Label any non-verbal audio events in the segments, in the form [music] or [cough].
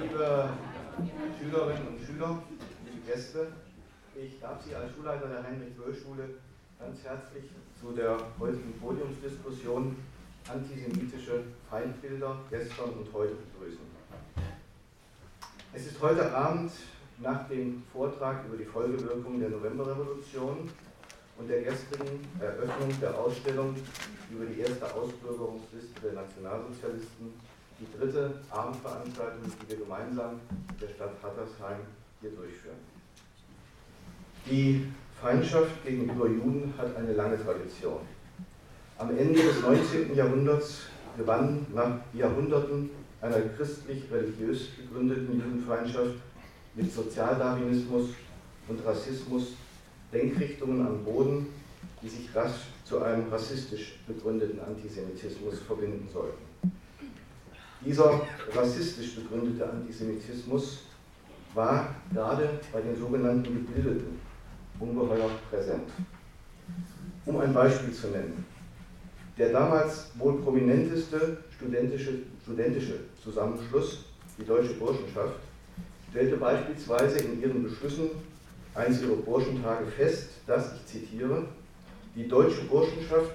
Liebe Schülerinnen und Schüler, liebe Gäste, ich darf Sie als Schulleiter der Heinrich-Böll-Schule ganz herzlich zu der heutigen Podiumsdiskussion antisemitische Feindbilder gestern und heute begrüßen. Es ist heute Abend nach dem Vortrag über die Folgewirkungen der Novemberrevolution und der gestrigen Eröffnung der Ausstellung über die erste Ausbürgerungsliste der Nationalsozialisten die dritte Abendveranstaltung, die wir gemeinsam mit der Stadt Hattersheim hier durchführen. Die Feindschaft gegenüber Juden hat eine lange Tradition. Am Ende des 19. Jahrhunderts gewann nach Jahrhunderten einer christlich-religiös gegründeten Judenfeindschaft mit Sozialdarwinismus und Rassismus Denkrichtungen am Boden, die sich rasch zu einem rassistisch begründeten Antisemitismus verbinden sollten. Dieser rassistisch begründete Antisemitismus war gerade bei den sogenannten Gebildeten ungeheuer präsent. Um ein Beispiel zu nennen. Der damals wohl prominenteste studentische, studentische Zusammenschluss, die Deutsche Burschenschaft, stellte beispielsweise in ihren Beschlüssen eines ihrer Burschentage fest, dass, ich zitiere, die Deutsche Burschenschaft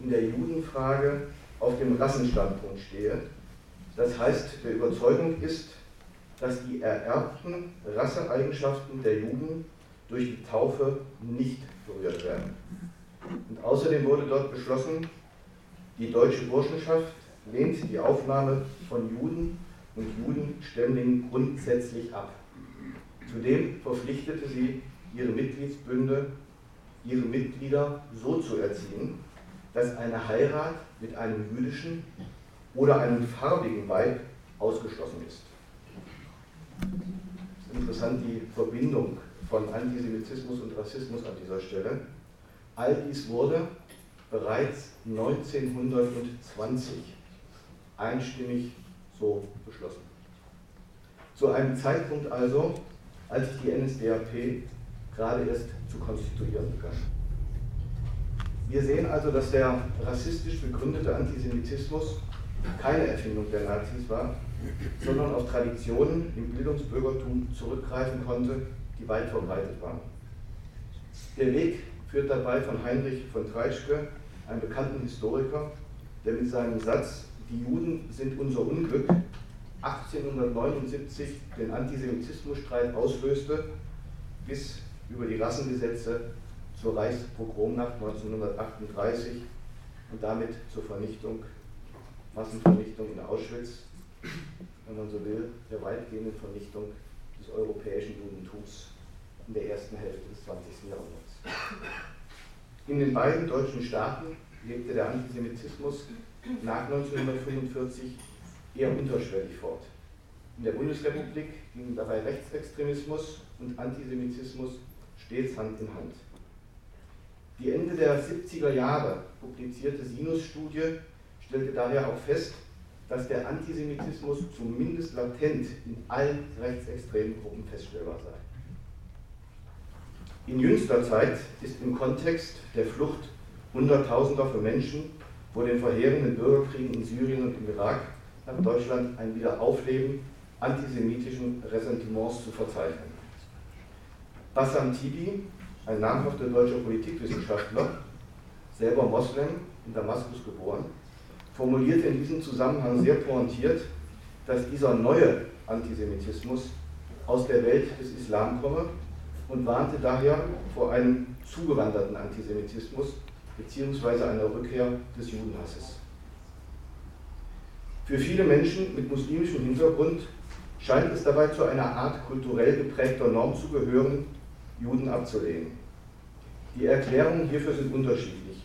in der Judenfrage auf dem Rassenstandpunkt stehe das heißt, der Überzeugung ist, dass die ererbten Rasseeigenschaften der Juden durch die Taufe nicht berührt werden. Und außerdem wurde dort beschlossen, die deutsche Burschenschaft lehnt die Aufnahme von Juden und Judenstämmlingen grundsätzlich ab. Zudem verpflichtete sie ihre Mitgliedsbünde, ihre Mitglieder so zu erziehen, dass eine Heirat mit einem jüdischen oder einem farbigen Weib ausgeschlossen ist. Ist interessant die Verbindung von Antisemitismus und Rassismus an dieser Stelle. All dies wurde bereits 1920 einstimmig so beschlossen. Zu einem Zeitpunkt also, als die NSDAP gerade erst zu konstituieren begann. Wir sehen also, dass der rassistisch begründete Antisemitismus keine Erfindung der Nazis war, sondern auf Traditionen im Bildungsbürgertum zurückgreifen konnte, die weit verbreitet waren. Der Weg führt dabei von Heinrich von Treitschke, einem bekannten Historiker, der mit seinem Satz Die Juden sind unser Unglück 1879 den Antisemitismusstreit auslöste, bis über die Rassengesetze zur Reichspogromnacht 1938 und damit zur Vernichtung Massenvernichtung in Auschwitz, wenn man so will, der weitgehenden Vernichtung des europäischen Judentums in der ersten Hälfte des 20. Jahrhunderts. In den beiden deutschen Staaten lebte der Antisemitismus nach 1945 eher unterschwellig fort. In der Bundesrepublik gingen dabei Rechtsextremismus und Antisemitismus stets Hand in Hand. Die Ende der 70er Jahre publizierte Sinus-Studie stellte daher auch fest, dass der Antisemitismus zumindest latent in allen rechtsextremen Gruppen feststellbar sei. In jüngster Zeit ist im Kontext der Flucht Hunderttausender von Menschen vor den verheerenden Bürgerkriegen in Syrien und im Irak nach Deutschland ein Wiederaufleben antisemitischen Ressentiments zu verzeichnen. Bassam Tibi, ein namhafter deutscher Politikwissenschaftler, selber Moslem, in Damaskus geboren, formulierte in diesem Zusammenhang sehr pointiert, dass dieser neue Antisemitismus aus der Welt des Islam komme und warnte daher vor einem zugewanderten Antisemitismus bzw. einer Rückkehr des Judenhasses. Für viele Menschen mit muslimischem Hintergrund scheint es dabei zu einer Art kulturell geprägter Norm zu gehören, Juden abzulehnen. Die Erklärungen hierfür sind unterschiedlich.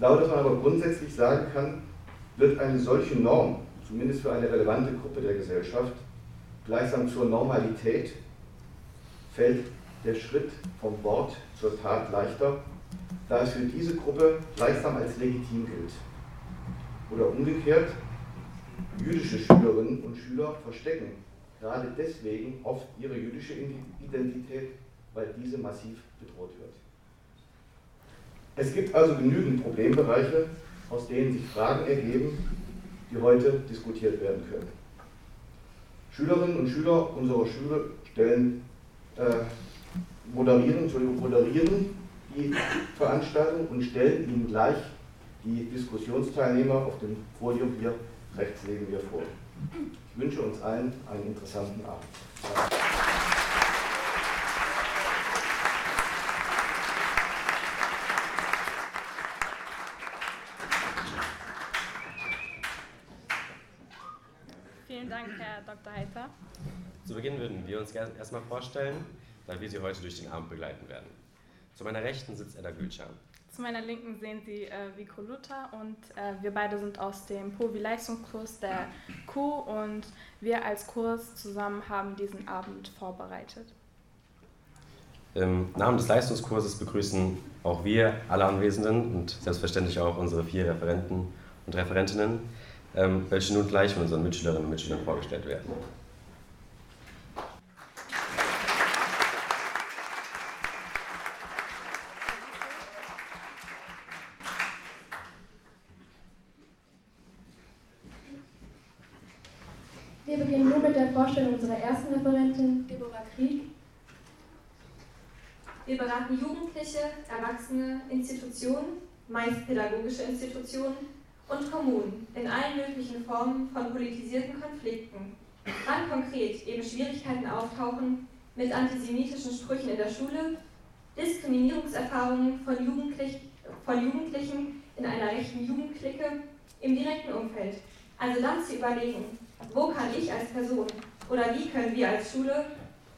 Dass man aber grundsätzlich sagen kann, wird eine solche Norm, zumindest für eine relevante Gruppe der Gesellschaft, gleichsam zur Normalität, fällt der Schritt vom Wort zur Tat leichter, da es für diese Gruppe gleichsam als legitim gilt. Oder umgekehrt, jüdische Schülerinnen und Schüler verstecken gerade deswegen oft ihre jüdische Identität, weil diese massiv bedroht wird. Es gibt also genügend Problembereiche, aus denen sich Fragen ergeben, die heute diskutiert werden können. Schülerinnen und Schüler unserer Schule stellen, äh, moderieren, moderieren die Veranstaltung und stellen Ihnen gleich die Diskussionsteilnehmer auf dem Podium hier rechts neben mir vor. Ich wünsche uns allen einen interessanten Abend. Vielen Dank, Herr Dr. Heiter. Zu Beginn würden wir uns erstmal vorstellen, da wir Sie heute durch den Abend begleiten werden. Zu meiner Rechten sitzt Edda Gülcan. Zu meiner Linken sehen Sie äh, Vico Luther und äh, wir beide sind aus dem POVI-Leistungskurs der Q und wir als Kurs zusammen haben diesen Abend vorbereitet. Im Namen des Leistungskurses begrüßen auch wir alle Anwesenden und selbstverständlich auch unsere vier Referenten und Referentinnen, ähm, welche nun gleich von unseren Mitschülerinnen und Mitschülern vorgestellt werden. Wir beginnen nun mit der Vorstellung unserer ersten Referentin, Deborah Krieg. Wir beraten Jugendliche, Erwachsene, Institutionen, meist pädagogische Institutionen und Kommunen in allen möglichen Formen von politisierten Konflikten. Wann konkret eben Schwierigkeiten auftauchen mit antisemitischen Sprüchen in der Schule, Diskriminierungserfahrungen von, Jugendlich von Jugendlichen in einer rechten Jugendklicke im direkten Umfeld. Also dann zu überlegen, wo kann ich als Person oder wie können wir als Schule,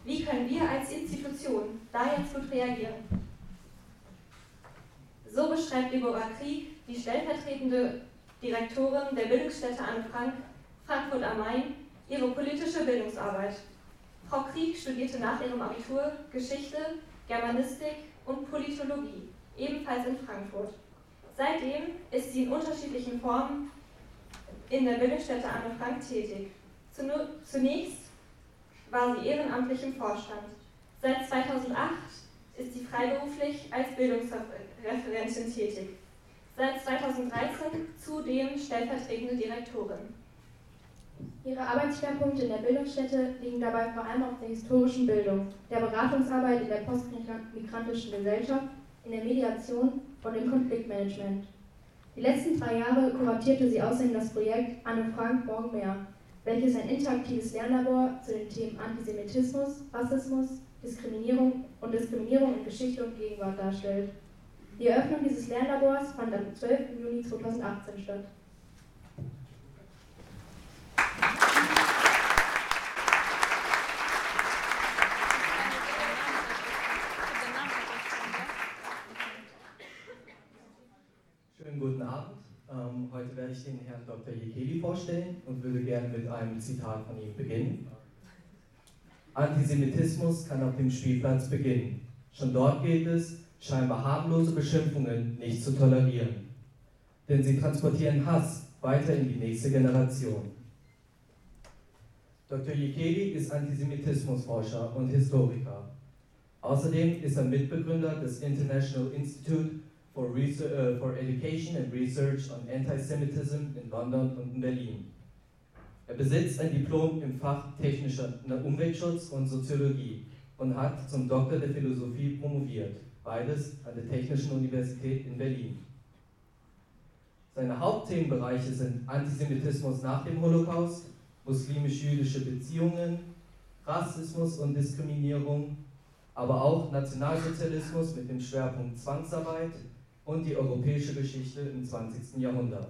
wie können wir als Institution da jetzt gut reagieren? So beschreibt Deborah Krieg, die stellvertretende Direktorin der Bildungsstätte Anne Frank, Frankfurt am Main, ihre politische Bildungsarbeit. Frau Krieg studierte nach ihrem Abitur Geschichte, Germanistik und Politologie, ebenfalls in Frankfurt. Seitdem ist sie in unterschiedlichen Formen in der Bildungsstätte Anne Frank tätig. Zunächst war sie ehrenamtlich im Vorstand. Seit 2008 ist sie freiberuflich als Bildungsreferentin tätig. Seit 2013 zudem stellvertretende Direktorin. Ihre Arbeitsschwerpunkte in der Bildungsstätte liegen dabei vor allem auf der historischen Bildung, der Beratungsarbeit in der postmigrantischen Gesellschaft, in der Mediation und im Konfliktmanagement. Die letzten drei Jahre kuratierte sie außerdem das Projekt Anne Frank Morgen mehr, welches ein interaktives Lernlabor zu den Themen Antisemitismus, Rassismus, Diskriminierung und Diskriminierung in Geschichte und Gegenwart darstellt. Die Eröffnung dieses Lernlabors fand am 12. Juni 2018 statt. Schönen guten Abend. Ähm, werde ich den Herrn Dr. Jekeli vorstellen und würde gerne mit einem Zitat von ihm beginnen. Antisemitismus kann auf dem Spielplatz beginnen. Schon dort gilt es, scheinbar harmlose Beschimpfungen nicht zu tolerieren. Denn sie transportieren Hass weiter in die nächste Generation. Dr. Jekeli ist Antisemitismusforscher und Historiker. Außerdem ist er Mitbegründer des International Institute for, uh, for Education and Research on Antisemitism in London und in Berlin. Er besitzt ein Diplom im Fach Technischer Umweltschutz und Soziologie und hat zum Doktor der Philosophie promoviert, beides an der Technischen Universität in Berlin. Seine Hauptthemenbereiche sind Antisemitismus nach dem Holocaust, muslimisch-jüdische Beziehungen, Rassismus und Diskriminierung, aber auch Nationalsozialismus mit dem Schwerpunkt Zwangsarbeit und die europäische Geschichte im 20. Jahrhundert.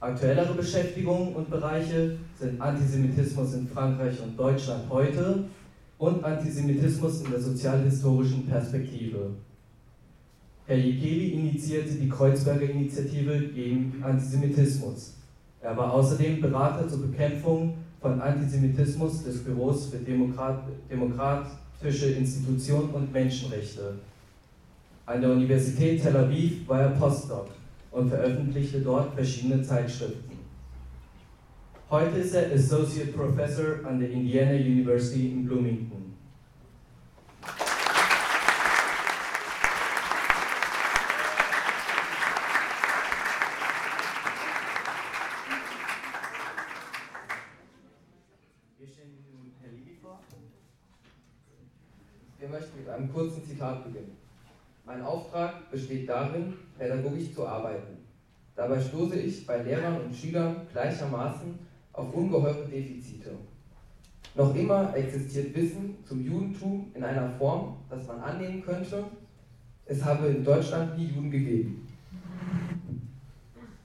Aktuellere Beschäftigungen und Bereiche sind Antisemitismus in Frankreich und Deutschland heute und Antisemitismus in der sozialhistorischen Perspektive. Herr Jekeli initiierte die Kreuzberger Initiative gegen Antisemitismus. Er war außerdem Berater zur Bekämpfung von Antisemitismus des Büros für Demokrat demokratische Institutionen und Menschenrechte. An der Universität Tel Aviv war er Postdoc und veröffentlichte dort verschiedene Zeitschriften. Heute ist er Associate Professor an der Indiana University in Bloomington. Wir möchten mit einem kurzen Zitat beginnen. Mein Auftrag besteht darin, pädagogisch zu arbeiten. Dabei stoße ich bei Lehrern und Schülern gleichermaßen auf ungeheure Defizite. Noch immer existiert Wissen zum Judentum in einer Form, dass man annehmen könnte, es habe in Deutschland nie Juden gegeben.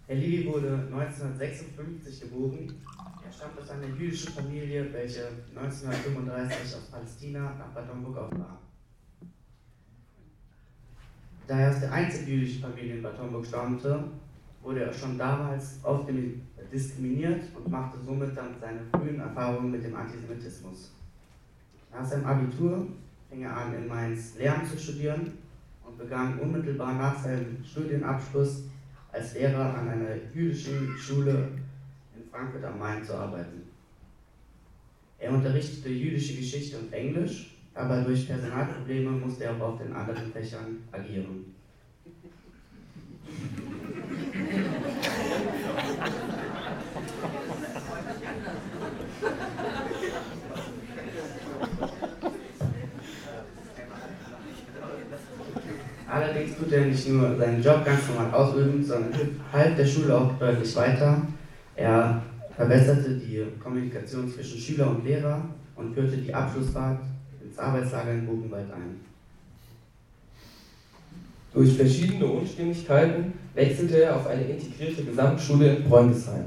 Herr Levy wurde 1956 geboren. Er stammt aus einer jüdischen Familie, welche 1935 aus Palästina nach Bad Homburg aufbrach. Da er aus der einzigen jüdischen Familie in Bad Homburg stammte, wurde er schon damals oft diskriminiert und machte somit dann seine frühen Erfahrungen mit dem Antisemitismus. Nach seinem Abitur fing er an, in Mainz Lehramt zu studieren und begann unmittelbar nach seinem Studienabschluss als Lehrer an einer jüdischen Schule in Frankfurt am Main zu arbeiten. Er unterrichtete jüdische Geschichte und Englisch, aber durch Personalprobleme musste er auch auf den anderen Fächern agieren. Allerdings tut er nicht nur seinen Job ganz normal ausüben, sondern half der Schule auch deutlich weiter. Er verbesserte die Kommunikation zwischen Schüler und Lehrer und führte die Abschlussfahrt ins Arbeitslager in Buchenwald ein. Durch verschiedene Unstimmigkeiten wechselte er auf eine integrierte Gesamtschule in Bräungesheim.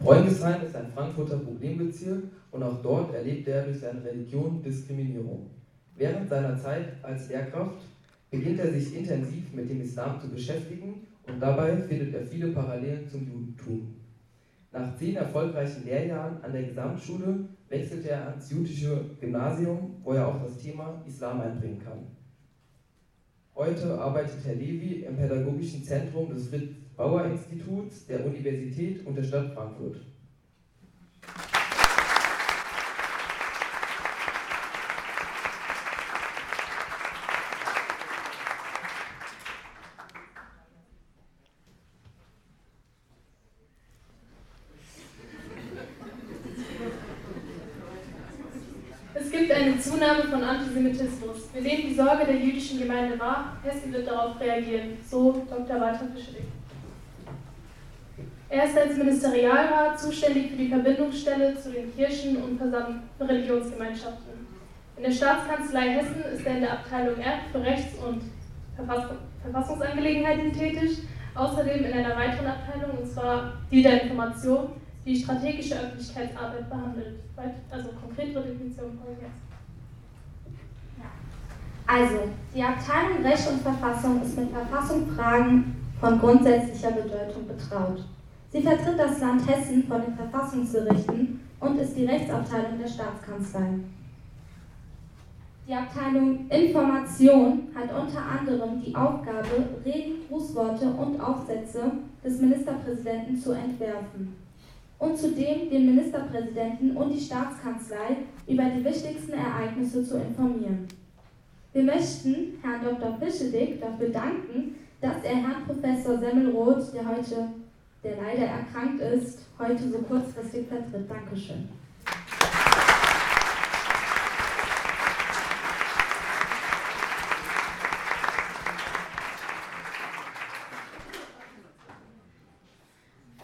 Bräungesheim ist ein Frankfurter Problembezirk und auch dort erlebte er durch seine Religion Diskriminierung. Während seiner Zeit als Lehrkraft beginnt er sich intensiv mit dem Islam zu beschäftigen und dabei findet er viele Parallelen zum Judentum. Nach zehn erfolgreichen Lehrjahren an der Gesamtschule wechselte er ans jüdische Gymnasium, wo er auch das Thema Islam einbringen kann. Heute arbeitet Herr Levi im Pädagogischen Zentrum des Fritz-Bauer-Instituts der Universität und der Stadt Frankfurt. Zunahme von Antisemitismus. Wir nehmen die Sorge der jüdischen Gemeinde wahr. Hessen wird darauf reagieren. So Dr. Walter Fischelig. Er ist als Ministerialrat zuständig für die Verbindungsstelle zu den Kirchen und Religionsgemeinschaften. In der Staatskanzlei Hessen ist er in der Abteilung R für Rechts- und Verfassungsangelegenheiten tätig, außerdem in einer weiteren Abteilung, und zwar die der Information, die strategische Öffentlichkeitsarbeit behandelt. Also konkretere Definition folgen jetzt. Also, die Abteilung Recht und Verfassung ist mit Verfassungsfragen von grundsätzlicher Bedeutung betraut. Sie vertritt das Land Hessen vor den Verfassungsgerichten und ist die Rechtsabteilung der Staatskanzlei. Die Abteilung Information hat unter anderem die Aufgabe, Reden, Grußworte und Aufsätze des Ministerpräsidenten zu entwerfen und zudem den Ministerpräsidenten und die Staatskanzlei über die wichtigsten Ereignisse zu informieren. Wir möchten Herrn Dr. Fischedick dafür danken, dass er Herrn Professor Semmelroth, der heute, der leider erkrankt ist, heute so kurzfristig vertritt. Dankeschön.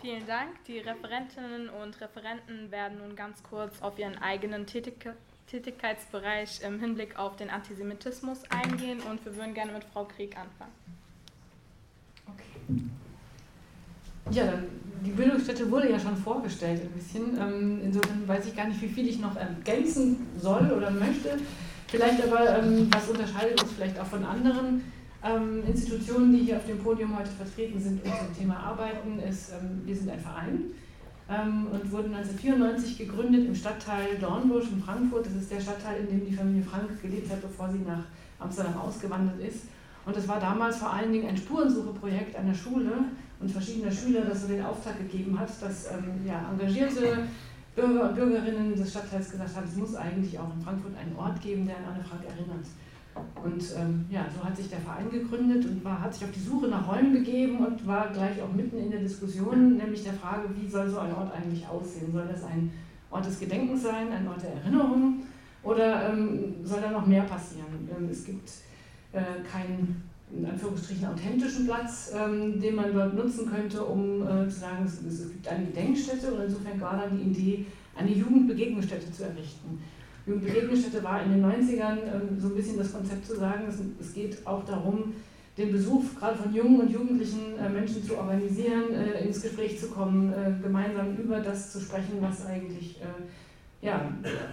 Vielen Dank. Die Referentinnen und Referenten werden nun ganz kurz auf ihren eigenen Tätigkeiten Tätigkeitsbereich im Hinblick auf den Antisemitismus eingehen und wir würden gerne mit Frau Krieg anfangen. Okay. Ja, die Bildungsstätte wurde ja schon vorgestellt ein bisschen. Ähm, insofern weiß ich gar nicht, wie viel ich noch ergänzen soll oder möchte. Vielleicht aber, ähm, was unterscheidet uns vielleicht auch von anderen ähm, Institutionen, die hier auf dem Podium heute vertreten sind und zum Thema arbeiten, ist, wir sind ein Verein ähm, und wurden 1994 gegründet im Stadtteil Dornbusch in Frankfurt. Das ist der Stadtteil, in dem die Familie Frank gelebt hat, bevor sie nach Amsterdam ausgewandert ist. Und das war damals vor allen Dingen ein Spurensucheprojekt einer Schule und verschiedener Schüler, das so den Auftrag gegeben hat, dass ähm, ja, engagierte Bürger und Bürgerinnen des Stadtteils gesagt haben, es muss eigentlich auch in Frankfurt einen Ort geben, der an Anne Frank erinnert. Und ähm, ja, so hat sich der Verein gegründet und war, hat sich auf die Suche nach Räumen begeben und war gleich auch mitten in der Diskussion, nämlich der Frage, wie soll so ein Ort eigentlich aussehen? Soll das ein Ort des Gedenkens sein, ein Ort der Erinnerung Oder ähm, soll da noch mehr passieren? Ähm, es gibt äh, keinen, in Anführungsstrichen, authentischen Platz, ähm, den man dort nutzen könnte, um äh, zu sagen, es, es, gibt eine Gedenkstätte. Und insofern war dann die Idee, eine Jugendbegegnungsstätte zu errichten. Jugendbegegnungsstätte war in den 90ern ähm, so ein bisschen das Konzept zu sagen, es, geht auch darum, den Besuch gerade von jungen und jugendlichen äh, Menschen zu organisieren, äh, ins Gespräch zu kommen, äh, gemeinsam über das zu sprechen, was eigentlich ja,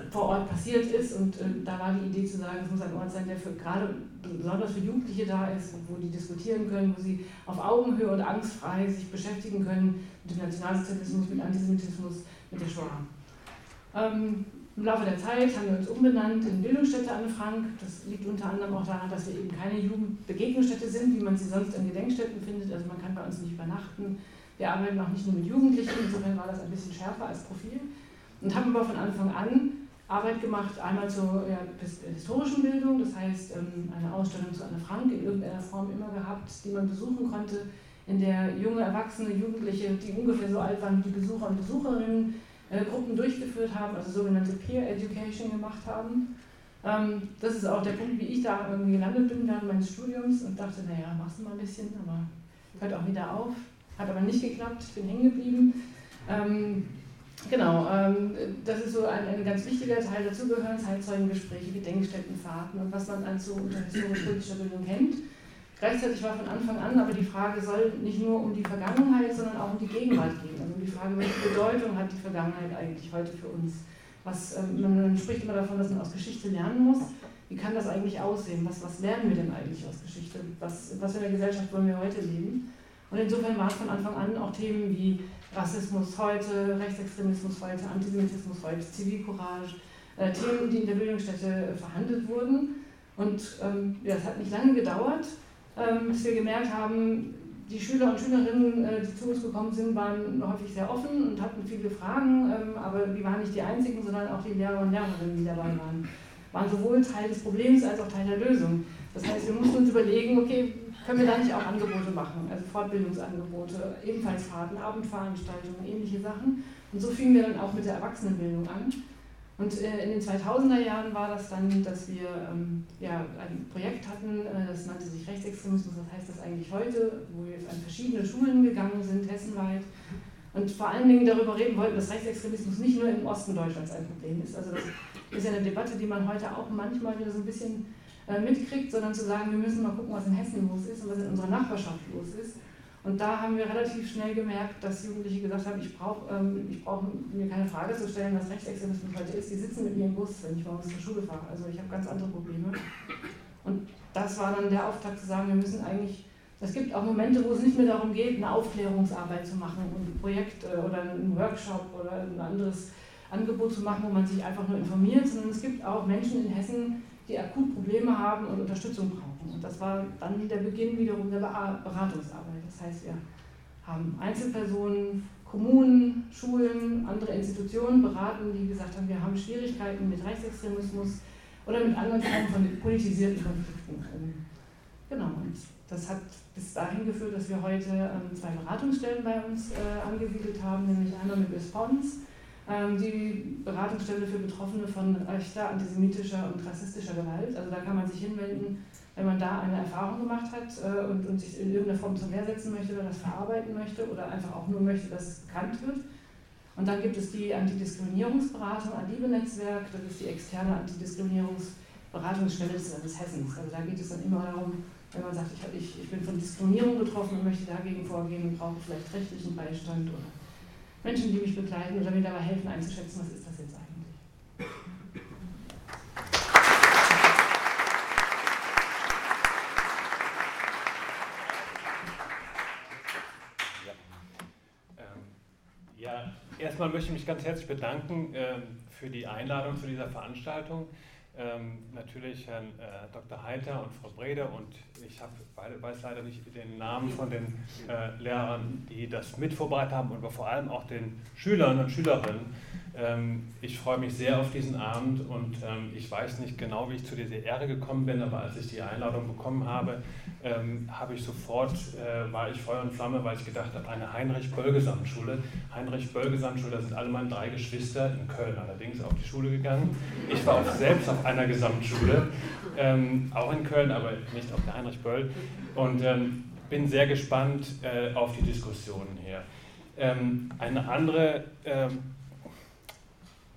vor Ort passiert ist. Und da war die Idee zu sagen, es muss ein Ort sein, der für gerade besonders für Jugendliche da ist, wo die diskutieren können, wo sie auf Augenhöhe und angstfrei sich beschäftigen können mit dem Nationalsozialismus, mit Antisemitismus, mit der Shoah. Ähm, im Laufe der Zeit haben wir uns umbenannt in Bildungsstätte Anne Frank. Das liegt unter anderem auch daran, dass wir eben keine Jugendbegegnungsstätte sind, wie man sie sonst in Gedenkstätten findet. Also man kann bei uns nicht übernachten. Wir arbeiten auch nicht nur mit Jugendlichen, insofern war das ein bisschen schärfer als Profil. Und haben aber von Anfang an Arbeit gemacht, einmal zur ja, historischen Bildung, das heißt ähm, eine Ausstellung zu Anne Frank in irgendeiner Form immer gehabt, die man besuchen konnte, in der junge Erwachsene, Jugendliche, die ungefähr so alt waren wie Besucher und Besucherinnen, äh, Gruppen durchgeführt haben, also sogenannte Peer Education gemacht haben. Ähm, das ist auch der Punkt, wie ich da irgendwie gelandet bin während meines Studiums und dachte, naja, machst du mal ein bisschen, aber hört auch wieder auf. Hat aber nicht geklappt, bin hängen geblieben. Ähm, genau, ähm, das ist so ein, ein ganz wichtiger Teil dazugehören, Zeitzeugengespräche, Gedenkstättenfahrten und was man also unter historisch-politischer Bildung kennt. Gleichzeitig war von Anfang an aber die Frage, soll nicht nur um die Vergangenheit, sondern auch um die Gegenwart gehen. Also um die Frage, welche Bedeutung hat die Vergangenheit eigentlich heute für uns? Was, ähm, man spricht immer davon, dass man aus Geschichte lernen muss. Wie kann das eigentlich aussehen? Was, was lernen wir denn eigentlich aus Geschichte? Was, was in der Gesellschaft wollen wir heute leben? Und insofern waren von Anfang an auch Themen wie Rassismus heute, Rechtsextremismus heute, Antisemitismus heute, Zivilcourage, äh, Themen, die in der Bildungsstätte verhandelt wurden. Und ähm, ja, es hat nicht lange gedauert, bis wir gemerkt haben, die Schüler und Schülerinnen, äh, die zu uns gekommen sind, waren häufig sehr offen und hatten viele Fragen, ähm, aber die waren nicht die einzigen, sondern auch die Lehrer und Lehrerinnen, die dabei waren, waren sowohl Teil des Problems als auch Teil der Lösung. Das heißt, wir mussten uns überlegen, okay, können wir da nicht auch Angebote machen, also Fortbildungsangebote, ebenfalls Fahrten, Abendveranstaltungen, ähnliche Sachen. Und so fingen wir dann auch mit der Erwachsenenbildung an. Und äh, in den 2000er Jahren war das dann, dass wir ähm, ja, ein Projekt hatten, äh, das nannte sich Rechtsextremismus, was heißt das eigentlich heute, wo wir an verschiedene Schulen gegangen sind, hessenweit, und vor allen Dingen darüber reden wollten, dass Rechtsextremismus nicht nur im Osten Deutschlands ein Problem ist. Also das ist ja eine Debatte, die man heute auch manchmal wieder so ein bisschen äh, mitkriegt, sondern zu sagen, wir müssen mal gucken, was in Hessen los ist und was in unserer Nachbarschaft los ist. Und da haben wir relativ schnell gemerkt, dass Jugendliche gesagt haben, ich brauche ähm, brauch mir keine Frage zu stellen, was Rechtsextremismus heute ist. Die sitzen mit mir im Bus, wenn ich morgens zur Schule fahre. Also ich habe ganz andere Probleme. Und das war dann der Auftakt zu sagen, wir müssen eigentlich, es gibt auch Momente, wo es nicht mehr darum geht, eine Aufklärungsarbeit zu machen, ein Projekt äh, oder einen Workshop oder ein anderes Angebot zu machen, wo man sich einfach nur informiert, sondern es gibt auch Menschen in Hessen, die akut Probleme haben und Unterstützung brauchen. Und das war dann der Beginn wiederum der Beratungsarbeit. Das heißt, wir haben Einzelpersonen, Kommunen, Schulen, andere Institutionen beraten, die gesagt haben, wir haben Schwierigkeiten mit Rechtsextremismus oder mit anderen Formen von politisierten Konflikten. Genau, und das hat bis dahin geführt, dass wir heute ähm, zwei Beratungsstellen bei uns äh, angesiedelt haben, nämlich einmal mit Response, ähm, die Beratungsstelle für Betroffene von rechter, antisemitischer und rassistischer Gewalt. Also da kann man sich hinwenden, wenn man da eine Erfahrung gemacht hat äh, und, und sich in irgendeiner Form zur Wehr setzen möchte oder das verarbeiten möchte oder einfach auch nur möchte, dass es bekannt wird. Und dann gibt es die Antidiskriminierungsberatung, Alibe-Netzwerk, das ist die externe Antidiskriminierungsberatungsstelle des Hessens. Also da geht es dann immer darum, wenn man sagt, ich, ich bin von Diskriminierung betroffen und möchte dagegen vorgehen und brauche vielleicht rechtlichen Beistand oder Menschen, die mich begleiten oder mir dabei helfen einzuschätzen, was ist das jetzt eigentlich. Ja, ähm, erstmal möchte ich mich ganz herzlich bedanken ähm, für die Einladung zu dieser Veranstaltung ähm, natürlich Herrn äh, Dr. Heiter und Frau Breder und ich hab, weiß leider nicht den Namen von den äh, Lehrern, die das mit vorbereitet haben und vor allem auch den Schülern und Schülerinnen, ich freue mich sehr auf diesen Abend und ähm, ich weiß nicht genau, wie ich zu dieser Ehre gekommen bin, aber als ich die Einladung bekommen habe, ähm, habe ich sofort, äh, war ich Feuer und Flamme, weil ich gedacht habe, eine Heinrich-Böll-Gesamtschule. Heinrich-Böll-Gesamtschule, da sind alle meine drei Geschwister in Köln allerdings auf die Schule gegangen. Ich war auch selbst auf einer Gesamtschule, auch in Köln, aber nicht auf der Heinrich-Böll. Und bin sehr gespannt äh, auf die Diskussionen hier. eine andere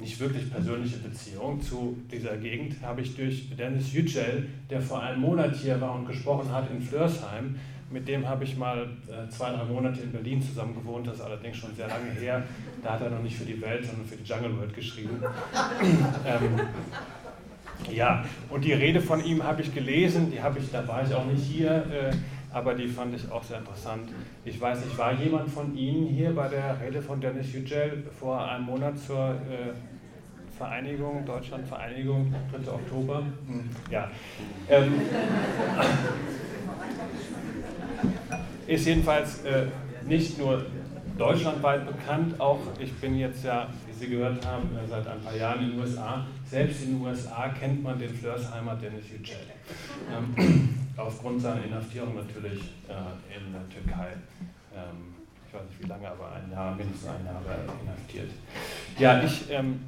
nicht wirklich persönliche Beziehung zu dieser Gegend habe ich durch Dennis Yücel, der vor einem Monat hier war und gesprochen hat in Flörsheim. Mit dem habe ich mal äh, zwei, drei Monate in Berlin zusammen gewohnt, das ist allerdings schon sehr lange her. Da hat er noch nicht für die Welt, sondern für die Jungle World geschrieben. [laughs] ähm, ja, und die Rede von ihm habe ich gelesen, die habe ich, da war ich auch nicht hier, äh, aber die fand ich auch sehr interessant. Ich weiß nicht, war jemand von Ihnen hier bei der Rede von Dennis Yücel vor einem Monat zur äh, Vereinigung, Deutschland Vereinigung, 3. Oktober. Hm, ja. Ähm, ist jedenfalls äh, nicht nur deutschlandweit bekannt, auch ich bin jetzt ja, wie Sie gehört haben, äh, seit ein paar Jahren in den USA. Selbst in den USA kennt man den Flörsheimer Dennis Yücel. Ähm, aufgrund seiner Inhaftierung natürlich äh, in der Türkei. Ähm, ich weiß nicht wie lange, aber ein Jahr, mindestens ein Jahr inhaftiert. Ja, ich ähm,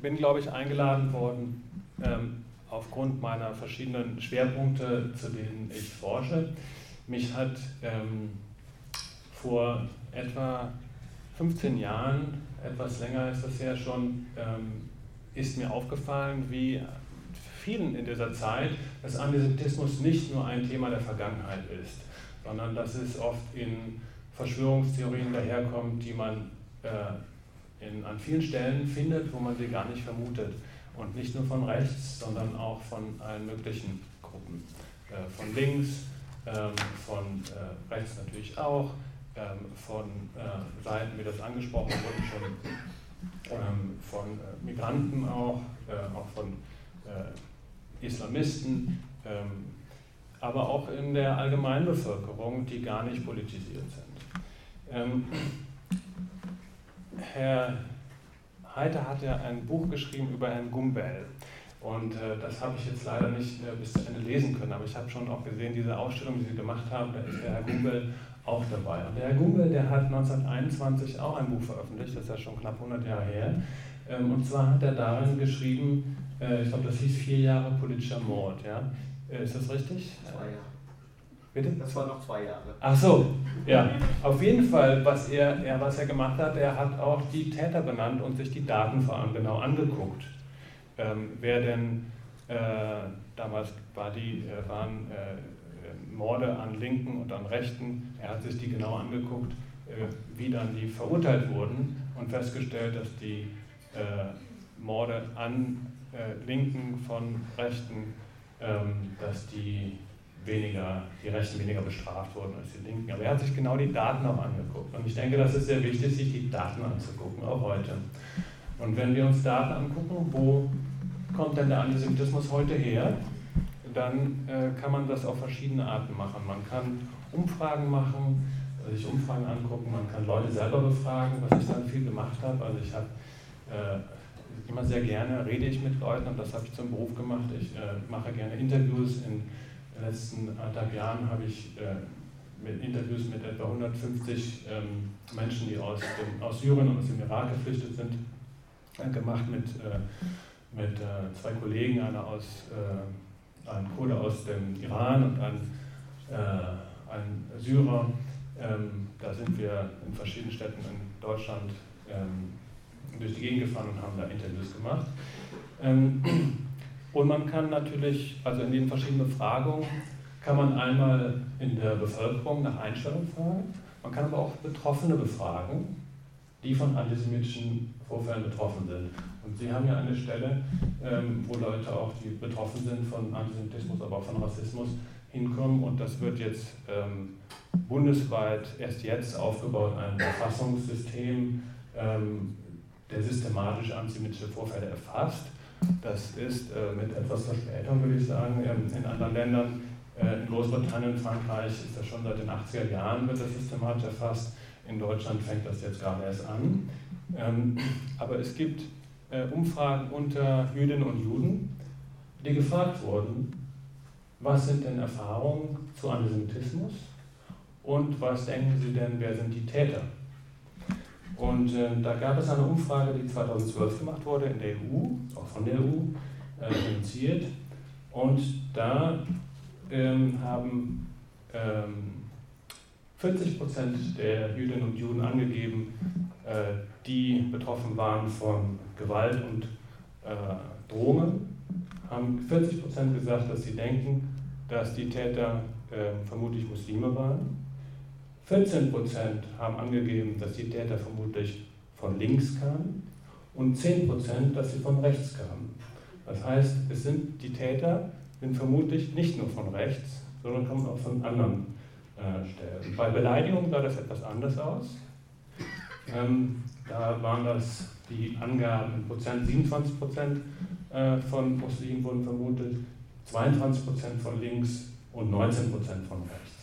bin, glaube ich, eingeladen worden ähm, aufgrund meiner verschiedenen Schwerpunkte, zu denen ich forsche. Mich hat ähm, vor etwa 15 Jahren, etwas länger ist das ja schon, ähm, ist mir aufgefallen, wie vielen in dieser Zeit, dass Antisemitismus nicht nur ein Thema der Vergangenheit ist, sondern dass es oft in Verschwörungstheorien daherkommt, die man äh, in, an vielen Stellen findet, wo man sie gar nicht vermutet. Und nicht nur von rechts, sondern auch von allen möglichen Gruppen. Äh, von links, ähm, von äh, rechts natürlich auch, ähm, von äh, Seiten, wie das angesprochen wurde, schon ähm, von äh, Migranten auch, äh, auch von äh, Islamisten, ähm, aber auch in der Allgemeinbevölkerung, die gar nicht politisiert sind. Herr Heiter hat ja ein Buch geschrieben über Herrn Gumbel. Und äh, das habe ich jetzt leider nicht äh, bis zu Ende lesen können, aber ich habe schon auch gesehen, diese Ausstellung, die Sie gemacht haben, da ist der Herr Gumbel auch dabei. Und der Herr Gumbel, der hat 1921 auch ein Buch veröffentlicht, das ist ja schon knapp 100 Jahre her. Ähm, und zwar hat er darin geschrieben, äh, ich glaube, das hieß vier Jahre politischer Mord. Ja? Äh, ist das richtig? Zwei Jahre. Bitte? Das war noch zwei Jahre. Ach so, ja. Auf jeden Fall, was er, er, was er gemacht hat, er hat auch die Täter benannt und sich die Daten vor allem genau angeguckt. Ähm, wer denn, äh, damals war die, äh, waren äh, Morde an Linken und an Rechten, er hat sich die genau angeguckt, äh, wie dann die verurteilt wurden und festgestellt, dass die äh, Morde an äh, Linken von Rechten, ähm, dass die weniger, die Rechten weniger bestraft wurden als die Linken. Aber er hat sich genau die Daten auch angeguckt. Und ich denke, das ist sehr wichtig, sich die Daten anzugucken, auch heute. Und wenn wir uns Daten angucken, wo kommt denn der Antisemitismus heute her, dann äh, kann man das auf verschiedene Arten machen. Man kann Umfragen machen, sich Umfragen angucken, man kann Leute selber befragen, was ich dann viel gemacht habe. Also ich habe äh, immer sehr gerne, rede ich mit Leuten und das habe ich zum Beruf gemacht. Ich äh, mache gerne Interviews in den letzten anderthalb Jahren habe ich äh, mit Interviews mit etwa 150 ähm, Menschen, die aus, dem, aus Syrien und aus dem Irak geflüchtet sind, äh, gemacht mit, äh, mit äh, zwei Kollegen, einer aus, äh, ein Kurde aus dem Iran und ein, äh, ein Syrer. Ähm, da sind wir in verschiedenen Städten in Deutschland ähm, durch die Gegend gefahren und haben da Interviews gemacht. Ähm, und man kann natürlich, also in den verschiedenen Befragungen, kann man einmal in der Bevölkerung nach Einstellung fragen, man kann aber auch Betroffene befragen, die von antisemitischen Vorfällen betroffen sind. Und Sie haben ja eine Stelle, ähm, wo Leute auch, die betroffen sind von Antisemitismus, aber auch von Rassismus, hinkommen. Und das wird jetzt ähm, bundesweit erst jetzt aufgebaut, ein Verfassungssystem, ähm, der systematisch antisemitische Vorfälle erfasst das ist äh, mit etwas Verspätung, würde ich sagen, ähm, in anderen Ländern. Äh, in Großbritannien, Frankreich ist das schon seit den 80er Jahren, wird das systematisch erfasst. In Deutschland fängt das jetzt gerade erst an. Ähm, aber es gibt äh, Umfragen unter Jüdinnen und Juden, die gefragt wurden, was sind denn Erfahrungen zu Antisemitismus und was denken Sie denn, wer sind die Täter? Und äh, da gab es eine Umfrage, die 2012 gemacht wurde in der EU, auch von der EU, äh, initiiert. Und da ähm, haben ähm, 40 Prozent der Jüdinnen und Juden angegeben, äh, die betroffen waren von Gewalt und äh, Drohungen, haben 40 Prozent gesagt, dass sie denken, dass die Täter äh, vermutlich Muslime waren. 14 Prozent haben angegeben, dass die Täter vermutlich von links kamen und 10 Prozent, dass sie von rechts kamen. Das heißt, es sind die Täter sind vermutlich nicht nur von rechts, sondern kommen auch von anderen äh, Stellen. Bei Beleidigung sah das etwas anders aus. Ähm, da waren das die Angaben in Prozent, 27 Prozent äh, von Muslimen wurden vermutet, 22 Prozent von links und 19 Prozent von rechts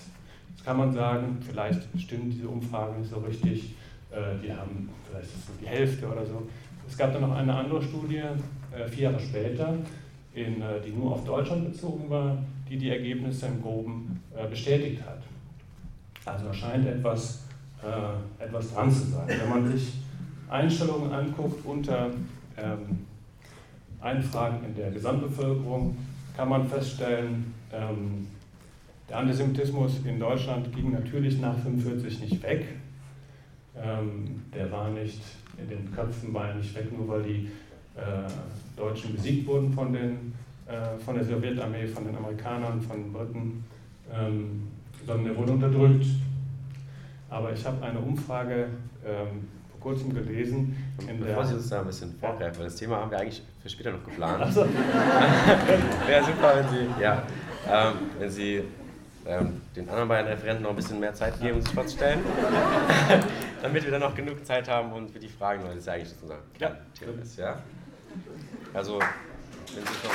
kann man sagen, vielleicht stimmt diese Umfrage nicht so richtig, äh, die haben vielleicht ist die Hälfte oder so. Es gab dann noch eine andere Studie, äh, vier Jahre später, in, äh, die nur auf Deutschland bezogen war, die die Ergebnisse im Groben bestätigt hat. Also scheint etwas, etwas dran zu sein. Wenn man sich Einstellungen anguckt unter ähm, Einfragen in der Gesamtbevölkerung, kann man feststellen, ähm, der Antisemitismus in Deutschland ging natürlich nach 1945 nicht weg. Ähm, der war nicht in den Köpfen, war nicht weg, nur weil die äh, Deutschen besiegt wurden von, den, äh, von der Sowjetarmee, von den Amerikanern, von den Briten, ähm, sondern er wurde unterdrückt. Aber ich habe eine Umfrage ähm, vor kurzem gelesen. Bevor Sie uns da ein bisschen vorgreifen, weil das Thema haben wir eigentlich für später noch geplant. So. [laughs] Wäre super, wenn Sie, ja, ähm, wenn Sie ähm, den anderen beiden Referenten noch ein bisschen mehr Zeit geben, sich vorzustellen, [laughs] damit wir dann noch genug Zeit haben und für die Fragen, weil das ist ja eigentlich unser ja. Thema ist. Ja? Also, wenn Sie schon.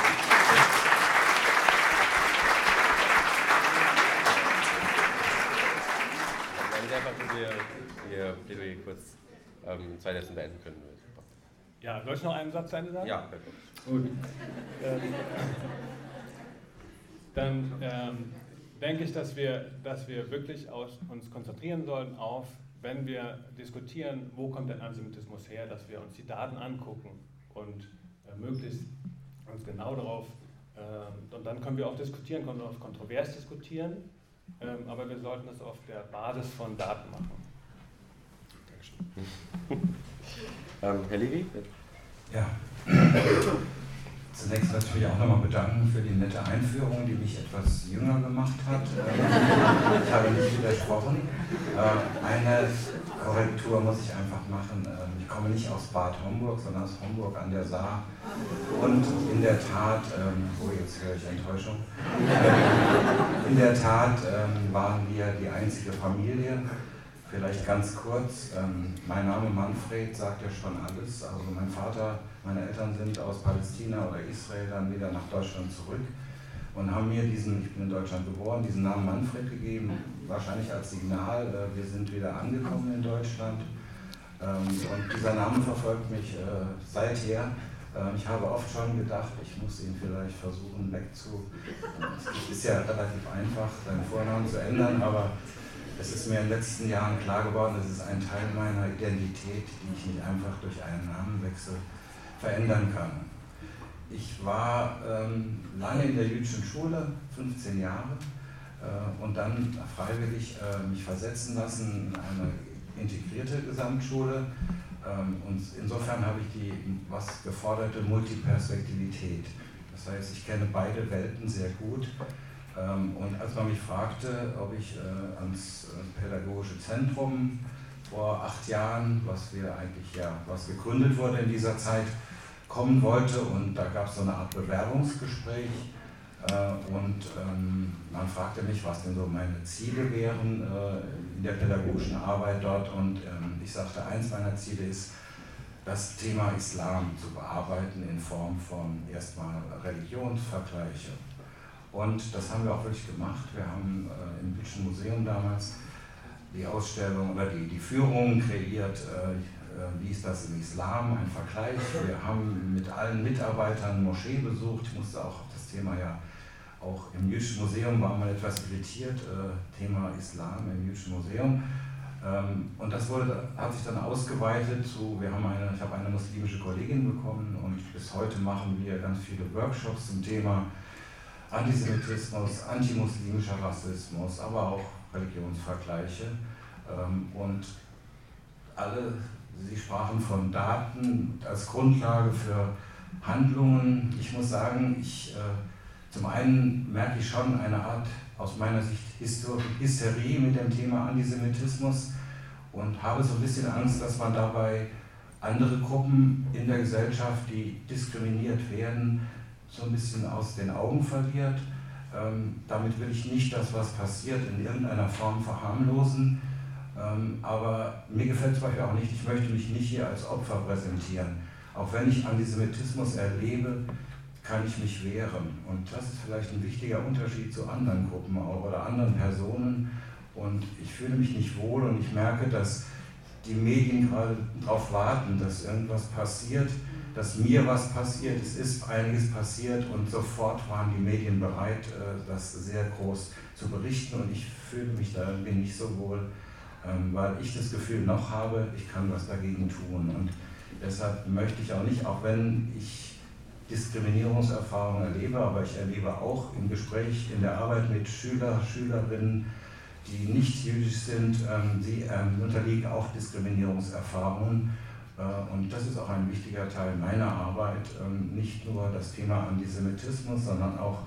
Ihr Plädoyer kurz ähm, zwei Sätzen beenden können. Ja, soll ich noch einen Satz zu Ende sagen? Ja, perfekt. Gut. Ähm, dann ähm, denke ich, dass wir, dass wir wirklich aus, uns konzentrieren sollten auf, wenn wir diskutieren, wo kommt der Antisemitismus her, dass wir uns die Daten angucken und äh, möglichst uns genau darauf, äh, und dann können wir auch diskutieren, können wir auch kontrovers diskutieren, äh, aber wir sollten das auf der Basis von Daten machen. Dankeschön. [laughs] ähm, Herr Levy? Ja. Zunächst natürlich auch nochmal bedanken für die nette Einführung, die mich etwas jünger gemacht hat. [laughs] Ich habe nicht widersprochen. Äh, eine Korrektur muss ich einfach machen. Ähm, ich komme nicht aus Bad Homburg, sondern aus Homburg an der Saar. Und in der Tat, ähm, oh jetzt höre ich Enttäuschung, ähm, [laughs] in der Tat waren wir die einzige Familie, Vielleicht ganz kurz, ähm, mein Name Manfred sagt ja schon alles. Also mein Vater, meine Eltern sind aus Palästina oder Israel dann wieder nach Deutschland zurück und haben mir diesen, ich bin in Deutschland geboren, diesen Namen Manfred gegeben, wahrscheinlich als Signal, äh, wir sind wieder angekommen in Deutschland. Ähm, und dieser Name verfolgt mich äh, seither. Äh, ich habe oft schon gedacht, ich muss ihn vielleicht versuchen wegzu. Es ist ja relativ einfach, seinen Vornamen zu ändern, aber es ist mir in den letzten Jahren klar geworden, es ist ein Teil meiner Identität, die ich nicht einfach durch einen Namenwechsel verändern kann. Ich war ähm, lange in der jüdischen Schule, 15 Jahre, äh, und dann freiwillig äh, mich versetzen lassen in eine integrierte Gesamtschule. Ähm, und insofern habe ich die was geforderte Multiperspektivität. Das heißt, ich kenne beide Welten sehr gut und als man mich fragte, ob ich äh, ans äh, Pädagogische Zentrum vor acht Jahren, was wir eigentlich ja, was gegründet wurde in dieser Zeit, kommen wollte und da gab es so eine Art Bewerbungsgespräch äh, und ähm, man fragte mich, was denn so meine Ziele wären in der pädagogischen Arbeit dort und ähm, ich sagte, eins meiner Ziele ist, das Thema Islam zu bearbeiten in Form von erstmal Religionsvergleiche und das haben wir auch wirklich gemacht. Wir haben äh, im Bütschen Museum damals die Ausstellung oder die, die Führung kreiert, äh, wie ist das im Islam, ein Vergleich. [laughs] Wir haben mit allen Mitarbeitern Moschee besucht. Ich musste auch das Thema ja auch im Jüdischen Museum war mal etwas irritiert, äh, Thema Islam im Jüdischen Museum. Ähm, und das wurde, hat sich dann ausgeweitet zu, wir haben eine, ich habe eine muslimische Kollegin bekommen und bis heute machen wir ganz viele Workshops zum Thema Antisemitismus, antimuslimischer Rassismus, aber auch Religionsvergleiche. Ähm, und alle, Sie sprachen von Daten als Grundlage für Handlungen. Ich muss sagen, ich, äh, zum einen merke ich schon eine Art, aus meiner Sicht, Hysterie mit dem Thema Antisemitismus und habe so ein bisschen Angst, dass man dabei andere Gruppen in der Gesellschaft, die diskriminiert werden, so ein bisschen aus den Augen verliert. Ähm, damit will ich nicht, dass was passiert, in irgendeiner Form verharmlosen. Ähm, aber mir gefällt es zum Beispiel auch nicht, ich möchte mich nicht hier als Opfer präsentieren. Auch wenn ich Antisemitismus erlebe, kann ich mich wehren. Und das ist vielleicht ein wichtiger Unterschied zu anderen Gruppen auch oder anderen Personen. Und ich fühle mich nicht wohl und ich merke, dass die Medien gerade darauf warten, dass irgendwas passiert, dass mir was passiert. Es ist einiges passiert und sofort waren die Medien bereit, äh, das sehr groß zu berichten. Und ich fühle mich da irgendwie nicht so wohl, ähm, weil ich das Gefühl noch habe, ich kann was dagegen tun. Und deshalb möchte ich auch nicht, auch wenn ich Diskriminierungserfahrungen erlebe, aber ich erlebe auch im Gespräch, in der Arbeit mit Schüler, Schülerinnen, die nicht jüdisch sind, ähm, sie ähm, unterliegen auch Diskriminierungserfahrungen. Äh, und das ist auch ein wichtiger Teil meiner Arbeit, ähm, nicht nur das Thema Antisemitismus, sondern auch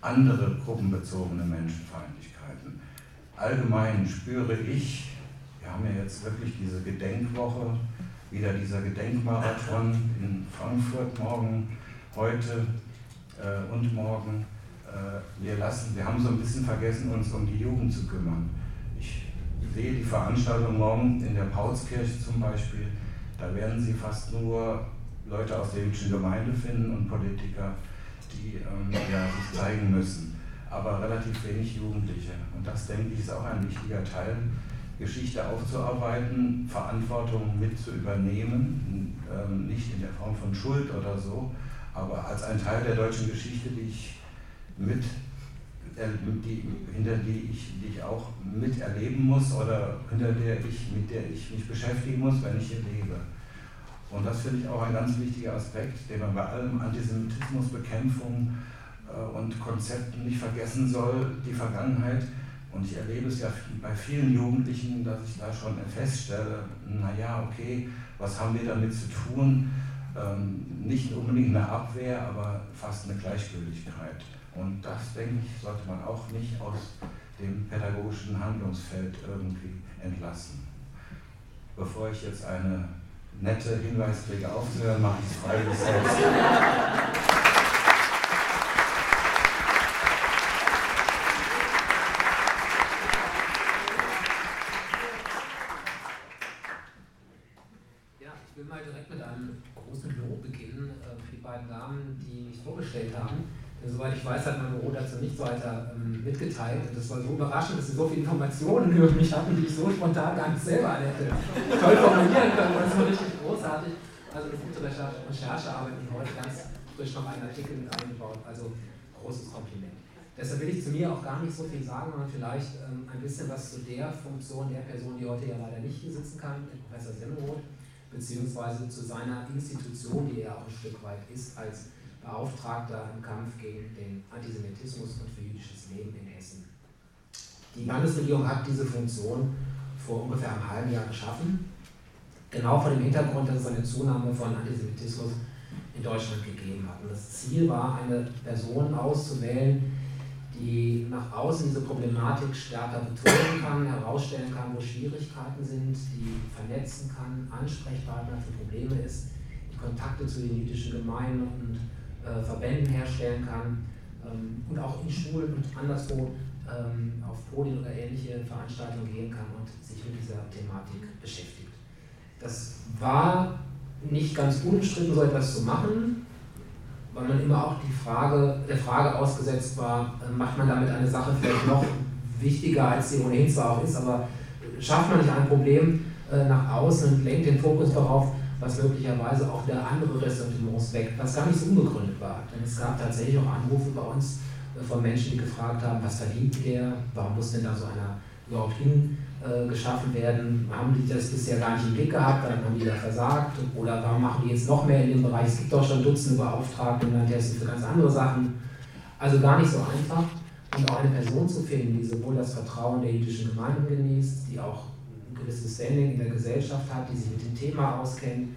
andere gruppenbezogene Menschenfeindlichkeiten. Allgemein spüre ich, wir haben ja jetzt wirklich diese Gedenkwoche, wieder dieser Gedenkmarathon in Frankfurt morgen, heute äh, und morgen äh, wir, lassen, wir haben so ein bisschen vergessen, uns um die Jugend zu kümmern. Ich sehe die Veranstaltung morgen in der Paulskirche zum Beispiel, da werden Sie fast nur Leute aus der jüdischen Gemeinde finden und Politiker, die ähm, ja, sich zeigen müssen, aber relativ wenig Jugendliche. Und das, denke ich, ist auch ein wichtiger Teil, Geschichte aufzuarbeiten, Verantwortung mit zu übernehmen, ähm, nicht in der Form von Schuld oder so, aber als ein Teil der deutschen Geschichte, die ich mit, die, hinter die ich, die ich auch miterleben muss oder hinter der ich, mit der ich mich beschäftigen muss, wenn ich hier lebe. Und das finde ich auch ein ganz wichtiger Aspekt, den man bei allem Antisemitismusbekämpfung äh, und Konzepten nicht vergessen soll, die Vergangenheit. Und ich erlebe es ja bei vielen Jugendlichen, dass ich da schon feststelle, naja, okay, was haben wir damit zu tun? Ähm, nicht unbedingt eine Abwehr, aber fast eine Gleichgültigkeit. Und das, denke ich, sollte man auch nicht aus dem pädagogischen Handlungsfeld irgendwie entlassen. Bevor ich jetzt eine nette Hinweis kriege aufzuhören, mache ich es freiwillig selbst. Ja, ich will mal direkt mit einem großen Lob beginnen äh, für die beiden Damen, die mich vorgestellt haben soweit ich weiß, hat mein Büro dazu nicht weiter ähm, mitgeteilt. Und das war so überraschend, dass sie so viele Informationen [laughs] über mich hatten, die ich so spontan gar nicht selber hätte toll formulieren können. Das war richtig großartig. Also eine gute Recherchearbeit und heute ganz frisch noch einen Artikel mit eingebaut. Also großes Kompliment. Deshalb will ich zu mir auch gar nicht so viel sagen, sondern vielleicht ähm, ein bisschen was zu der Funktion der Person, die heute ja leider nicht hier sitzen kann, der Professor Semmelroth, beziehungsweise zu seiner Institution, die er auch ein Stück weit ist, als Beauftragter im Kampf gegen den Antisemitismus und für jüdisches Leben in Hessen. Die Landesregierung hat diese Funktion vor ungefähr einem halben Jahr geschaffen, genau vor dem Hintergrund, dass es eine Zunahme von Antisemitismus in Deutschland gegeben hat. Und das Ziel war, eine Person auszuwählen, die nach außen diese Problematik stärker betonen kann, herausstellen kann, wo Schwierigkeiten sind, die vernetzen kann, Ansprechpartner für Probleme ist, die Kontakte zu den jüdischen Gemeinden und äh, Verbänden herstellen kann ähm, und auch in Schulen und anderswo ähm, auf Podien oder ähnliche Veranstaltungen gehen kann und sich mit dieser Thematik beschäftigt. Das war nicht ganz unumstritten, so etwas zu machen, weil man immer auch die Frage, der Frage ausgesetzt war, äh, macht man damit eine Sache vielleicht noch wichtiger, als sie ohnehin zwar auch ist, aber schafft man nicht ein Problem, äh, nach außen und lenkt den Fokus darauf, was möglicherweise auch der andere Ressentiments weckt, was gar nicht so unbegründet war. Denn es gab tatsächlich auch Anrufe bei uns äh, von Menschen, die gefragt haben, was verdient der, warum muss denn da so einer überhaupt hin äh, geschaffen werden? Haben die das bisher gar nicht im Blick gehabt, dann haben die da versagt? Oder warum machen die jetzt noch mehr in dem Bereich? Es gibt doch schon Dutzende Beauftragte in Landhessen für ganz andere Sachen. Also gar nicht so einfach. Und auch eine Person zu finden, die sowohl das Vertrauen der jüdischen Gemeinden genießt, die auch gewisses Standing in der Gesellschaft hat, die sich mit dem Thema auskennt,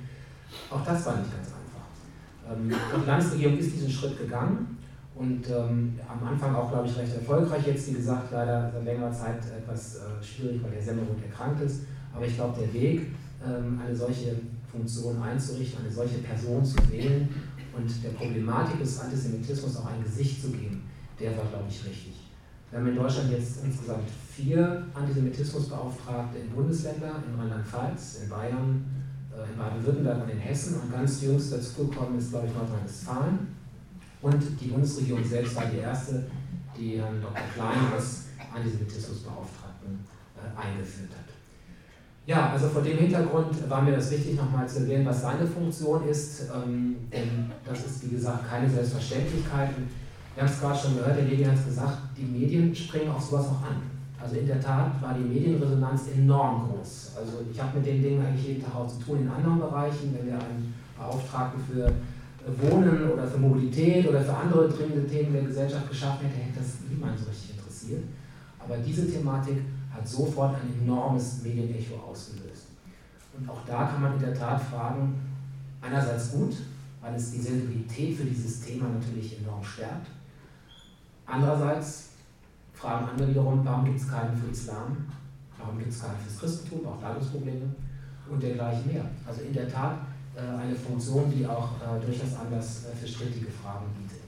auch das war nicht ganz einfach. Ähm, die Landesregierung ist diesen Schritt gegangen und ähm, am Anfang auch, glaube ich, recht erfolgreich. Jetzt, wie gesagt, leider seit längerer Zeit etwas äh, schwierig, weil der Semmelrund erkrankt ist. Aber ich glaube, der Weg, ähm, eine solche Funktion einzurichten, eine solche Person zu wählen und der Problematik des Antisemitismus auch ein Gesicht zu geben, der war, glaube ich, richtig. Wir haben in Deutschland jetzt insgesamt vier Antisemitismusbeauftragte in Bundesländern, in Rheinland-Pfalz, in Bayern, äh, in Baden-Württemberg und in Hessen. Und ganz jüngst dazugekommen ist, glaube ich, Nordrhein-Westfalen. Und die Bundesregierung selbst war die erste, die Herrn Dr. Klein als Antisemitismusbeauftragten äh, eingeführt hat. Ja, also vor dem Hintergrund war mir das wichtig, nochmal zu erwähnen, was seine Funktion ist, ähm, denn das ist, wie gesagt, keine Selbstverständlichkeit. Wir haben es gerade schon gehört, der Legi hat es gesagt, die Medien springen auf sowas auch an. Also in der Tat war die Medienresonanz enorm groß. Also ich habe mit den Dingen eigentlich jeden Tag auch zu tun in anderen Bereichen, wenn wir einen Beauftragten für Wohnen oder für Mobilität oder für andere dringende Themen der Gesellschaft geschaffen hätte, hätte das niemand so richtig interessiert. Aber diese Thematik hat sofort ein enormes Medienecho ausgelöst. Und auch da kann man in der Tat fragen, einerseits gut, weil es die Sensibilität für dieses Thema natürlich enorm stärkt. Andererseits fragen andere wiederum, warum gibt es keinen für Islam, warum gibt es keinen fürs Christentum, auch da gibt es Probleme und dergleichen mehr. Also in der Tat äh, eine Funktion, die auch äh, durchaus Anlass äh, für strittige Fragen bietet.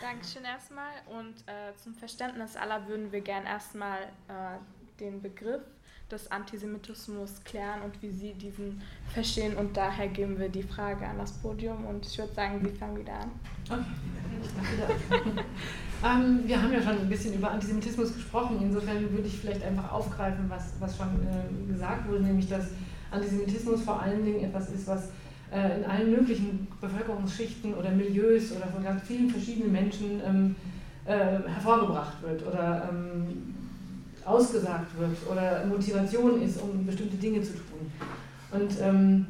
Dankeschön erstmal und äh, zum Verständnis aller würden wir gern erstmal äh, den Begriff des Antisemitismus klären und wie Sie diesen verstehen. Und daher geben wir die Frage an das Podium und ich würde sagen, Sie fangen wieder an. Okay. [laughs] ähm, wir haben ja schon ein bisschen über Antisemitismus gesprochen. Insofern würde ich vielleicht einfach aufgreifen, was, was schon äh, gesagt wurde, nämlich dass Antisemitismus vor allen Dingen etwas ist, was äh, in allen möglichen Bevölkerungsschichten oder Milieus oder von ganz vielen verschiedenen Menschen ähm, äh, hervorgebracht wird oder ähm, ausgesagt wird oder Motivation ist, um bestimmte Dinge zu tun. Und ähm,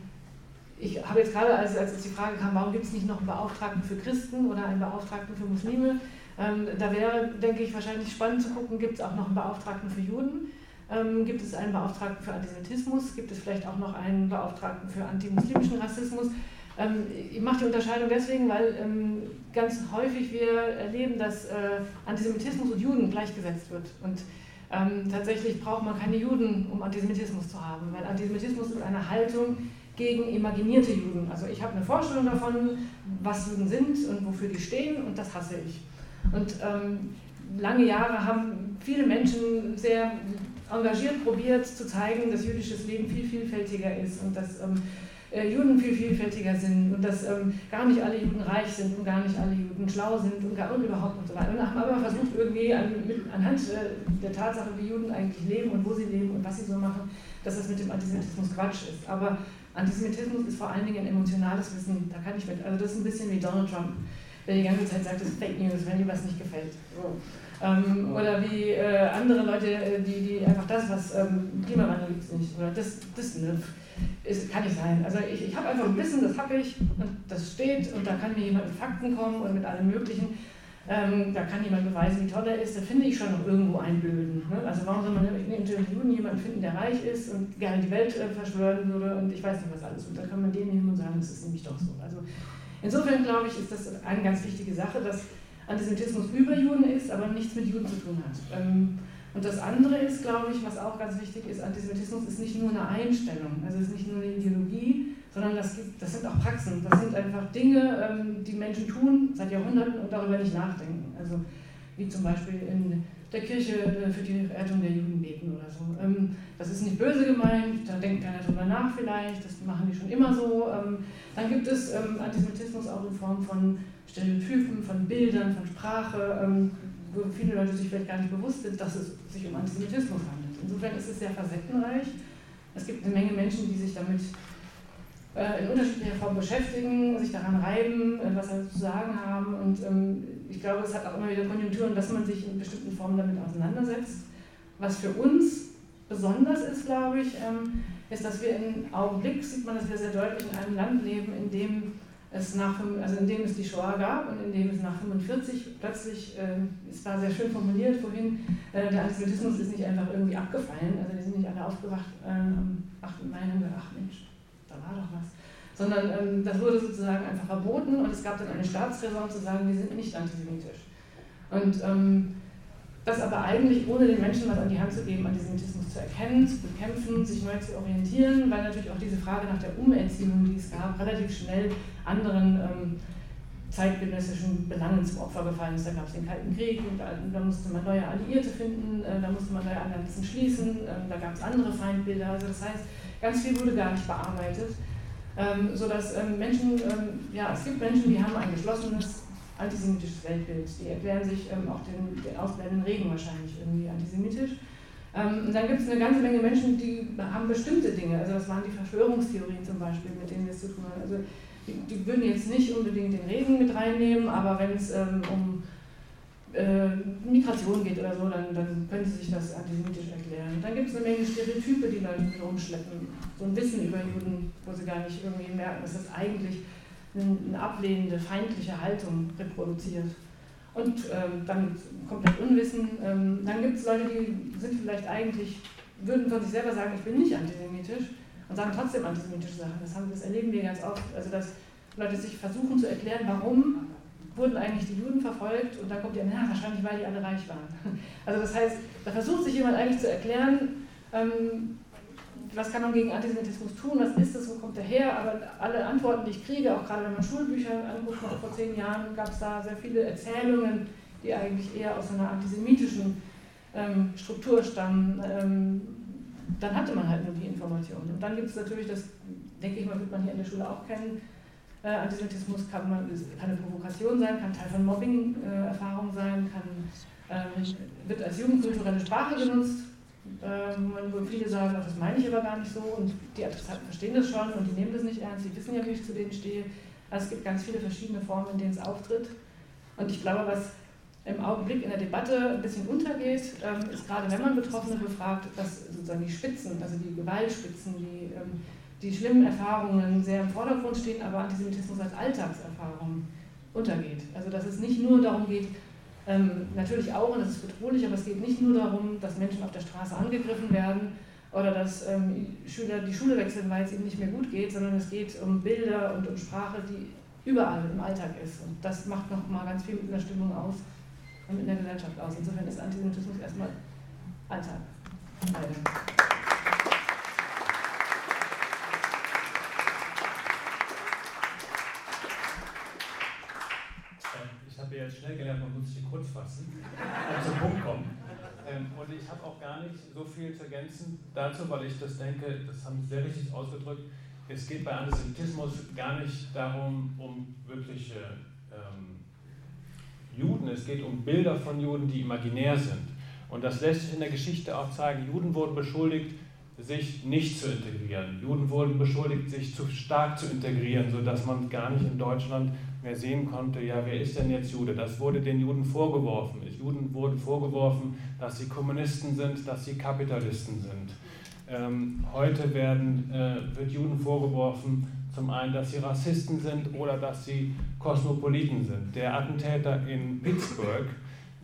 ich habe jetzt gerade, als, als die Frage kam, warum gibt es nicht noch einen Beauftragten für Christen oder einen Beauftragten für Muslime, ähm, da wäre, denke ich, wahrscheinlich spannend zu gucken, gibt es auch noch einen Beauftragten für Juden, ähm, gibt es einen Beauftragten für Antisemitismus, gibt es vielleicht auch noch einen Beauftragten für antimuslimischen Rassismus. Ähm, ich mache die Unterscheidung deswegen, weil ähm, ganz häufig wir erleben, dass äh, Antisemitismus und Juden gleichgesetzt wird. Und ähm, tatsächlich braucht man keine Juden, um Antisemitismus zu haben, weil Antisemitismus ist eine Haltung gegen imaginierte Juden. Also ich habe eine Vorstellung davon, was Juden sind und wofür die stehen und das hasse ich. Und ähm, lange Jahre haben viele Menschen sehr engagiert probiert zu zeigen, dass jüdisches Leben viel vielfältiger ist und dass ähm, äh, Juden viel vielfältiger sind und dass ähm, gar nicht alle Juden reich sind und gar nicht alle Juden schlau sind und, gar, und überhaupt und so weiter. Und haben aber versucht, irgendwie an, mit, anhand äh, der Tatsache, wie Juden eigentlich leben und wo sie leben und was sie so machen, dass das mit dem Antisemitismus Quatsch ist. Aber Antisemitismus ist vor allen Dingen ein emotionales Wissen, da kann ich mit. Also das ist ein bisschen wie Donald Trump, der die ganze Zeit sagt, das ist Fake News, wenn ihm was nicht gefällt. So. Ähm, oder wie äh, andere Leute, äh, die, die einfach das, was ähm, Klimawandel gibt es nicht, oder das, das ne, ist, kann nicht sein. Also ich, ich habe einfach ein Wissen, das habe ich und das steht und da kann mir jemand mit Fakten kommen und mit allem Möglichen. Ähm, da kann jemand beweisen, wie toll er ist, da finde ich schon noch irgendwo einen Blöden. Ne? Also warum soll man in Interviewen jemanden finden, der reich ist und gerne die Welt äh, verschwören würde und ich weiß nicht was alles. Und da kann man den nehmen und sagen, das ist nämlich doch so. Also insofern glaube ich, ist das eine ganz wichtige Sache, dass Antisemitismus über Juden ist, aber nichts mit Juden zu tun hat. Ähm, und das andere ist, glaube ich, was auch ganz wichtig ist, Antisemitismus ist nicht nur eine Einstellung, also es ist nicht nur eine Ideologie, sondern das, gibt, das sind auch Praxen, das sind einfach Dinge, ähm, die Menschen tun seit Jahrhunderten und darüber nicht nachdenken. Also wie zum Beispiel in der Kirche äh, für die Rettung der Juden beten oder so. Ähm, das ist nicht böse gemeint, da denkt keiner drüber nach vielleicht, das machen die schon immer so. Ähm, dann gibt es Antisemitismus auch in Form von Stereotypen, von Bildern, von Sprache, viele Leute sich vielleicht gar nicht bewusst sind, dass es sich um Antisemitismus handelt. Insofern ist es sehr facettenreich. Es gibt eine Menge Menschen, die sich damit äh, in unterschiedlicher Form beschäftigen, sich daran reiben, äh, was sie zu sagen haben. Und ähm, ich glaube, es hat auch immer wieder Konjunkturen, dass man sich in bestimmten Formen damit auseinandersetzt. Was für uns besonders ist, glaube ich, ähm, ist, dass wir im Augenblick, sieht man das ja sehr deutlich, in einem Land leben, in dem es nach, also in dem es die Shoah gab und in dem es nach 45 plötzlich, äh, es war sehr schön formuliert vorhin, äh, der Antisemitismus ist nicht einfach irgendwie abgefallen, also die sind nicht alle aufgewacht äh, am 8. Mai und gedacht, ach Mensch, da war doch was. Sondern ähm, das wurde sozusagen einfach verboten und es gab dann eine Staatsräson zu sagen, wir sind nicht antisemitisch. Und ähm, das aber eigentlich ohne den Menschen was an die Hand zu geben, Antisemitismus zu erkennen, zu bekämpfen, sich neu zu orientieren, weil natürlich auch diese Frage nach der Umerziehung, die es gab, relativ schnell anderen ähm, zeitgenössischen Belangen zum Opfer gefallen ist. Da gab es den Kalten Krieg, und da, da, musste man neue Alliierte finden, äh, da musste man neue Allianzen schließen, äh, da gab es andere Feindbilder. Also das heißt, ganz viel wurde gar nicht bearbeitet, ähm, sodass ähm, Menschen, ähm, ja, es gibt Menschen, die haben ein geschlossenes antisemitisches Weltbild. Die erklären sich ähm, auch den, den ausbleibenden Regen wahrscheinlich irgendwie antisemitisch. Ähm, und dann gibt es eine ganze Menge Menschen, die haben bestimmte Dinge, also das waren die Verschwörungstheorien zum Beispiel, mit denen wir es zu tun haben. Also die, die würden jetzt nicht unbedingt den Regen mit reinnehmen, aber wenn es ähm, um äh, Migration geht oder so, dann, dann können sie sich das antisemitisch erklären. Dann gibt es eine Menge Stereotype, die Leute mit rumschleppen. So ein Wissen über Juden, wo sie gar nicht irgendwie merken, dass das eigentlich eine, ablehnende, feindliche Haltung reproduziert. Und ähm, dann komplett Unwissen. Ähm, dann gibt es Leute, die sind vielleicht eigentlich, würden von sich selber sagen, ich bin nicht antisemitisch und sagen trotzdem antisemitische Sachen. Das, haben, das erleben wir ganz oft. Also, dass Leute sich versuchen zu erklären, warum wurden eigentlich die Juden verfolgt und dann kommt ja, na, wahrscheinlich, weil die alle reich waren. [laughs] Also das heißt, da versucht sich jemand eigentlich zu erklären, ähm, was kann man gegen Antisemitismus tun, was ist das, wo kommt der her, aber alle Antworten, die ich kriege, auch gerade wenn man Schulbücher anguckt, noch vor zehn Jahren gab es da sehr viele Erzählungen, die eigentlich eher aus einer antisemitischen ähm, Struktur stammen. Ähm, dann hatte man halt nur die Informationen. Und dann gibt es natürlich, das denke ich mal, wird man hier in der Schule auch kennen, äh, Antisemitismus kann, man, kann eine Provokation sein, kann Teil von Mobbing-Erfahrung äh, sein, kann, ähm, wird als jugendkulturelle Sprache genutzt. Ähm, wo viele sagen, das meine ich aber gar nicht so und die Adressaten verstehen das schon und die nehmen das nicht ernst, die wissen ja, wie ich zu denen stehe. Also es gibt ganz viele verschiedene Formen, in denen es auftritt. Und ich glaube, was im Augenblick in der Debatte ein bisschen untergeht, ähm, ist gerade, wenn man Betroffene befragt, dass sozusagen die Spitzen, also die Gewaltspitzen, die, ähm, die schlimmen Erfahrungen sehr im Vordergrund stehen, aber Antisemitismus als Alltagserfahrung untergeht. Also dass es nicht nur darum geht, ähm, natürlich auch, und das ist bedrohlich, aber es geht nicht nur darum, dass Menschen auf der Straße angegriffen werden oder dass ähm, Schüler die Schule wechseln, weil es ihnen nicht mehr gut geht, sondern es geht um Bilder und um Sprache, die überall im Alltag ist. Und das macht nochmal ganz viel mit einer Stimmung aus und in der Gesellschaft aus. Insofern ist Antisemitismus erstmal Alltag. Leider. jetzt schnell gelernt, man muss sich kurz fassen und zum Punkt kommen. Ähm, und ich habe auch gar nicht so viel zu ergänzen dazu, weil ich das denke, das haben Sie sehr richtig ausgedrückt. Es geht bei Antisemitismus gar nicht darum, um wirkliche ähm, Juden, es geht um Bilder von Juden, die imaginär sind. Und das lässt sich in der Geschichte auch zeigen. Juden wurden beschuldigt, sich nicht zu integrieren. Juden wurden beschuldigt, sich zu stark zu integrieren, sodass man gar nicht in Deutschland mehr sehen konnte, ja, wer ist denn jetzt Jude? Das wurde den Juden vorgeworfen. Juden wurden vorgeworfen, dass sie Kommunisten sind, dass sie Kapitalisten sind. Ähm, heute werden, äh, wird Juden vorgeworfen, zum einen, dass sie Rassisten sind oder dass sie Kosmopoliten sind. Der Attentäter in Pittsburgh,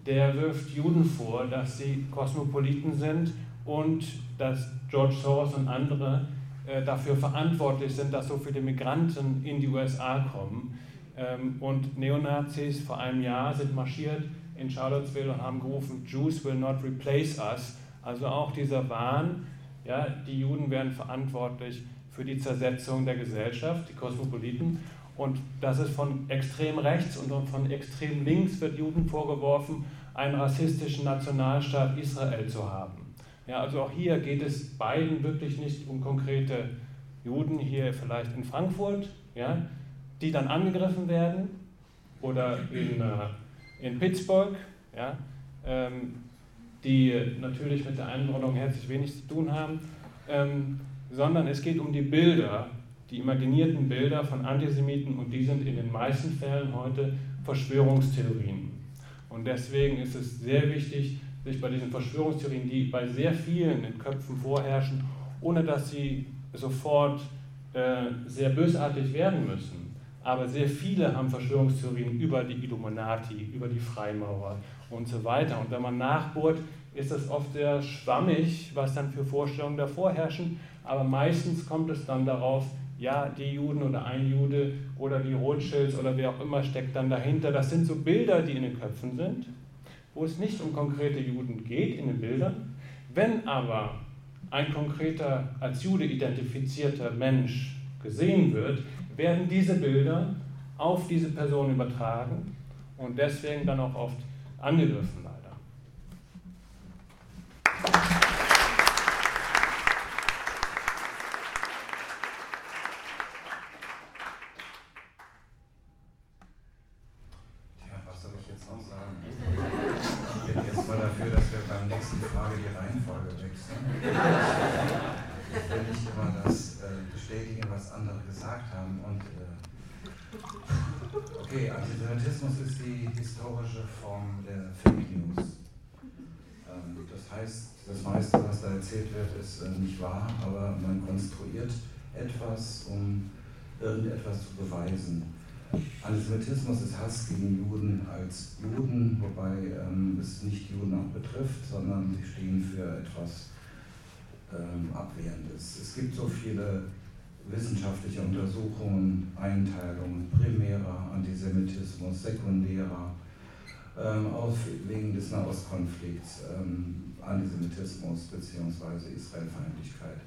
der wirft Juden vor, dass sie Kosmopoliten sind und dass George Soros und andere äh, dafür verantwortlich sind, dass so viele Migranten in die USA kommen. Ähm, und Neonazis vor einem Jahr sind marschiert in Charlottesville und haben gerufen, Jews will not replace us. Also auch dieser Wahn, ja, die Juden werden verantwortlich für die Zersetzung der Gesellschaft, die Kosmopoliten. Und das ist von extrem rechts und von extrem links wird Juden vorgeworfen, einen rassistischen Nationalstaat Israel zu haben. Ja, also auch hier geht es beiden wirklich nicht um konkrete Juden, hier vielleicht in Frankfurt, ja, die dann angegriffen werden oder in, äh, in Pittsburgh, ja, ähm, die natürlich mit der Einordnung herzlich wenig zu tun haben, ähm, sondern es geht um die Bilder, die imaginierten Bilder von Antisemiten und die sind in den meisten Fällen heute Verschwörungstheorien. Und deswegen ist es sehr wichtig, sich bei diesen Verschwörungstheorien, die bei sehr vielen in Köpfen vorherrschen, ohne dass sie sofort äh, sehr bösartig werden müssen. Aber sehr viele haben Verschwörungstheorien über die Illuminati, über die Freimaurer und so weiter. Und wenn man nachbohrt, ist das oft sehr schwammig, was dann für Vorstellungen davor herrschen. Aber meistens kommt es dann darauf, ja, die Juden oder ein Jude oder die Rothschilds oder wer auch immer steckt dann dahinter. Das sind so Bilder, die in den Köpfen sind, wo es nicht um konkrete Juden geht in den Bildern. Wenn aber ein konkreter als Jude identifizierter Mensch gesehen wird, werden diese Bilder auf diese Person übertragen und deswegen dann auch oft angegriffen. historische Form der Fake News. Ähm, das heißt, das meiste, was da erzählt wird, ist äh, nicht wahr, man konstruiert etwas, um irgendetwas zu beweisen. Antisemitismus ist Hass gegen Juden als Juden, wobei ähm, es nicht Juden auch betrifft, sondern sie stehen für etwas ähm, Abwehrendes. Es gibt so viele wissenschaftliche Untersuchungen, Einteilungen, primärer Antisemitismus, sekundärer, ähm, auf, wegen des Nahostkonflikts, ähm, Antisemitismus bzw. Israelfeindlichkeit.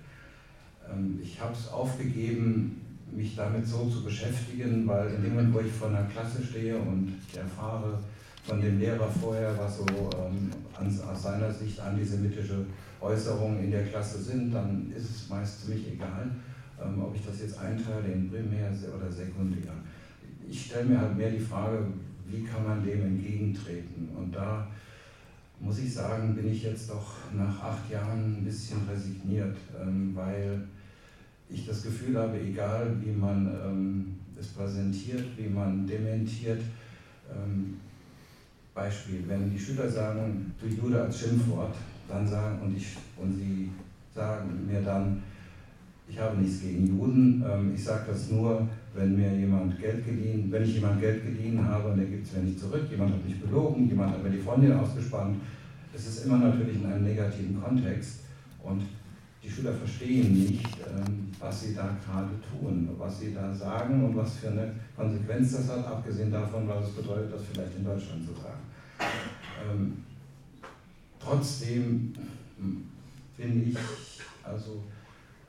Ähm, ich habe es aufgegeben, mich damit so zu beschäftigen, weil in dem Moment, wo ich vor einer Klasse stehe und erfahre von dem Lehrer vorher, was so ähm, aus seiner Sicht antisemitische Äußerungen in der Klasse sind, dann ist es meist ziemlich egal, ähm, ob ich das jetzt einteile in primär oder sekundär. Ich stelle mir halt mehr die Frage, wie kann man dem entgegentreten? Und da muss ich sagen, bin ich jetzt doch nach acht Jahren ein bisschen resigniert, ähm, weil ich das Gefühl habe, egal wie man ähm, es präsentiert, wie man dementiert, ähm, Beispiel, wenn die Schüler sagen, du Jude als Schimpfwort, dann sagen und, ich, und sie sagen mir dann, ich habe nichts gegen Juden, ich sage das nur, wenn mir jemand Geld geliehen, wenn ich jemand Geld geliehen habe und der gibt es mir nicht zurück, jemand hat mich belogen, jemand hat mir die Freundin ausgespannt. Es ist immer natürlich in einem negativen Kontext und die Schüler verstehen nicht, ähm, was sie da gerade tun, was sie da sagen und was für eine Konsequenz das hat, abgesehen davon, was es bedeutet, das vielleicht in Deutschland zu sagen. Ähm, trotzdem hm, finde ich, also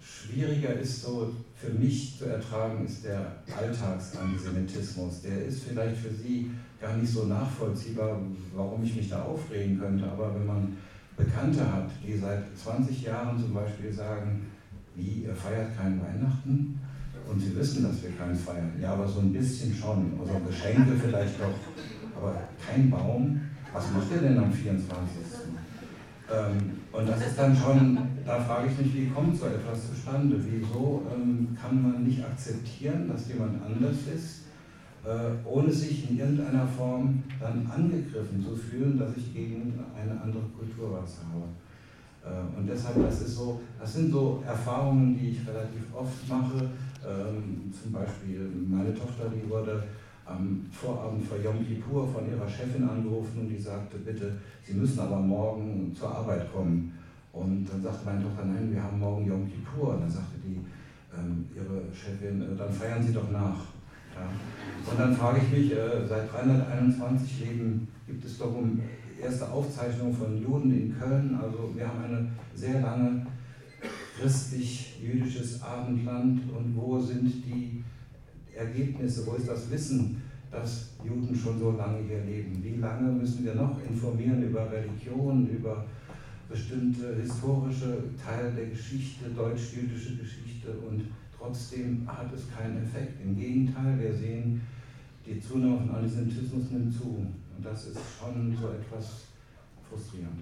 schwieriger ist so für mich zu ertragen, ist der Alltagsantisemitismus. Der ist vielleicht für Sie gar nicht so nachvollziehbar, warum ich mich da aufregen könnte. Aber wenn man Bekannte hat, die seit 20 Jahren zum Beispiel sagen, wie, ihr feiert kein Weihnachten? Und sie wissen, dass wir keins feiern. Ja, aber so ein bisschen schon. Also Geschenke vielleicht doch, aber kein Baum. Was macht ihr denn am 24.? Ähm, und das ist dann schon, da frage ich mich, wie kommt so etwas zustande? Wieso ähm, kann man nicht akzeptieren, dass jemand anders ist, äh, ohne sich in irgendeiner Form dann angegriffen zu fühlen, dass ich gegen eine andere Kultur was habe? Äh, und deshalb, das, ist so, das sind so Erfahrungen, die ich relativ oft mache. Ähm, zum Beispiel meine Tochter, die wurde am Vorabend vor Yom Kippur von ihrer Chefin angerufen und die sagte, bitte, Sie müssen aber morgen zur Arbeit kommen. Und dann sagte meine Tochter, nein, wir haben morgen Yom Kippur. Und dann sagte die, ähm, ihre Chefin, äh, dann feiern Sie doch nach. Ja. Und dann frage ich mich, äh, seit 321 Leben gibt es doch um erste Aufzeichnung von Juden in Köln. Also wir haben eine sehr lange christlich-jüdisches Abendland. Und wo sind die Ergebnisse, wo ist das Wissen, dass Juden schon so lange hier leben? Wie lange müssen wir noch informieren über Religion, über bestimmte historische Teile der Geschichte, deutsch-jüdische Geschichte und trotzdem hat es keinen Effekt. Im Gegenteil, wir sehen, die Zunahme von Antisemitismus nimmt zu und das ist schon so etwas frustrierend.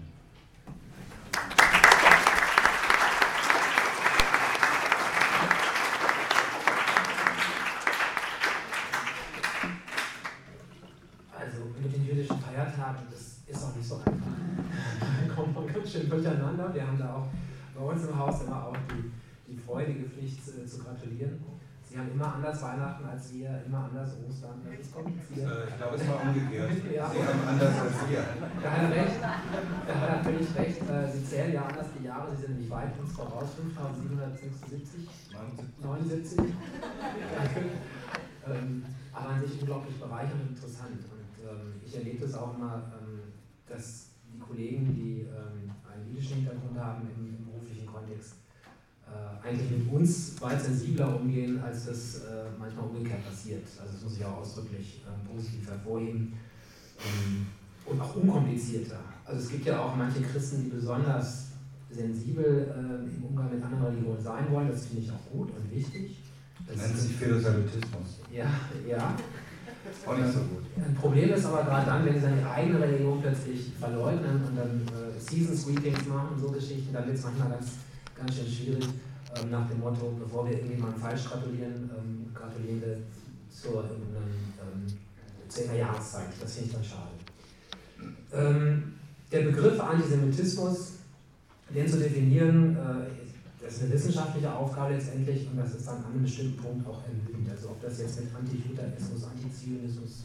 Schön durcheinander. Wir haben da auch bei uns im Haus immer auch die, die freudige Pflicht äh, zu gratulieren. Sie haben immer anders Weihnachten als wir, immer anders Ostern. Das ist kompliziert. Äh, ich glaube, es war umgekehrt. [laughs] ja. Sie haben anders als wir. Da hat er recht. Da hat er völlig recht. Äh, Sie zählen ja anders die Jahre. Sie sind nicht weit uns voraus. 5776, 79. [laughs] ähm, aber an sich unglaublich bereichernd und interessant. Und ähm, ich erlebe das auch immer, ähm, dass die Kollegen, die ähm, Hintergrund haben im, im beruflichen Kontext, äh, eigentlich mit uns weit sensibler umgehen, als das äh, manchmal umgekehrt passiert. Also das muss ich auch ausdrücklich äh, positiv hervorheben. Ähm, und auch unkomplizierter. Also es gibt ja auch manche Christen, die besonders sensibel äh, im Umgang mit anderen Religionen sein wollen. Das finde ich auch gut und wichtig. Das nennt sich Philosemitismus. Ja, ja. Auch nicht so gut. Ein Problem ist aber gerade dann, wenn sie seine eigene Religion plötzlich verleugnen und dann äh, Seasons Greetings machen und so Geschichten, dann wird es manchmal ganz, ganz schön schwierig, ähm, nach dem Motto, bevor wir irgendjemandem falsch gratulieren, ähm, gratulieren wir zur ähm, 10er Jahreszeit. Das finde ich dann schade. Ähm, der Begriff Antisemitismus, den zu definieren, äh, das ist eine wissenschaftliche Aufgabe letztendlich und das ist dann an einem bestimmten Punkt auch ermüdend. Also ob das jetzt mit Antijudaismus, Antizionismus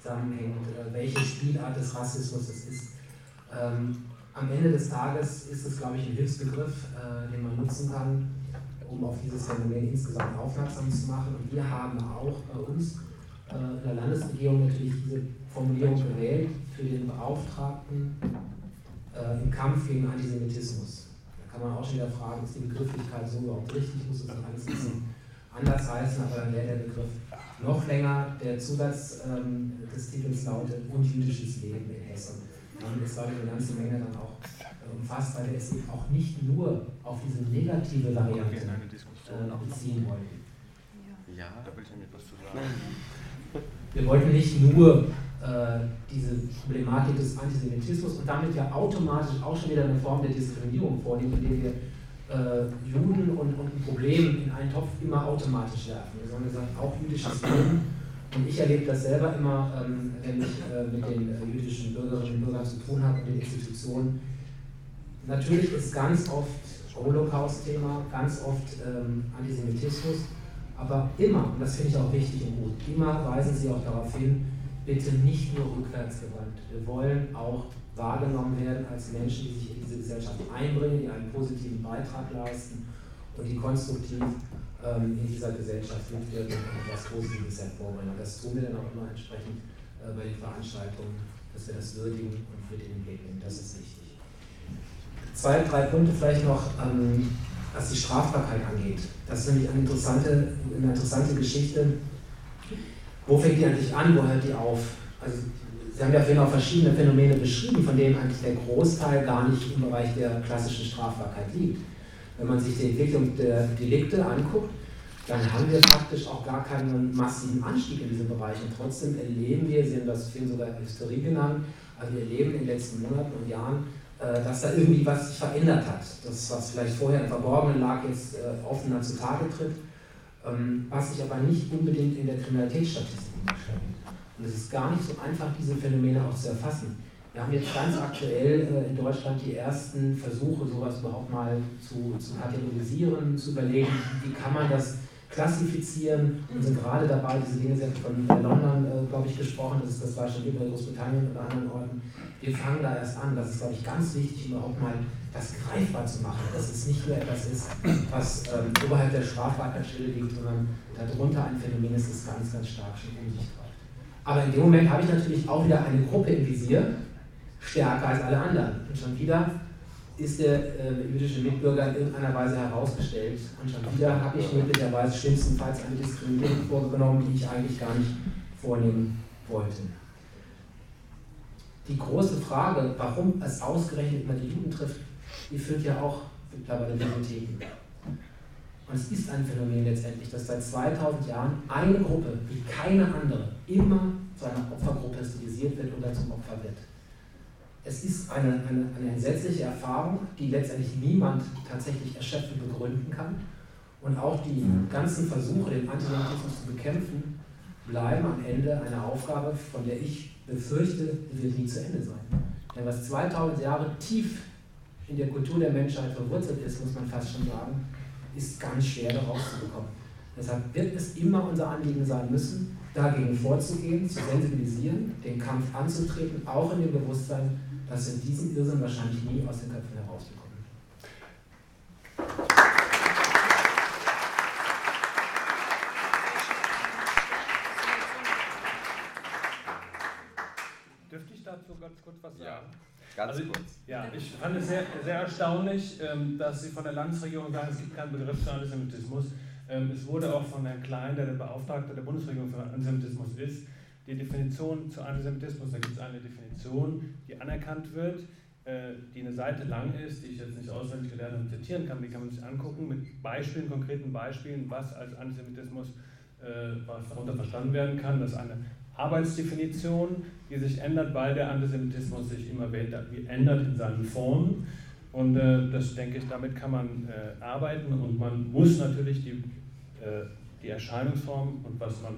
zusammenhängt, äh, welche Spielart des Rassismus es ist. Ähm, am Ende des Tages ist es, glaube ich, ein Hilfsbegriff, äh, den man nutzen kann, um auf dieses Phänomen insgesamt aufmerksam zu machen. Und wir haben auch bei uns äh, in der Landesregierung natürlich diese Formulierung gewählt für den Beauftragten äh, im Kampf gegen Antisemitismus kann man auch schon wieder fragen, ist die Begrifflichkeit so überhaupt richtig, muss das alles ein bisschen anders heißen, aber dann wäre der Begriff noch länger. Der Zusatz ähm, des Titels lautet Und jüdisches Leben in Hessen. Ist, glaube ich, eine ganze Menge dann auch äh, umfasst, weil wir es eben auch nicht nur auf diese negative Variante äh, beziehen wollten. Ja, da will ich nämlich was zu sagen. Wir wollten nicht nur äh, diese Problematik des Antisemitismus und damit ja automatisch auch schon wieder eine Form der Diskriminierung vornehmen, indem wir äh, Juden und, und ein Problem in einen Topf immer automatisch werfen. Wir sollen gesagt, auch jüdisches Leben. Und ich erlebe das selber immer, ähm, wenn ich äh, mit den äh, jüdischen Bürgerinnen und Bürgern zu tun habe und den Institutionen. Natürlich ist ganz oft Holocaust-Thema, ganz oft ähm, Antisemitismus, aber immer, und das finde ich auch wichtig und gut, immer weisen sie auch darauf hin, bitte nicht nur rückwärtsgewandt. Wir wollen auch wahrgenommen werden als Menschen, die sich in diese Gesellschaft einbringen, die einen positiven Beitrag leisten und die konstruktiv ähm, in dieser Gesellschaft mitwirken und etwas Positives hervorbringen. Und das tun wir dann auch immer entsprechend äh, bei den Veranstaltungen, dass wir das würdigen und für den Weg nehmen. Das ist wichtig. Zwei, drei Punkte vielleicht noch, ähm, was die Strafbarkeit angeht. Das ist nämlich eine interessante, eine interessante Geschichte wo fängt die eigentlich an, wo hört die auf? Also, Sie haben ja vorhin auch verschiedene Phänomene beschrieben, von denen eigentlich der Großteil gar nicht im Bereich der klassischen Strafbarkeit liegt. Wenn man sich die Entwicklung der Delikte anguckt, dann haben wir praktisch auch gar keinen massiven Anstieg in diesem Bereich. Und trotzdem erleben wir, Sie haben das vorhin sogar Historie genannt, also wir erleben in den letzten Monaten und Jahren, äh, dass da irgendwie was sich verändert hat. Das, was vielleicht vorher im Verborgenen lag, jetzt äh, offener zutage tritt was sich aber nicht unbedingt in der Kriminalitätsstatistik erscheint. Und es ist gar nicht so einfach, diese Phänomene auch zu erfassen. Wir haben jetzt ganz aktuell äh, in Deutschland die ersten Versuche, sowas überhaupt mal zu, zu kategorisieren, zu überlegen, wie kann man das klassifizieren und sind gerade dabei, diese Dinge, haben von London, äh, glaube ich, gesprochen, das ist das schon über Großbritannien oder anderen Orten. Wir fangen da erst an. Das ist, glaube ich, ganz wichtig, überhaupt mal das greifbar zu machen, dass es nicht nur etwas ist, was ähm, oberhalb der Strafbarkeitsstelle liegt, sondern darunter ein Phänomen ist, das ganz, ganz stark schon um sich greift. Aber in dem Moment habe ich natürlich auch wieder eine Gruppe im Visier, stärker als alle anderen. Und schon wieder ist der äh, jüdische Mitbürger in irgendeiner Weise herausgestellt. Und schon wieder habe ich möglicherweise schlimmstenfalls eine Diskriminierung vorgenommen, die ich eigentlich gar nicht vornehmen wollte. Die große Frage, warum es ausgerechnet immer die Juden trifft, die führt ja auch mittlerweile Bibliotheken. Und es ist ein Phänomen letztendlich, dass seit 2000 Jahren eine Gruppe wie keine andere immer zu einer Opfergruppe stilisiert wird oder zum Opfer wird. Es ist eine, eine, eine entsetzliche Erfahrung, die letztendlich niemand tatsächlich erschöpfend begründen kann. Und auch die ganzen Versuche, den Antisemitismus zu bekämpfen, bleiben am Ende eine Aufgabe, von der ich befürchte, die wird nie zu Ende sein. Denn was 2000 Jahre tief in der Kultur der Menschheit verwurzelt ist, muss man fast schon sagen, ist ganz schwer da rauszubekommen. Deshalb wird es immer unser Anliegen sein müssen, dagegen vorzugehen, zu sensibilisieren, den Kampf anzutreten, auch in dem Bewusstsein, dass wir diesen Irrsinn wahrscheinlich nie aus den Köpfen herausbekommen. Dürfte ich dazu ganz kurz was sagen? Ja, ganz also, kurz. Ja, ich fand es sehr, sehr erstaunlich, ähm, dass Sie von der Landesregierung sagen, es gibt keinen Begriff für Antisemitismus. Ähm, es wurde auch von Herrn Klein, der der Beauftragte der Bundesregierung für Antisemitismus ist, die Definition zu Antisemitismus, da gibt es eine Definition, die anerkannt wird, äh, die eine Seite lang ist, die ich jetzt nicht auswendig gelernt und zitieren kann, die kann man sich angucken mit Beispielen, konkreten Beispielen, was als Antisemitismus, äh, was darunter verstanden werden kann. Das ist eine Arbeitsdefinition, die sich ändert, weil der Antisemitismus sich immer weiter ändert in seinen Formen. Und äh, das denke ich, damit kann man äh, arbeiten und man muss natürlich die, äh, die Erscheinungsform und was man,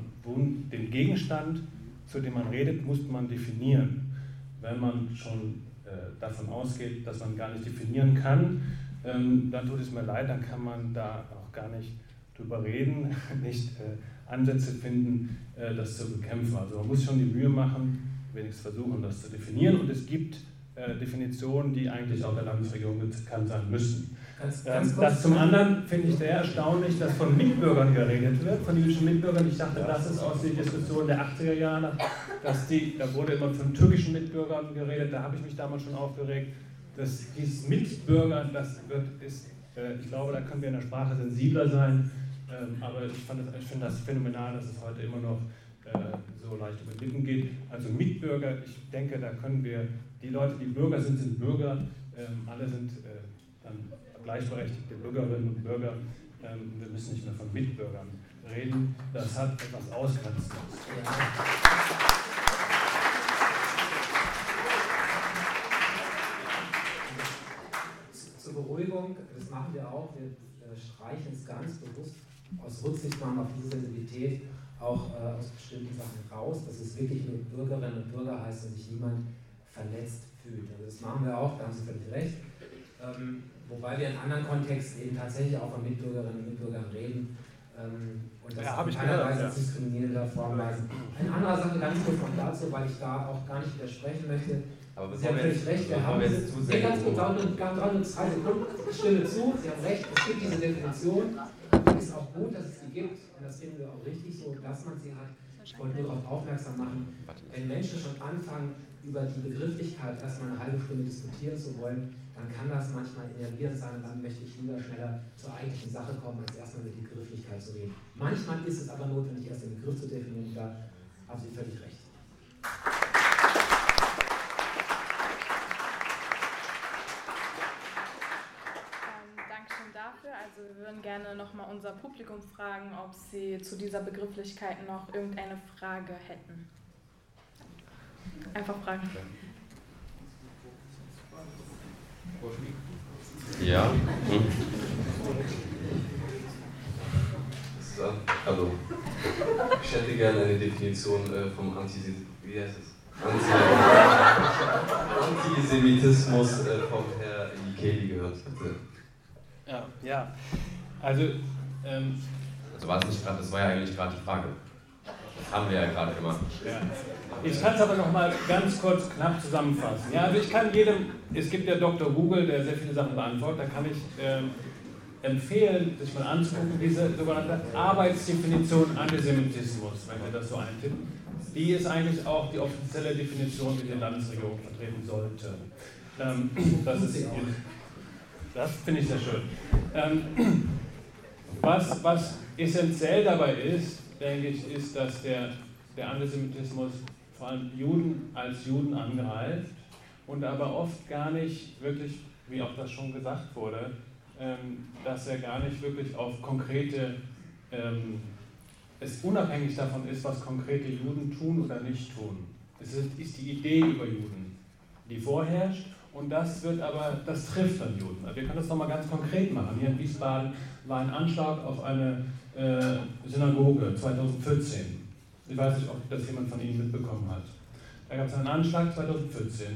den Gegenstand, zu dem man redet, muss man definieren. Wenn man schon äh, davon ausgeht, dass man gar nicht definieren kann, ähm, dann tut es mir leid, dann kann man da auch gar nicht drüber reden, [laughs] nicht äh, Ansätze finden, äh, das zu bekämpfen. Also man muss schon die Mühe machen, wenigstens versuchen, das zu definieren. Und es gibt äh, Definitionen, die eigentlich auch der Landesregierung bekannt sein müssen. Ganz, ganz ähm, das zum anderen finde ich sehr erstaunlich, dass von Mitbürgern geredet wird, von jüdischen Mitbürgern. Ich dachte, das ist aus der Diskussion der 80er Jahre, dass die, da wurde immer von türkischen Mitbürgern geredet, da habe ich mich damals schon aufgeregt. dass dieses Mitbürger, das wird, ist, äh, ich glaube, da können wir in der Sprache sensibler sein, ähm, aber ich, ich finde das phänomenal, dass es heute immer noch äh, so leicht über Lippen geht. Also Mitbürger, ich denke, da können wir, die Leute, die Bürger sind, sind Bürger, ähm, alle sind äh, dann gleichberechtigte Bürgerinnen und Bürger. Ähm, wir müssen nicht mehr von Mitbürgern reden. Das hat etwas Ausgrenzendes. Zur Beruhigung, das machen wir auch, wir streichen es ganz bewusst aus Rücksichtnahme auf diese Sensibilität auch äh, aus bestimmten Sachen raus, dass es wirklich nur Bürgerinnen und Bürger heißt und sich niemand verletzt fühlt. Also das machen wir auch, da haben Sie völlig recht. Ähm, wobei wir in anderen Kontexten eben tatsächlich auch von Mitbürgerinnen und Mitbürgern reden ähm, und das ja, in keiner Weise ja. diskriminierender Form weisen. Eine andere Sache ganz kurz noch dazu, weil ich da auch gar nicht widersprechen möchte. Aber Sie haben völlig recht, wir haben jetzt zu sehr ganz kurz, gerade nur zwei Sekunden, ich stimme zu, Sie haben recht, es gibt diese Definition. Es ist auch gut, dass es sie gibt und das finden wir auch richtig so, dass man sie hat. Ich wollte nur darauf aufmerksam machen, wenn Menschen schon anfangen, über die Begrifflichkeit erstmal eine halbe Stunde diskutieren zu wollen, dann kann das manchmal enervierend sein und dann möchte ich lieber schneller zur eigentlichen Sache kommen, als erstmal mit Begrifflichkeit zu reden. Manchmal ist es aber notwendig, erst den Begriff zu definieren, da haben Sie völlig recht. Also wir würden gerne nochmal unser Publikum fragen, ob sie zu dieser Begrifflichkeit noch irgendeine Frage hätten. Einfach fragen. Ja. Hm. Hallo. Ich hätte gerne eine Definition äh, vom Antisemitismus. Wie heißt es? Antisemitismus äh, vom Herrn Ikeli gehört, bitte. Ja, ja. Also, ähm, also war es nicht gerade, das war ja eigentlich gerade die Frage. Das haben wir ja gerade gemacht. Ja. Ich kann es aber noch mal ganz kurz knapp zusammenfassen. Ja, also ich kann jedem, es gibt ja Dr. Google, der sehr viele Sachen beantwortet, da kann ich ähm, empfehlen, sich mal anzugucken, diese sogenannte Arbeitsdefinition Antisemitismus, wenn wir das so eintippen. Die ist eigentlich auch die offizielle Definition, die die Landesregierung vertreten sollte. Ähm, das ist Das finde ich sehr schön. Ähm, was, was essentiell dabei ist, denke ich, ist, dass der, der Antisemitismus vor allem Juden als Juden angreift und aber oft gar nicht wirklich, wie auch das schon gesagt wurde, ähm, dass er gar nicht wirklich auf konkrete, ähm, es unabhängig davon ist, was konkrete Juden tun oder nicht tun. Es ist, ist die Idee über Juden, die vorherrscht und das wird aber, das trifft dann Juden. Wir können das nochmal ganz konkret machen. Hier in Wiesbaden war ein Anschlag auf eine äh, Synagoge 2014. Ich weiß nicht, ob das jemand von Ihnen mitbekommen hat. Da gab es einen Anschlag 2014,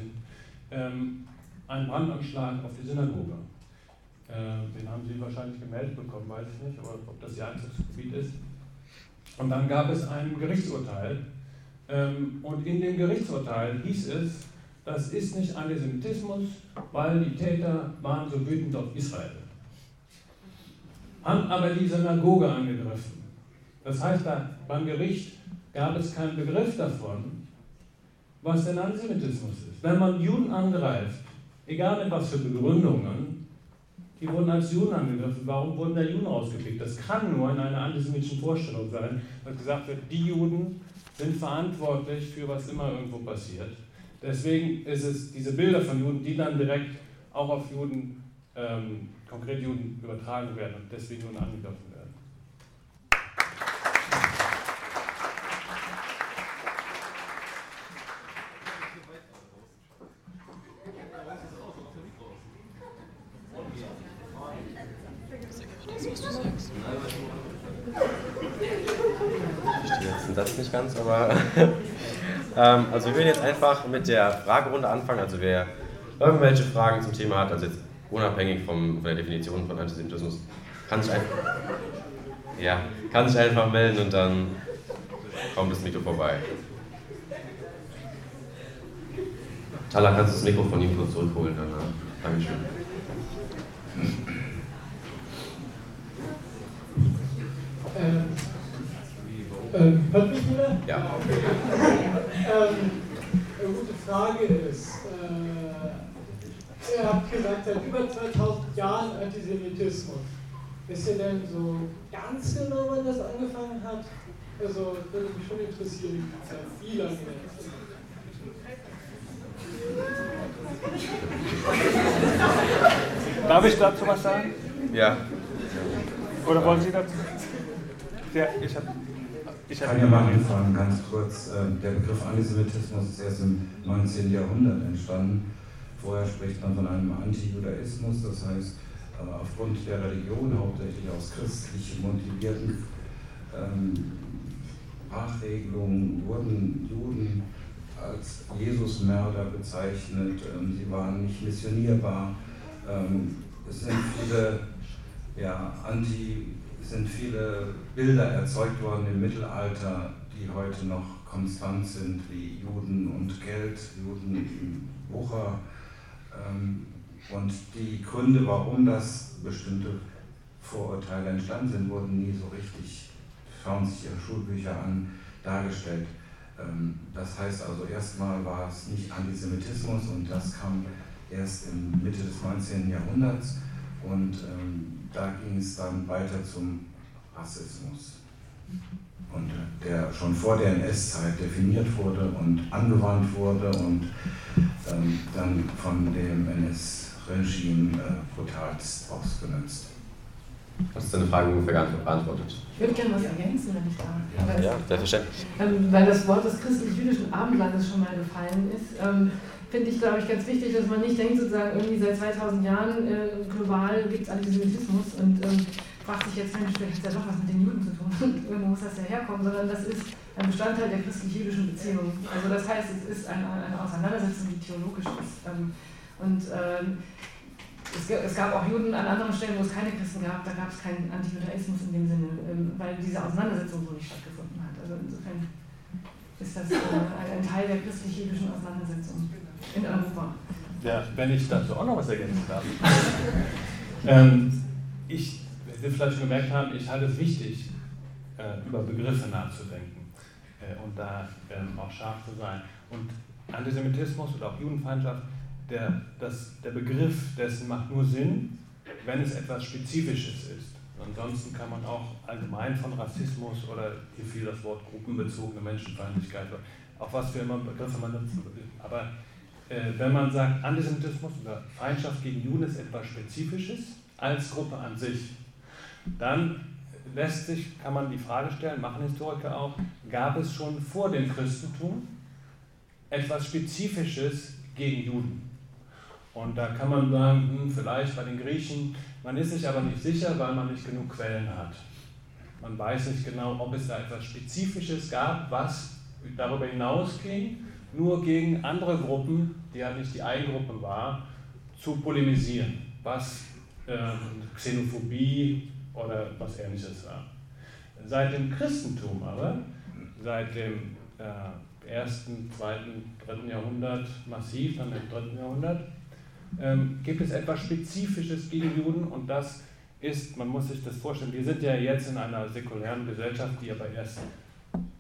ähm, einen Brandanschlag auf die Synagoge. Äh, den haben Sie wahrscheinlich gemeldet bekommen, weiß ich nicht, aber ob das Ihr Einsatzgebiet ist. Und dann gab es ein Gerichtsurteil. Ähm, und in dem Gerichtsurteil hieß es, das ist nicht Antisemitismus, weil die Täter waren so wütend auf Israel. Haben aber die Synagoge angegriffen. Das heißt, da beim Gericht gab es keinen Begriff davon, was denn Antisemitismus ist. Wenn man Juden angreift, egal mit was für Begründungen, die wurden als Juden angegriffen. Warum wurden da Juden rausgepickt? Das kann nur in einer antisemitischen Vorstellung sein, dass gesagt wird, die Juden sind verantwortlich für was immer irgendwo passiert. Deswegen ist es diese Bilder von Juden, die dann direkt auch auf Juden, ähm, konkret Juden übertragen werden und deswegen Juden angegriffen werden. Satz nicht ganz, aber ähm, also wir werden jetzt einfach mit der Fragerunde anfangen. Also wer irgendwelche Fragen zum Thema hat, also jetzt unabhängig vom, von der Definition von Antisemitismus, kann sich, einfach, ja, kann sich einfach melden und dann kommt das Mikro vorbei. Tala, kannst du das Mikro von ihm kurz zurückholen danach? Dankeschön. Ähm, ähm, hört mich wieder? Ja. ähm, eine gute Frage ist, äh, ihr habt gesagt, seit über 2000 Jahren Antisemitismus. Wisst ihr denn so ganz genau, wann das angefangen hat? Also, das würde mich schon interessieren, seit wie lange jetzt. Darf ich dazu was sagen? Ja. Oder wollen Sie dazu? Ja, ich habe ich kann ja mal anfangen, ganz kurz. Ähm, der Begriff Antisemitismus ist erst im 19. Jahrhundert entstanden. Vorher spricht man von einem Antijudaismus, das heißt, äh, aufgrund der Religion, hauptsächlich aus christlich motivierten ähm, Sprachregelungen, wurden Juden als Jesusmörder bezeichnet. Ähm, sie waren nicht missionierbar. es sind viele ja, anti sind viele Bilder erzeugt worden im Mittelalter, die heute noch konstant sind, wie Juden und Geld, Juden im Wucher. Ähm, und die Gründe, warum das bestimmte Vorurteile entstanden sind, wurden nie so richtig, schauen sich Ihre Schulbücher an, dargestellt. Ähm, das heißt also, erstmal war es nicht Antisemitismus und das kam erst in Mitte des 19. Jahrhunderts und ähm, da ging es dann weiter zum Rassismus. Und der schon vor der NS-Zeit definiert wurde und angewandt wurde und ähm, dann von dem NS-Regime äh, brutalst ausgenutzt. Hast du deine Frage ungefähr gar nicht beantwortet? Ich würde gerne was ergänzen, wenn ich darf. Ja, ja selbstverständlich. Ähm, weil das Wort des christlich-jüdischen Abendlandes schon mal gefallen ist. Ähm, finde ich, glaube ich, ganz wichtig, dass man nicht denkt, sozusagen, irgendwie seit 2000 Jahren äh, global gibt es Antisemitismus und ähm, fragt sich jetzt, Mensch, vielleicht hat ja doch was mit den Juden zu tun [laughs] irgendwo muss das ja herkommen, sondern das ist ein Bestandteil der christlich-jüdischen Beziehung. Also das heißt, es ist eine, eine Auseinandersetzung, die theologisch ist. Ähm, und ähm, es, es, gab auch Juden an anderen Stellen, wo es keine Christen gab, da gab es keinen Antijudaismus in dem Sinne, ähm, weil diese Auseinandersetzung so nicht stattgefunden hat. Also insofern ist das äh, ein Teil der christlich-jüdischen Auseinandersetzung in Europa. Ja, wenn ich dazu auch noch was ergänzen darf. [laughs] ähm, ich, wie Sie vielleicht gemerkt haben, ich halte es wichtig, äh, über Begriffe nachzudenken äh, und da ähm, auch scharf zu sein. Und Antisemitismus oder auch Judenfeindschaft, der, das, der Begriff dessen macht nur Sinn, wenn es etwas Spezifisches ist. Ansonsten kann man auch allgemein von Rassismus oder hier fiel das Wort gruppenbezogene Menschenfeindlichkeit, auch was für immer Begriffe man nutzen will. Aber wenn man sagt, Antisemitismus oder Feindschaft gegen Juden ist etwas Spezifisches als Gruppe an sich, dann lässt sich, kann man die Frage stellen, machen Historiker auch, gab es schon vor dem Christentum etwas Spezifisches gegen Juden? Und da kann man sagen, hm, vielleicht bei den Griechen, man ist sich aber nicht sicher, weil man nicht genug Quellen hat. Man weiß nicht genau, ob es da etwas Spezifisches gab, was darüber hinausging, nur gegen andere Gruppen, die ja nicht die Eigengruppe war, zu polemisieren, was äh, Xenophobie oder was ähnliches war. Seit dem Christentum aber, seit dem äh, ersten, zweiten, dritten Jahrhundert massiv, dann im dritten Jahrhundert, ähm, gibt es etwas Spezifisches gegen Juden und das ist, man muss sich das vorstellen, wir sind ja jetzt in einer säkulären Gesellschaft, die aber erst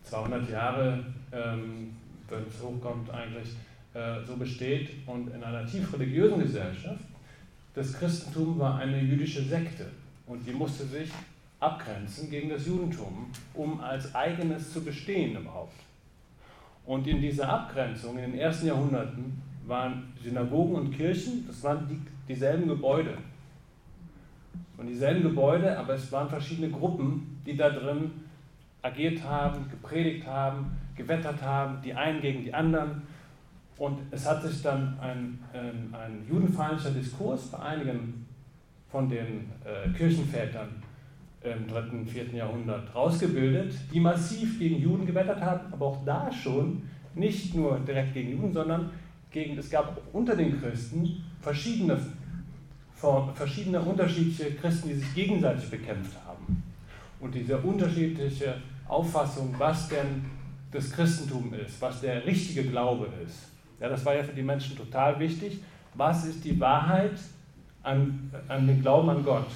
200 Jahre, ähm, wenn es hochkommt, eigentlich äh, so besteht und in einer tief religiösen Gesellschaft. Das Christentum war eine jüdische Sekte und die musste sich abgrenzen gegen das Judentum, um als eigenes zu bestehen überhaupt. Und in dieser Abgrenzung in den ersten Jahrhunderten waren Synagogen und Kirchen, das waren die, dieselben Gebäude. Und dieselben Gebäude, aber es waren verschiedene Gruppen, die da drin agiert haben, gepredigt haben, gewettert haben, die einen gegen die anderen. Und es hat sich dann ein, ein, ein judenfeindlicher Diskurs bei einigen von den äh, Kirchenvätern im dritten, vierten Jahrhundert rausgebildet, die massiv gegen Juden gewettert haben, aber auch da schon nicht nur direkt gegen Juden, sondern gegen, es gab unter den Christen verschiedene, verschiedene unterschiedliche Christen, die sich gegenseitig bekämpft haben. Und diese unterschiedliche Auffassung, was denn das Christentum ist, was der richtige Glaube ist, ja, das war ja für die Menschen total wichtig. Was ist die Wahrheit an, an den Glauben an Gott?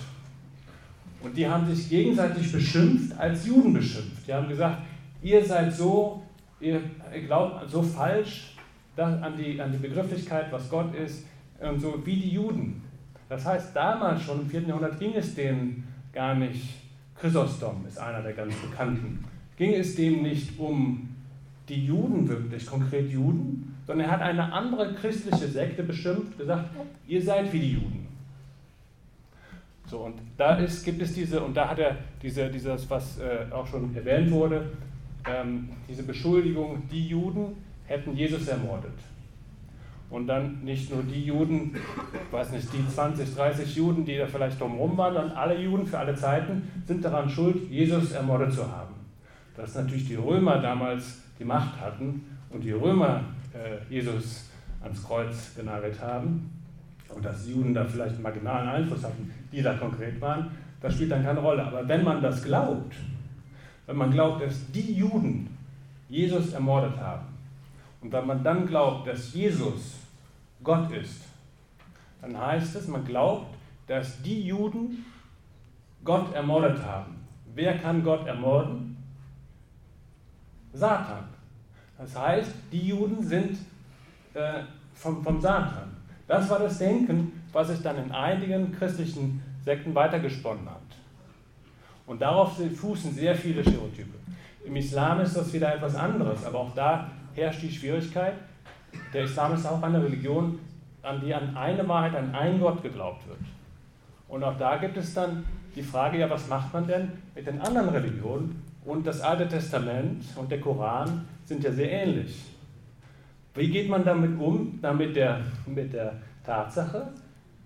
Und die haben sich gegenseitig beschimpft, als Juden beschimpft. Die haben gesagt, ihr seid so, ihr glaubt so falsch, an die, an die Begrifflichkeit, was Gott ist, und so wie die Juden. Das heißt, damals schon im 4. Jahrhundert ging es denen gar nicht, Chrysostom ist einer der ganz bekannten, ging es dem nicht um die Juden wirklich, konkret Juden, sondern er hat eine andere christliche Sekte beschimpft, gesagt, ihr seid wie die Juden. So, und da ist, gibt es diese, und da hat er diese, dieses, was äh, auch schon erwähnt wurde, ähm, diese Beschuldigung, die Juden hätten Jesus ermordet. Und dann nicht nur die Juden, ich weiß nicht, die 20, 30 Juden, die da vielleicht drumherum waren, sondern alle Juden für alle Zeiten sind daran schuld, Jesus ermordet zu haben. Dass natürlich die Römer damals die Macht hatten und die Römer äh, Jesus ans Kreuz genagelt haben und dass Juden da vielleicht einen marginalen Einfluss hatten, die da konkret waren, das spielt dann keine Rolle. Aber wenn man das glaubt, wenn man glaubt, dass die Juden Jesus ermordet haben, und wenn man dann glaubt, dass Jesus Gott ist, dann heißt es, man glaubt, dass die Juden Gott ermordet haben. Wer kann Gott ermorden? Satan. Das heißt, die Juden sind äh, vom, vom Satan. Das war das Denken, was sich dann in einigen christlichen Sekten weitergesponnen hat. Und darauf fußen sehr viele Stereotype. Im Islam ist das wieder etwas anderes, aber auch da herrscht die Schwierigkeit. Der Islam ist auch eine Religion, an die an eine Wahrheit, an einen Gott geglaubt wird. Und auch da gibt es dann die Frage, ja, was macht man denn mit den anderen Religionen? Und das Alte Testament und der Koran sind ja sehr ähnlich. Wie geht man damit um, damit der, mit der Tatsache,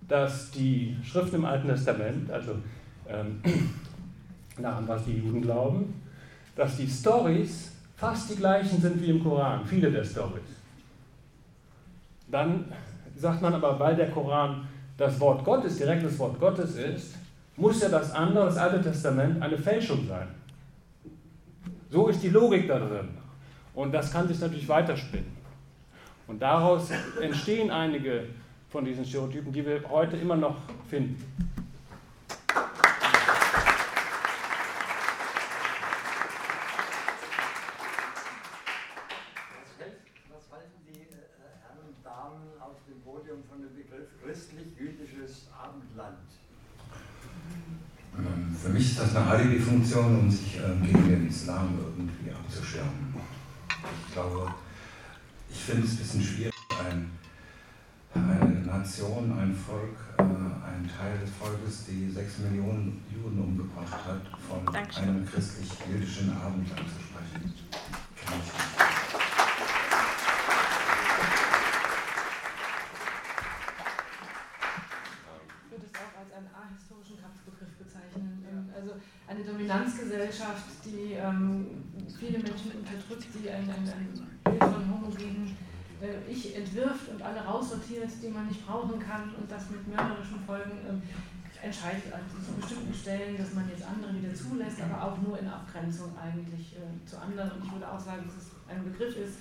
dass die Schriften im Alten Testament, also ähm, [clears throat] nach was die Juden glauben, dass die Stories fast die gleichen sind wie im Koran, viele der Stories. Dann sagt man aber, weil der Koran das Wort Gottes, direkt das Wort Gottes ist, muss ja das andere, das Alte Testament, eine Fälschung sein. So ist die Logik da drin. Und das kann sich natürlich weiterspinnen. Und daraus entstehen einige von diesen Stereotypen, die wir heute immer noch finden. christlich-jüdisches Abendland. Ähm, für mich ist das eine Alibi-Funktion, um sich ähm, gegen den Islam irgendwie abzuschirmen. Ich glaube, ich finde es ein bisschen schwierig, ein, eine Nation, ein Volk, äh, ein Teil des Volkes, die sechs Millionen Juden umgebracht hat, von Dankeschön. einem christlich-jüdischen Abend anzusprechen. Ich nicht. eine Dominanzgesellschaft, die ähm, viele Menschen unterdrückt, die ein, ein, ein Bild von homogenen Ich entwirft und alle raussortiert, die man nicht brauchen kann und das mit mörderischen Folgen äh, entscheidet an zu bestimmten Stellen, dass man jetzt andere wieder zulässt, aber auch nur in Abgrenzung eigentlich äh, zu anderen. Und ich würde auch sagen, dass es ein Begriff ist,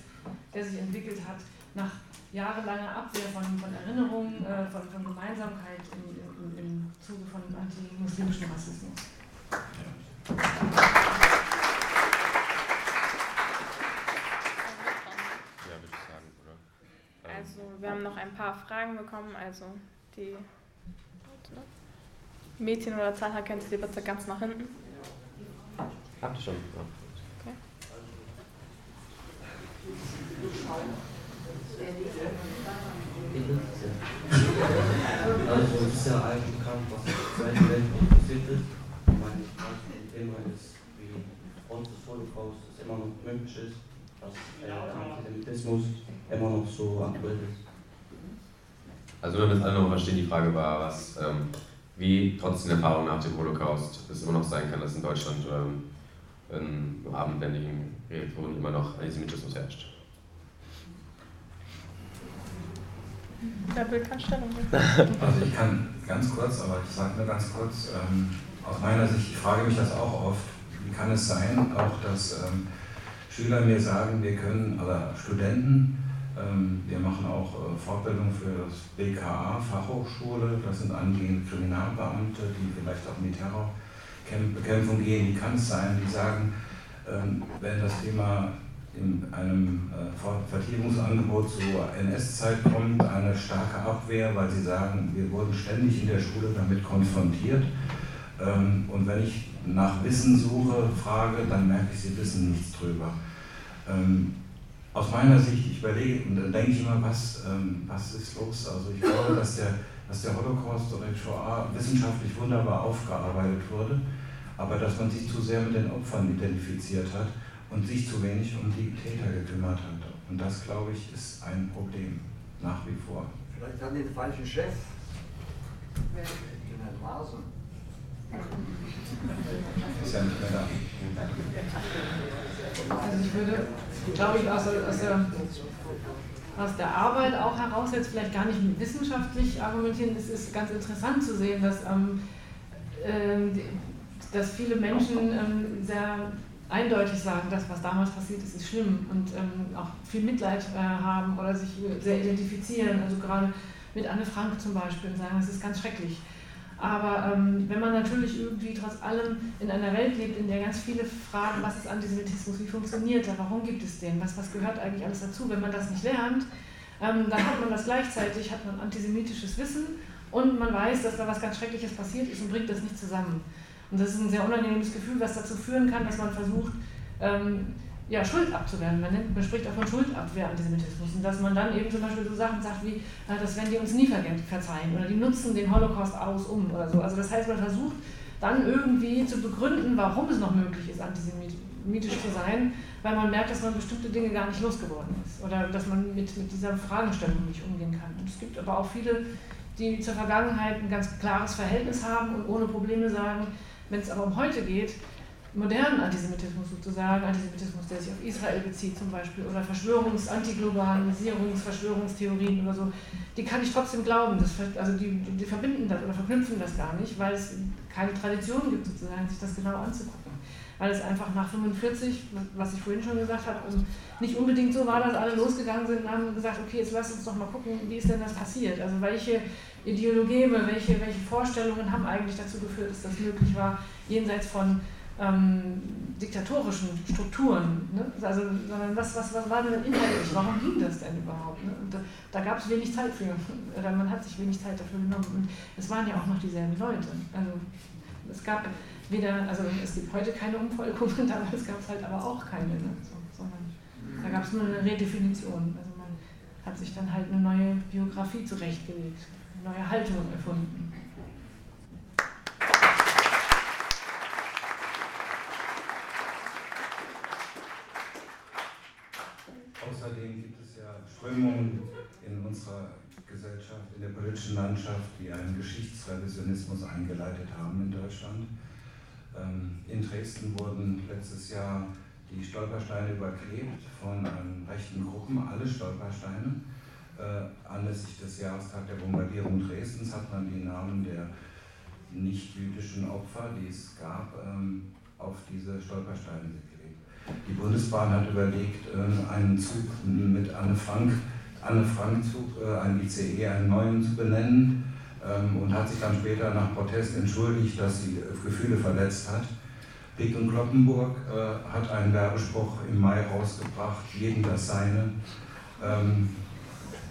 der sich entwickelt hat nach jahrelanger Abwehr von, von Erinnerungen, äh, von, von Gemeinsamkeit im, im, im Zuge von antimuslimischen Rassismus. Also wir haben noch ein paar Fragen bekommen, also die Mädchen oder Zahlhaar könnt ihr bitte ganz nach hinten. Habt ihr schon? Ja. Okay. Also es ist ja eigentlich bekannt, was im Zweiten Weltkrieg passiert ist meine Thema ist, wie trotz des Holocaust es immer noch möglich ist, dass äh, der Antisemitismus immer noch so aktuell ist. Also nur damit alle noch verstehen, die Frage war, was, ähm, wie trotz den Erfahrungen nach dem Holocaust es immer noch sein kann, dass in Deutschland ähm, in abendländischen Regionen immer noch Antisemitismus herrscht. Wer will kann Stellung Also ich kann ganz kurz, aber ich sage nur ganz kurz, ähm, aus meiner Sicht, ich frage mich das auch oft, wie kann es sein, auch dass ähm, Schüler mir sagen, wir können, oder Studenten, wir machen auch äh, Fortbildung für das BKA, Fachhochschule, das sind angehende Kriminalbeamte, die vielleicht auch in die Terrorbekämpfung gehen, wie kann es sein, die sagen, ähm, wenn das Thema in einem äh, Vertiefungsangebot zur NS-Zeit kommt, eine starke Abwehr, weil sie sagen, wir wurden ständig in der Schule damit konfrontiert. Ähm, und wenn ich nach Wissen suche, frage, dann merke ich, sie wissen nichts drüber. Aus meiner Sicht, ich überlege und dann denke ich immer, was, ähm, was ist los? Also ich glaube, dass der, dass der Holocaust oder die Shoah wissenschaftlich wunderbar aufgearbeitet wurde, aber dass man sich zu sehr mit den Opfern identifiziert hat und sich zu wenig um die Täter gekümmert hat. Und das, glaube ich, ist ein Problem nach wie vor. Vielleicht haben die den falschen Chef. Den Herrn Larsen. Ist ja nicht mehr da. Also ich würde, glaube ich, aus, aus, der, aus der Arbeit auch heraus jetzt vielleicht gar nicht wissenschaftlich argumentieren. Es ist ganz interessant zu sehen, dass, ähm, äh, dass viele Menschen ähm, sehr eindeutig sagen, das, was damals passiert ist, ist schlimm und ähm, auch viel Mitleid äh, haben oder sich sehr identifizieren. Also gerade mit Anne Frank zum Beispiel und sagen, es ist ganz schrecklich. Aber ähm, wenn man natürlich irgendwie trotz allem in einer Welt lebt, in der ganz viele fragen, was ist Antisemitismus, wie funktioniert er, warum gibt es den, was, was gehört eigentlich alles dazu, wenn man das nicht lernt, ähm, dann hat man das gleichzeitig, hat man antisemitisches Wissen und man weiß, dass da was ganz Schreckliches passiert ist und bringt das nicht zusammen. Und das ist ein sehr unangenehmes Gefühl, was dazu führen kann, dass man versucht, ähm, ja, Schuld abzuwehren. Man, nennt, spricht auch von Schuldabwehr Antisemitismus. Und dass man dann eben zum Beispiel so Sachen sagt wie, äh, das werden die uns nie verzeihen oder die nutzen den Holocaust aus um oder so. Also das heißt, man versucht dann irgendwie zu begründen, warum es noch möglich ist, antisemitisch zu sein, weil man merkt, dass man bestimmte Dinge gar nicht losgeworden ist oder dass man mit, mit dieser Fragestellung nicht umgehen kann. Und es gibt aber auch viele, die zur Vergangenheit ein ganz klares Verhältnis haben und ohne Probleme sagen, wenn es aber um heute geht, modernen Antisemitismus sozusagen, Antisemitismus, der sich auf Israel bezieht zum Beispiel, oder Verschwörungs-, Antiglobalisierungs-, Verschwörungstheorien oder so, die kann ich trotzdem glauben. Das, also die, die verbinden das oder verknüpfen das gar nicht, weil es keine Tradition gibt, sozusagen, sich das genau anzugucken. Weil es einfach nach 45, was ich vorhin schon gesagt habe, nicht unbedingt so war, dass alle losgegangen sind und haben gesagt, okay, jetzt lass uns doch mal gucken, wie ist denn das passiert? Also welche Ideologeme, welche, welche Vorstellungen haben eigentlich dazu geführt, dass das möglich war, jenseits von ähm, diktatorischen Strukturen, ne? also, sondern was, was, was war denn inhaltlich, warum ging das denn überhaupt? Ne? Da, da gab es wenig Zeit für, oder man hat sich wenig Zeit dafür genommen und es waren ja auch noch dieselben Leute. Also es gab weder, also es gibt heute keine Umvolkungen, [laughs] damals gab es halt aber auch keine, ne? so, sondern da gab es nur eine Redefinition. Also man hat sich dann halt eine neue Biografie zurechtgelegt, eine neue Haltung erfunden. Außerdem gibt es ja Strömungen in unserer Gesellschaft, in der politischen Landschaft, die einen Geschichtsrevisionismus eingeleitet haben in Deutschland. Ähm, in Dresden wurden letztes Jahr die Stolpersteine überklebt von rechten Gruppen, alle Stolpersteine. Äh, anlässlich des Jahrestags der Bombardierung Dresdens hat man die Namen der nicht-jüdischen Opfer, die es gab, ähm, auf diese Stolpersteine geklebt. Die Bundesbahn hat überlegt, äh, einen Zug mit Anne Frank, Anne Frank Zug, äh, einen ICE, einen neuen zu benennen ähm, und hat sich dann später nach Protest entschuldigt, dass sie Gefühle verletzt hat. Pick und Kloppenburg äh, hat einen Werbespruch im Mai rausgebracht, jeden das seine. Ähm,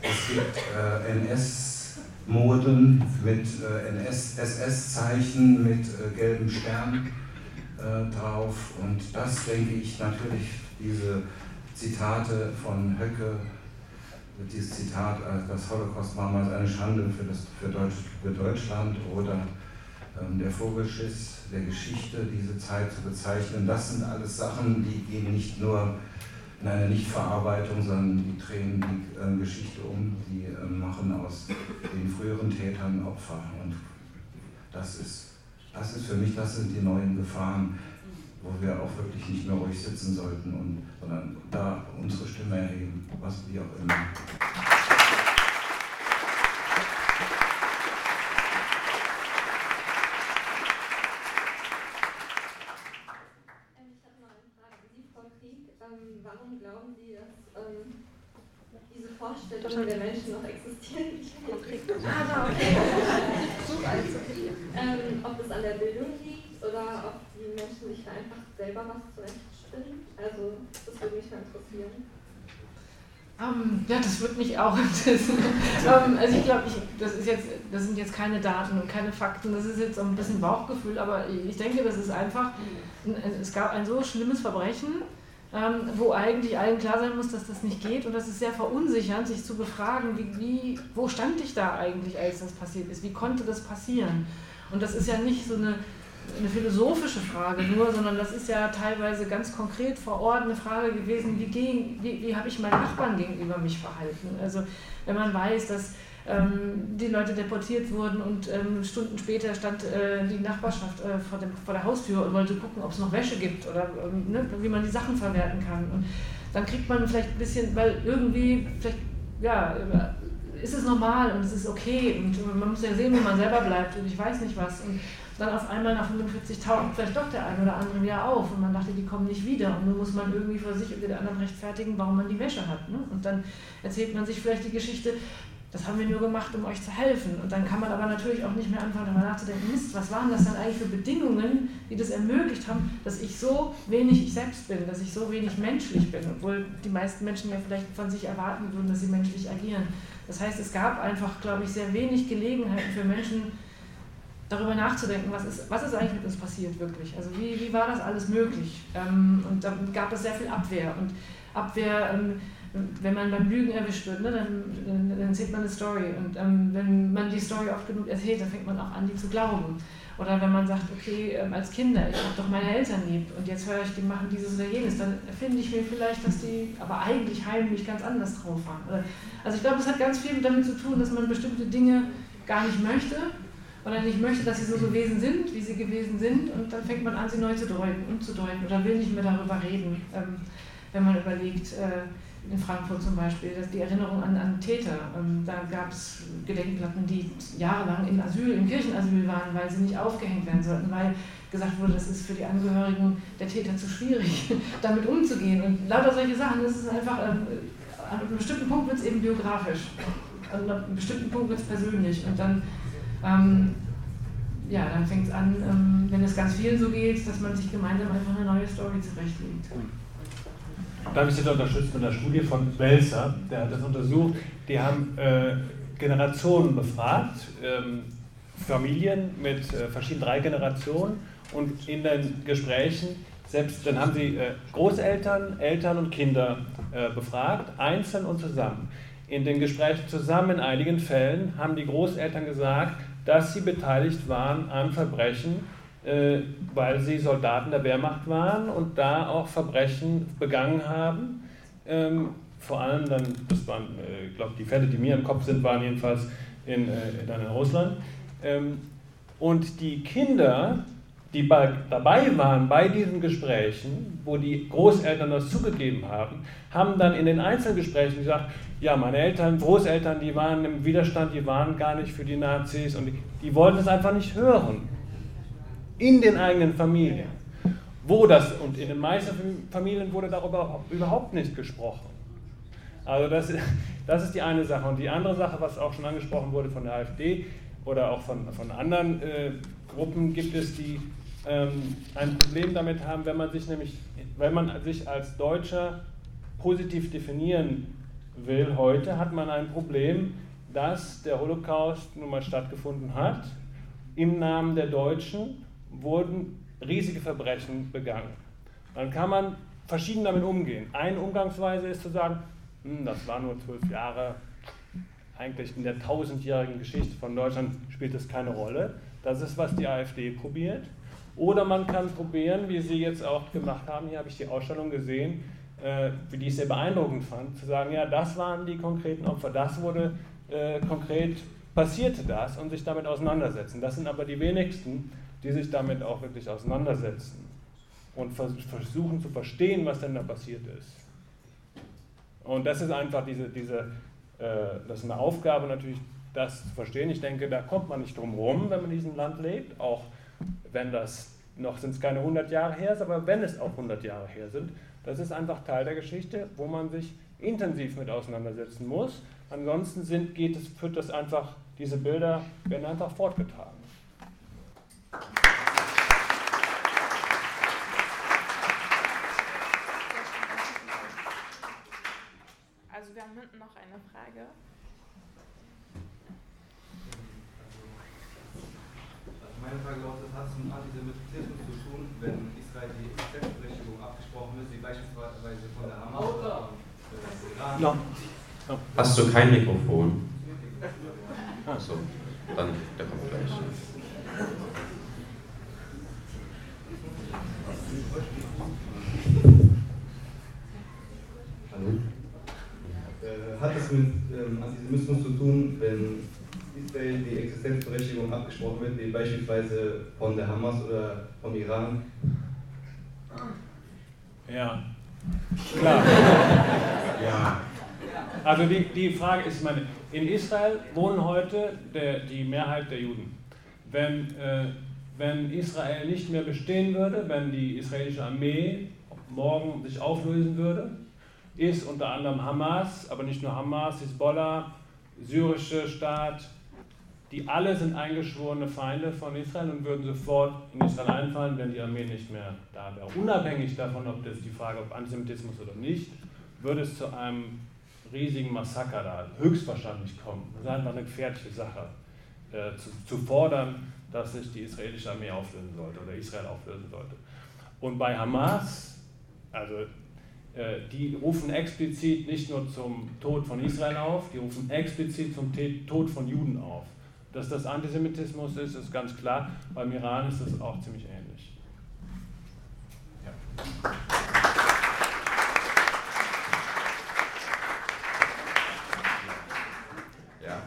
es gibt äh, NS-Moden mit äh, NS-SS-Zeichen mit äh, gelbem Stern äh, drauf. Und das denke ich natürlich, diese Zitate von Höcke, dieses Zitat, äh, das Holocaust war mal eine Schande für, das, für, Deutsch, für Deutschland oder ähm, der Vogelschiss der Geschichte, diese Zeit zu bezeichnen, das sind alles Sachen, die gehen nicht nur in eine Nichtverarbeitung, sondern die drehen die äh, Geschichte um, die äh, machen aus den früheren Tätern Opfer. Und das ist, das ist für mich, das sind die neuen Gefahren, wo wir auch wirklich nicht mehr ruhig sitzen sollten, und, sondern da unsere Stimme erheben, was wie auch immer. Vorstellungen der Menschen noch existieren. Ah, okay. ähm, ob es an der Bildung liegt oder ob die Menschen sich da einfach selber was zurechtspinnen. Also, das würde mich mal interessieren. Um, ähm, ja, das würde mich auch [laughs] interessieren. ähm, also ich glaube, das, das sind jetzt keine Daten und keine Fakten, das ist jetzt ein bisschen Bauchgefühl, aber ich denke, das ist einfach, es gab ein so schlimmes Verbrechen, ähm, wo eigentlich allen klar sein muss, dass das nicht geht. Und das ist sehr verunsichernd, sich zu befragen, wie, wie, wo stand ich da eigentlich, als das passiert ist? Wie konnte das passieren? Und das ist ja nicht so eine, eine philosophische Frage nur, sondern das ist ja teilweise ganz konkret vor Ort eine Frage gewesen, wie, wie, wie habe ich meinen Nachbarn gegenüber mich verhalten? Also wenn man weiß, dass ähm, die Leute deportiert wurden und ähm, Stunden später stand äh, die Nachbarschaft äh, vor, dem, vor der Haustür und wollte gucken, ob es noch Wäsche gibt oder ähm, ne, wie man die Sachen verwerten kann. Und dann kriegt man vielleicht ein bisschen, weil irgendwie, vielleicht, ja, ist es normal und es ist okay und man muss ja sehen, wo man selber bleibt und ich weiß nicht was. Und dann auf einmal nach 45 taucht vielleicht doch der ein oder andere wieder auf und man dachte, die kommen nicht wieder. Und nun muss man irgendwie vor sich und den anderen rechtfertigen, warum man die Wäsche hat. Ne? Und dann erzählt man sich vielleicht die Geschichte, das haben wir nur gemacht, um euch zu helfen. Und dann kann man aber natürlich auch nicht mehr anfangen, darüber nachzudenken, Mist, was waren das dann eigentlich für Bedingungen, die das ermöglicht haben, dass ich so wenig ich selbst bin, dass ich so wenig menschlich bin, obwohl die meisten Menschen ja vielleicht von sich erwarten würden, dass sie menschlich agieren. Das heißt, es gab einfach, glaube ich, sehr wenig Gelegenheiten für Menschen, darüber nachzudenken, was ist, was ist eigentlich mit uns passiert wirklich. Also wie, wie war das alles möglich? Ähm, und dann gab es sehr viel Abwehr. Und Abwehr... Ähm, wenn man beim Lügen erwischt wird, ne, dann, dann, dann erzählt man eine Story. Und ähm, wenn man die Story oft genug erzählt, dann fängt man auch an, die zu glauben. Oder wenn man sagt, okay, ähm, als Kinder, ich habe doch meine Eltern lieb und jetzt höre ich, die machen dieses oder jenes, dann finde ich mir vielleicht, dass die aber eigentlich heimlich ganz anders drauf waren. Also ich glaube, es hat ganz viel damit zu tun, dass man bestimmte Dinge gar nicht möchte oder nicht möchte, dass sie so gewesen sind, wie sie gewesen sind und dann fängt man an, sie neu zu deuten, umzudeuten oder will nicht mehr darüber reden, ähm, wenn man überlegt, äh, in Frankfurt zum Beispiel, dass die Erinnerung an, an Täter. Ähm, da gab es Gedenkplatten, die jahrelang im Asyl, im Kirchenasyl waren, weil sie nicht aufgehängt werden sollten, weil gesagt wurde, das ist für die Angehörigen der Täter zu schwierig, [laughs] damit umzugehen. Und lauter solche Sachen, das ist einfach, ähm, an einem bestimmten Punkt wird es eben biografisch, an einem bestimmten Punkt wird es persönlich. Und dann ähm, ja, dann fängt es an, ähm, wenn es ganz vielen so geht, dass man sich gemeinsam einfach eine neue Story zurechtlegt. Da habe ich jetzt unterstützt mit einer Studie von Welser, der hat das untersucht. Die haben äh, Generationen befragt, ähm, Familien mit äh, verschiedenen drei Generationen und in den Gesprächen, selbst dann haben sie äh, Großeltern, Eltern und Kinder äh, befragt, einzeln und zusammen. In den Gesprächen zusammen in einigen Fällen haben die Großeltern gesagt, dass sie beteiligt waren an Verbrechen, äh, weil sie Soldaten der Wehrmacht waren und da auch Verbrechen begangen haben. Ähm, vor allem dann, das waren, äh, ich glaube, die Fälle, die mir im Kopf sind, waren jedenfalls in, äh, dann in Russland. Ähm, und die Kinder, die bei, dabei waren bei diesen Gesprächen, wo die Großeltern das zugegeben haben, haben dann in den Einzelgesprächen gesagt, ja, meine Eltern, Großeltern, die waren im Widerstand, die waren gar nicht für die Nazis und die, die wollten es einfach nicht hören. In den eigenen Familien. Wo das, und in den meisten Familien wurde darüber überhaupt nicht gesprochen. Also das, [laughs] das ist die eine Sache. Und die andere Sache, was auch schon angesprochen wurde von der AfD oder auch von, von anderen äh, Gruppen, gibt es, die ähm, ein Problem damit haben, wenn man sich nämlich, wenn man sich als Deutscher positiv definieren will heute, hat man ein Problem, dass der Holocaust nun mal stattgefunden hat. Im Namen der Deutschen wurden riesige Verbrechen begangen. Dann kann man verschieden damit umgehen. Eine Umgangsweise ist zu sagen, hm, das war nur zwölf Jahre, eigentlich in der tausendjährigen Geschichte von Deutschland spielt es keine Rolle. Das ist, was die AfD probiert. Oder man kann probieren, wie Sie jetzt auch gemacht haben, hier habe ich die Ausstellung gesehen, äh, die ich sehr beeindruckend fand, zu sagen, ja, das waren die konkreten Opfer, das wurde äh, konkret, passierte das und sich damit auseinandersetzen. Das sind aber die wenigsten, die sich damit auch wirklich auseinandersetzen und vers versuchen zu verstehen, was denn da passiert ist. Und das ist einfach diese, diese äh, das ist eine Aufgabe natürlich, das zu verstehen. Ich denke, da kommt man nicht drum herum, wenn man in diesem Land lebt, auch wenn das noch sind es keine 100 Jahre her ist, aber wenn es auch 100 Jahre her sind, das ist einfach Teil der Geschichte, wo man sich intensiv mit auseinandersetzen muss. Ansonsten sind, geht es, führt das einfach, diese Bilder werden einfach fortgetragen. Also wir haben hinten noch eine Frage. Also meine Frage lautet, hat es mit Antisemitismus zu tun, wenn Israel die Existenzberechtigung abgesprochen wird, wie beispielsweise von der Hamas oder äh, Iran? No. No. Hast du kein Mikrofon? Achso, dann der kommt gleich. Hallo? Äh, hat es mit ähm, Antisemitismus zu tun, wenn Israel die Existenzberechtigung abgesprochen wird, wie beispielsweise von der Hamas oder vom Iran? Ja, klar. [laughs] ja. Also die, die Frage ist, meine, in Israel wohnen heute der, die Mehrheit der Juden. Wenn, äh, wenn Israel nicht mehr bestehen würde, wenn die israelische Armee morgen sich auflösen würde, ist unter anderem Hamas, aber nicht nur Hamas, Hisbollah, syrische Staat, die alle sind eingeschworene Feinde von Israel und würden sofort in Israel einfallen, wenn die Armee nicht mehr da wäre. Unabhängig davon, ob das die Frage, ob Antisemitismus oder nicht, würde es zu einem riesigen Massaker da höchstwahrscheinlich kommen. Das ist einfach eine gefährliche Sache, äh, zu, zu, fordern, dass sich die israelische Armee auflösen sollte oder Israel auflösen sollte. Und bei Hamas, also äh, die rufen explizit nicht nur zum Tod von Israel auf, die rufen explizit zum Tod von Juden auf. Dass das Antisemitismus ist, ist ganz klar. Beim Iran ist es auch ziemlich ähnlich. Ja.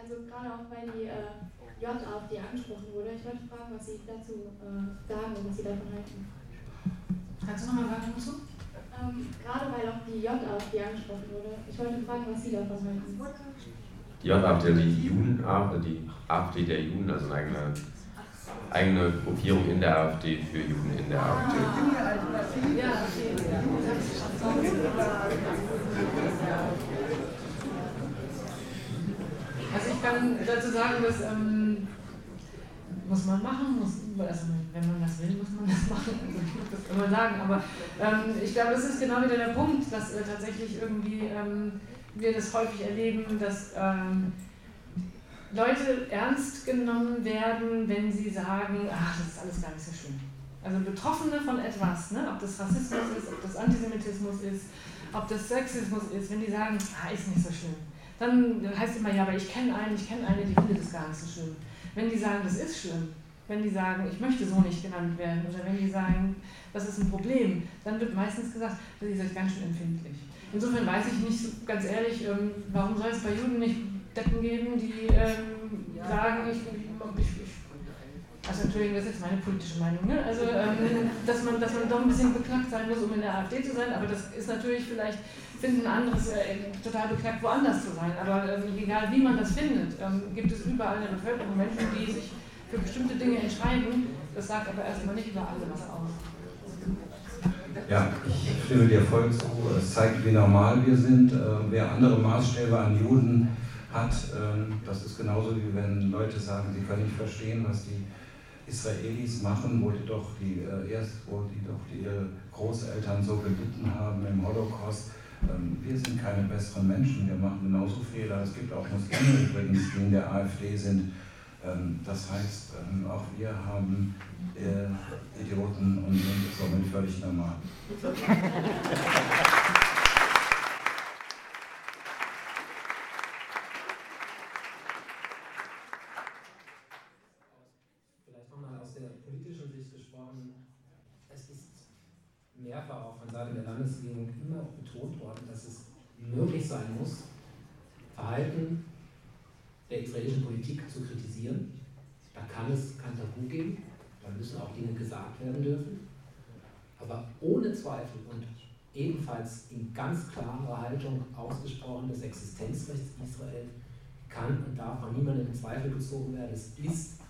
Also gerade auch weil die äh, JAFD angesprochen wurde, ich wollte fragen, was Sie dazu äh, sagen und was Sie davon halten. Kannst du nochmal sagen dazu? Ähm, gerade weil auch die JAFD angesprochen wurde, ich wollte fragen, was Sie davon halten. Die JAFD, die Juden, die AfD der Juden, also eine eigene, eigene Gruppierung in der AfD für Juden in der AfD. Also ich kann dazu sagen, dass ähm, muss man machen, muss, also wenn man das will, muss man das machen, also [laughs] das immer sagen, aber ähm, ich glaube, das ist genau wieder der Punkt, dass äh, tatsächlich irgendwie ähm, wir das häufig erleben, dass ähm, Leute ernst genommen werden, wenn sie sagen, ach, das ist alles gar nicht so schön. Also Betroffene von etwas, ne? ob das Rassismus ist, ob das Antisemitismus ist, ob das Sexismus ist, wenn die sagen, ah, ist nicht so schön. Dann heißt immer, ja, aber ich kenne einen, ich kenne eine, die findet es gar nicht so schön. Wenn die sagen, das ist schlimm, wenn die sagen, ich möchte so nicht genannt werden, oder wenn die sagen, das ist ein Problem, dann wird meistens gesagt, das ist ganz schön empfindlich. Insofern weiß ich nicht, ganz ehrlich, ähm, warum soll es bei Juden nicht Deppen geben, die ähm, sagen, ich, ich, ich, also Entschuldigung, das ist jetzt meine politische Meinung, ne? also ähm, dass, man, dass man doch ein bisschen beknackt sein muss, um in der AfD zu sein, aber das ist natürlich vielleicht, finden anderes äh, total beknackt, woanders zu sein, aber ähm, egal wie man das findet, ähm, gibt es überall in der Bevölkerung Menschen, die sich für bestimmte Dinge entscheiden, das sagt aber erstmal nicht über alle was aus. Ja, ich stimme dir voll zu. Es zeigt, wie normal wir sind. Äh, wer andere Maßstäbe an Juden hat. Ähm, das ist genauso wie wenn Leute sagen, sie können nicht verstehen, was die Israelis machen, wo die doch die äh, erst, wo die doch die ihre Großeltern so gelitten haben im Holocaust. Ähm, wir sind keine besseren Menschen, wir machen genauso Fehler. Es gibt auch Muslime übrigens, die in der AfD sind. Ähm, das heißt, auch wir haben äh, Idioten und sind somit völlig normal. mehrfach auch von Seiten der Landesregierung immer betont worden, dass es möglich sein muss, Verhalten der israelischen Politik zu kritisieren. Da kann es kein Tabu geben, müssen auch Dinge gesagt werden dürfen. Aber ohne Zweifel und ebenfalls in ganz klarer Haltung ausgesprochen des Existenzrechts Israel kann und darf von niemandem in Zweifel gezogen werden. Es ist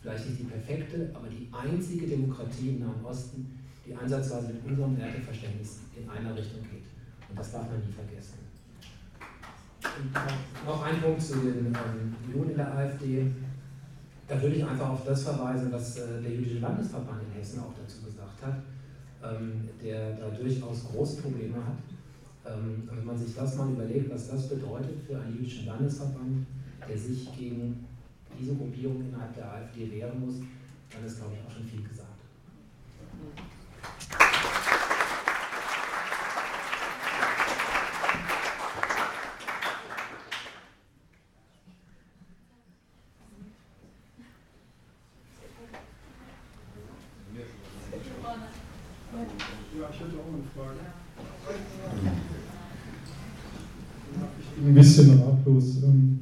vielleicht nicht die perfekte, aber die einzige Demokratie im Nahen Osten, die ansatzweise mit unserem Werteverständnis in einer Richtung geht. Und das darf man nie vergessen. Und noch ein Punkt zu den ähm, Juden in der AfD. Da würde ich einfach auf das verweisen, was äh, der Jüdische Landesverband in Hessen auch dazu gesagt hat, ähm, der da durchaus große Probleme hat. Ähm, wenn man sich das mal überlegt, was das bedeutet für einen jüdischen Landesverband, der sich gegen diese Gruppierung innerhalb der AfD wehren muss, dann ist, glaube ich, auch schon viel gesagt. Bisschen ratlos. Ähm,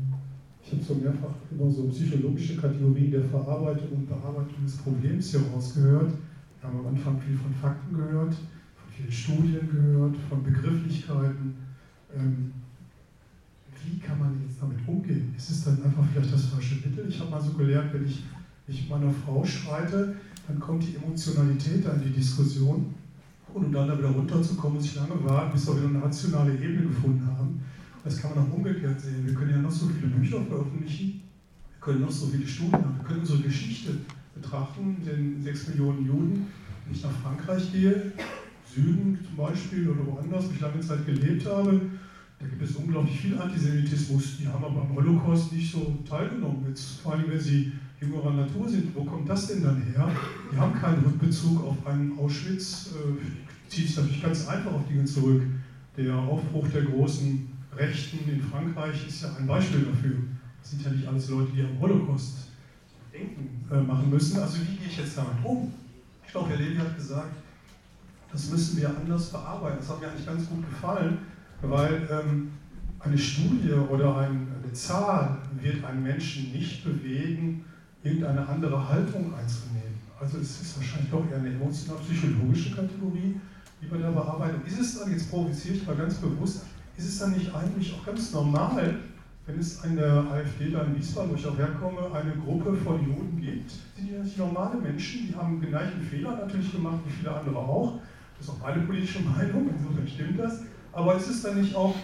ich habe so mehrfach über so psychologische Kategorien der Verarbeitung und Bearbeitung des Problems hier rausgehört. Wir haben am Anfang viel von Fakten gehört, von vielen Studien gehört, von Begrifflichkeiten. Ähm, wie kann man jetzt damit umgehen? Ist es dann einfach vielleicht das falsche Mittel? Ich habe mal so gelernt, wenn ich mit meiner Frau streite, dann kommt die Emotionalität an die Diskussion. Und um dann da wieder runterzukommen, muss ich lange warten, bis wir wieder eine rationale Ebene gefunden haben. Das kann man auch umgekehrt sehen. Wir können ja noch so viele Bücher veröffentlichen, wir können noch so viele Studien haben, wir können unsere Geschichte betrachten, den sechs Millionen Juden, wenn ich nach Frankreich gehe, Süden zum Beispiel oder woanders, wo ich lange Zeit gelebt habe, da gibt es unglaublich viel Antisemitismus. Die haben aber am Holocaust nicht so teilgenommen. Jetzt, vor allem, wenn sie jüngerer Natur sind, wo kommt das denn dann her? Die haben keinen Rückbezug auf einen Auschwitz. Äh, zieht sich natürlich ganz einfach auf Dinge zurück. Der Aufbruch der großen Rechten in Frankreich ist ja ein Beispiel dafür. Das sind ja nicht alles Leute, die am Holocaust denken äh, machen müssen. Also wie gehe ich jetzt damit um? Ich glaube, Herr Levy hat gesagt, das müssen wir anders bearbeiten. Das hat mir eigentlich ganz gut gefallen, weil ähm, eine Studie oder ein, eine Zahl wird einen Menschen nicht bewegen, irgendeine andere Haltung einzunehmen. Also es ist wahrscheinlich doch eher eine emotional-psychologische Kategorie, wie bei der Bearbeitung. Ist es dann, jetzt provoziere ich mal ganz bewusst, ist es dann nicht eigentlich auch ganz normal, wenn es an der AfD da in Wiesbaden, wo ich auch herkomme, eine Gruppe von Juden gibt? Sind die natürlich normale Menschen, die haben den gleichen Fehler natürlich gemacht wie viele andere auch. Das ist auch meine politische [laughs] Meinung, insofern stimmt das. Aber ist es dann nicht auch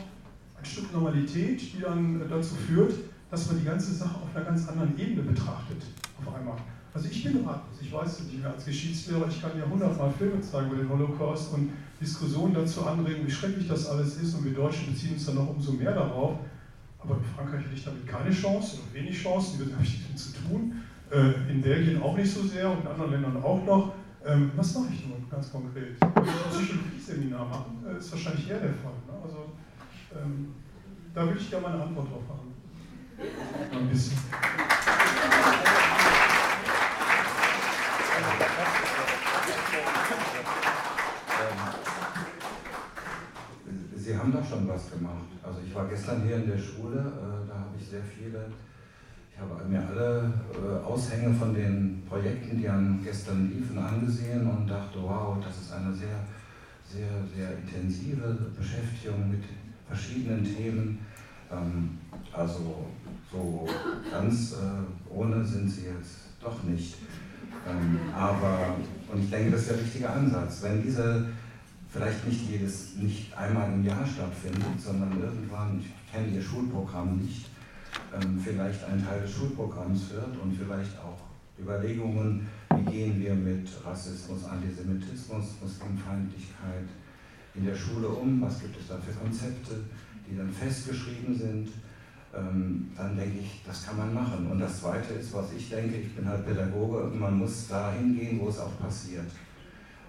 ein Stück Normalität, die dann dazu führt, dass man die ganze Sache auf einer ganz anderen Ebene betrachtet, auf einmal. Also ich bin ratlos, ich weiß nicht mehr als Geschichtslehrer, ich kann ja hundertmal Filme zeigen über den Holocaust und Diskussionen dazu anregen, wie schrecklich das alles ist und wir Deutschen beziehen uns dann noch umso mehr darauf. Aber in Frankreich hätte ich damit keine Chance oder wenig Chancen, die wird [laughs] nichts damit zu tun. Äh, in Belgien auch nicht so sehr und in anderen Ländern auch noch. Ähm, was mache ich nun ganz konkret? Wir ein Psychologie-Seminar machen, äh, ist wahrscheinlich eher der Fall. Ne? Also ähm, da würde ich gerne mal eine Antwort drauf haben. Ein bisschen. Haben doch schon was gemacht. Also ich war gestern hier in der Schule, äh, da habe ich sehr viele, ich habe mir alle äh, Aushänge von den Projekten, die an gestern liefen, angesehen und dachte, wow, das ist eine sehr, sehr, sehr intensive Beschäftigung mit verschiedenen Themen. Ähm, also so ganz äh, ohne sind sie jetzt doch nicht. Ähm, aber, und ich denke, das ist der richtige Ansatz. Wenn diese vielleicht nicht jedes, nicht einmal im Jahr stattfindet, sondern irgendwann, ich kenne Ihr Schulprogramm nicht, ähm, vielleicht ein Teil des Schulprogramms wird und vielleicht auch Überlegungen, wie gehen wir mit Rassismus, Antisemitismus, Muslimfeindlichkeit in der Schule um, was gibt es da für Konzepte, die dann festgeschrieben sind, ähm, dann denke ich, das kann man machen. Und das Zweite ist, was ich denke, ich bin halt Pädagoge, man muss da hingehen, wo es auch passiert.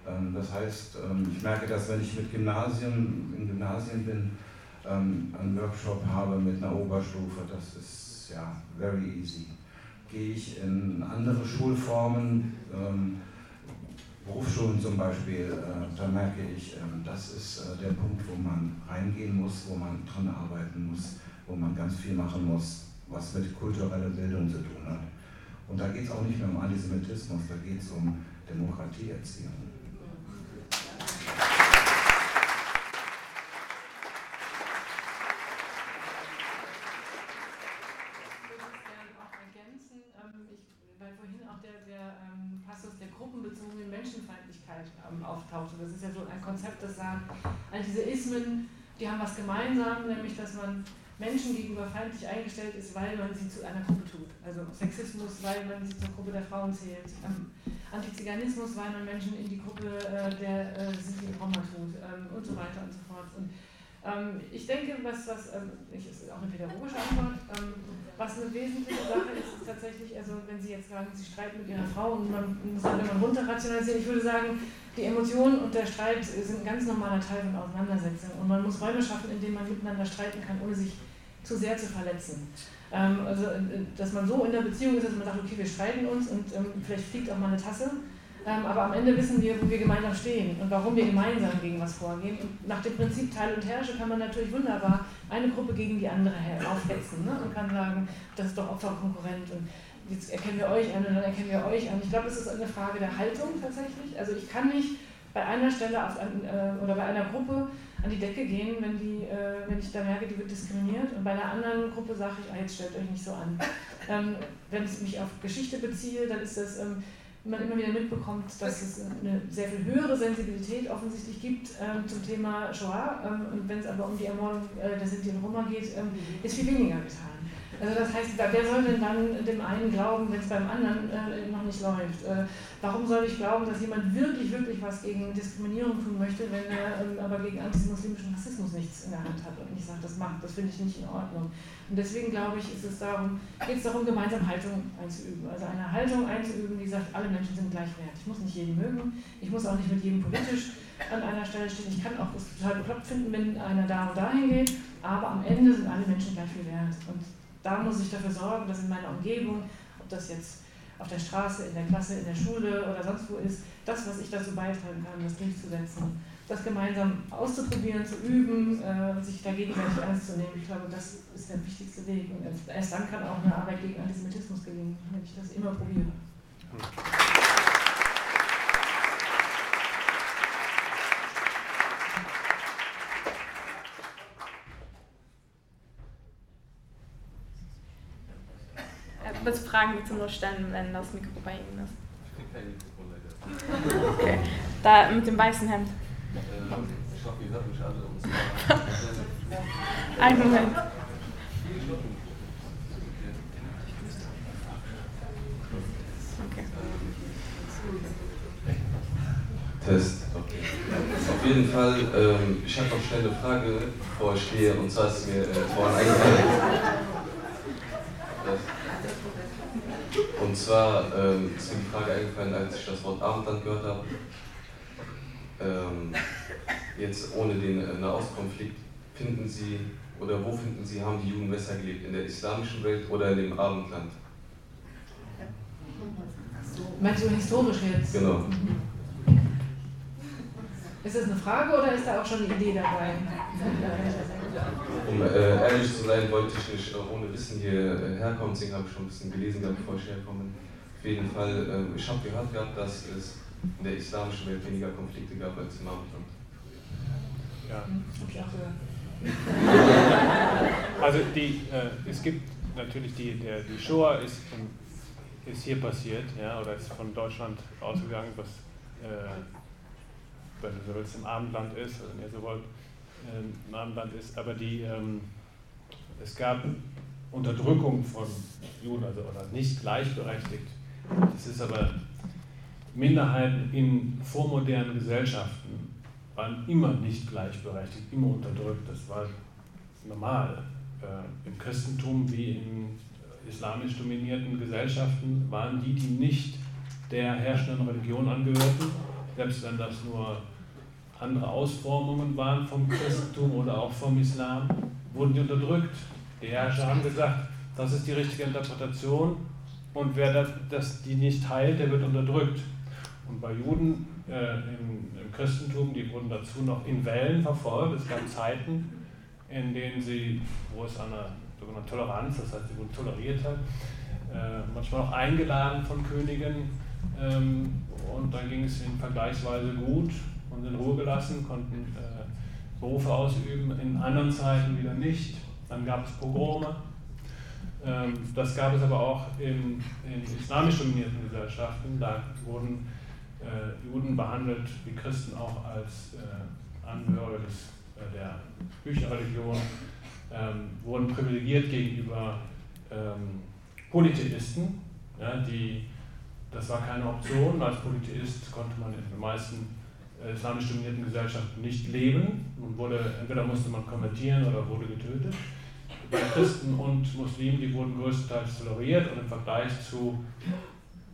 Ähm, das heißt, ähm, ich merke das, wenn ich mit Gymnasien, in Gymnasien bin, ähm, einen Workshop habe mit einer Oberstufe, das ist ja very easy. Gehe ich in andere Schulformen, Berufsschulen zum Beispiel, äh, da merke ich, das ist äh, der Punkt, wo man reingehen muss, wo man dran arbeiten muss, wo man ganz viel machen muss, was mit kultureller Bildung zu tun hat. Und da geht es auch nicht mehr um Antisemitismus, da geht es um Demokratieerziehung. ähm, auftauchte. Das ist ja so ein Konzept, das sagt, all diese Ismen, die haben was gemeinsam, nämlich dass man Menschen gegenüber feindlich eingestellt ist, weil man sie zu einer Gruppe tut. Also Sexismus, weil man sie zur Gruppe der Frauen zählt. Ähm, Antiziganismus, weil man Menschen in die Gruppe äh, der äh, Sinti und Roma tut ähm, und so weiter und so fort. Und ähm, ich denke, was, was ähm, ich, ist auch eine pädagogische Antwort, ähm, was eine wesentliche Sache ist, ist tatsächlich, also wenn Sie jetzt sagen, Sie streiten mit Ihrer Frau und man muss dann immer runterrationalisieren, ich würde sagen, die Emotionen und der Streit sind ein ganz normaler Teil von Auseinandersetzungen und man muss Räume schaffen, in denen man miteinander streiten kann, ohne sich zu sehr zu verletzen. Ähm, also, äh, dass man so in der Beziehung ist, dass man sagt, okay, wir streiten uns und ähm, vielleicht fliegt auch mal eine Tasse ähm, aber am Ende wissen wir, wo wir gemeinsam stehen und warum wir gemeinsam gegen was vorgehen. Und nach dem Prinzip Teil und Herrsche kann man natürlich wunderbar eine Gruppe gegen die andere aufhetzen ne? und kann sagen, das ist doch Opferkonkurrent und jetzt erkennen wir euch an und dann erkennen wir euch an. Ich glaube, es ist eine Frage der Haltung tatsächlich. Also ich kann nicht bei einer Stelle auf, äh, oder bei einer Gruppe an die Decke gehen, wenn, die, äh, wenn ich da merke, die wird diskriminiert. Und bei einer anderen Gruppe sage ich, ah, jetzt stellt euch nicht so an. Ähm, wenn ich mich auf Geschichte beziehe, dann ist das, ähm, man immer wieder mitbekommt, dass es eine sehr viel höhere Sensibilität offensichtlich gibt ähm, zum Thema Shoah. Ähm, und wenn es aber um die Ermordung äh, der Sinti und Roma geht, ähm, ist viel weniger getan. Also das heißt, wer soll denn dann dem einen glauben, wenn es beim anderen äh, noch nicht läuft? Äh, warum soll ich glauben, dass jemand wirklich, wirklich was gegen Diskriminierung tun möchte, wenn er ähm, aber gegen antimuslimischen Rassismus nichts in der Hand hat und nicht sagt, das macht, das finde ich nicht in Ordnung. Und deswegen glaube ich, ist es darum, geht es darum, gemeinsam Haltung einzuüben. Also eine Haltung einzuüben, die sagt, alle Menschen sind gleich wert. Ich muss nicht jeden mögen, ich muss auch nicht mit jedem politisch an einer Stelle stehen. Ich kann auch das total bekloppt finden, wenn einer da und dahin geht, aber am Ende sind alle Menschen gleich viel wert. Und da muss ich dafür sorgen, dass in meiner Umgebung, ob das jetzt auf der Straße, in der Klasse, in der Schule oder sonst wo ist, das, was ich dazu beitragen kann, das durchzusetzen, das gemeinsam auszuprobieren, zu üben, äh, sich da gegenseitig ernst zu nehmen. Ich glaube, das ist der wichtigste Weg. Und erst dann kann auch eine Arbeit gegen Antisemitismus gelingen, wenn ich das immer probiere. willst Fragen bitte nur stellen, wenn das Mikro bei Ihnen ist. Ich krieg kein Mikro, leider. Okay. Da mit dem weißen Hemd. Ähm, ich hoffe, ihr hört mich alle. Um [laughs] Einen Moment. Test, okay. Auf jeden Fall, ähm, ich habe noch schnell eine Frage, bevor ich gehe, und zwar ist mir äh, vorhin eingefallen. Und zwar ähm, ist mir die Frage eingefallen, als ich das Wort Abendland gehört habe. Ähm, jetzt ohne den äh, Nahostkonflikt, finden Sie, oder wo finden Sie, haben die Juden besser gelebt? In der islamischen Welt oder in dem Abendland? Meinst du historisch jetzt? Genau. Ist das eine Frage oder ist da auch schon eine Idee dabei? [laughs] Um äh, ehrlich zu sein, wollte ich nicht äh, ohne Wissen hierher äh, kommen, deswegen habe ich schon ein bisschen gelesen, bevor ich herkomme. Auf jeden Fall, äh, ich habe gehört gehabt, dass es in der islamischen Welt weniger Konflikte gab als im Abendland. Ja. [laughs] Also die, äh, es gibt natürlich die, der, die Shoah ist, ist hier passiert, ja, oder ist von Deutschland ausgegangen, was äh, wenn du so willst, im Abendland ist, also wenn ihr so wollt, äh, Abendland ist, aber die, ähm, es gab Unterdrückung von Juden, also oder nicht gleichberechtigt. Das ist aber Minderheiten in vormodernen Gesellschaften waren immer nicht gleichberechtigt, immer unterdrückt. Das war normal. Äh, Im Christentum wie in islamisch dominierten Gesellschaften waren die, die nicht der herrschenden Religion angehörten, selbst wenn das nur andere Ausformungen waren vom Christentum oder auch vom Islam, wurden die unterdrückt. Die Herrscher haben gesagt, das ist die richtige Interpretation und wer das, das die nicht teilt, der wird unterdrückt. Und bei Juden äh, im, im, Christentum, die wurden dazu noch in Wellen verfolgt. Es gab Zeiten, in denen sie, wo es eine sogenannte Toleranz, das heißt, sie wurden toleriert äh, manchmal auch eingeladen von Königen. Ähm, und dann ging es ihnen vergleichsweise gut und in Ruhe gelassen, konnten äh, Berufe ausüben, in anderen Zeiten wieder nicht. Dann gab es Pogrome. Ähm, das gab es aber auch in, in islamisch dominierten Gesellschaften. Da wurden äh, Juden behandelt, wie Christen auch als äh, Angehörige des, äh, der Bücherreligion, ähm, wurden privilegiert gegenüber ähm, Polytheisten, ja, die das war keine Option. Als Polytheist konnte man in den meisten islamisch dominierten Gesellschaften nicht leben und wurde, entweder musste man konvertieren oder wurde getötet. Bei Christen und Muslimen, die wurden größtenteils toleriert und im Vergleich zu,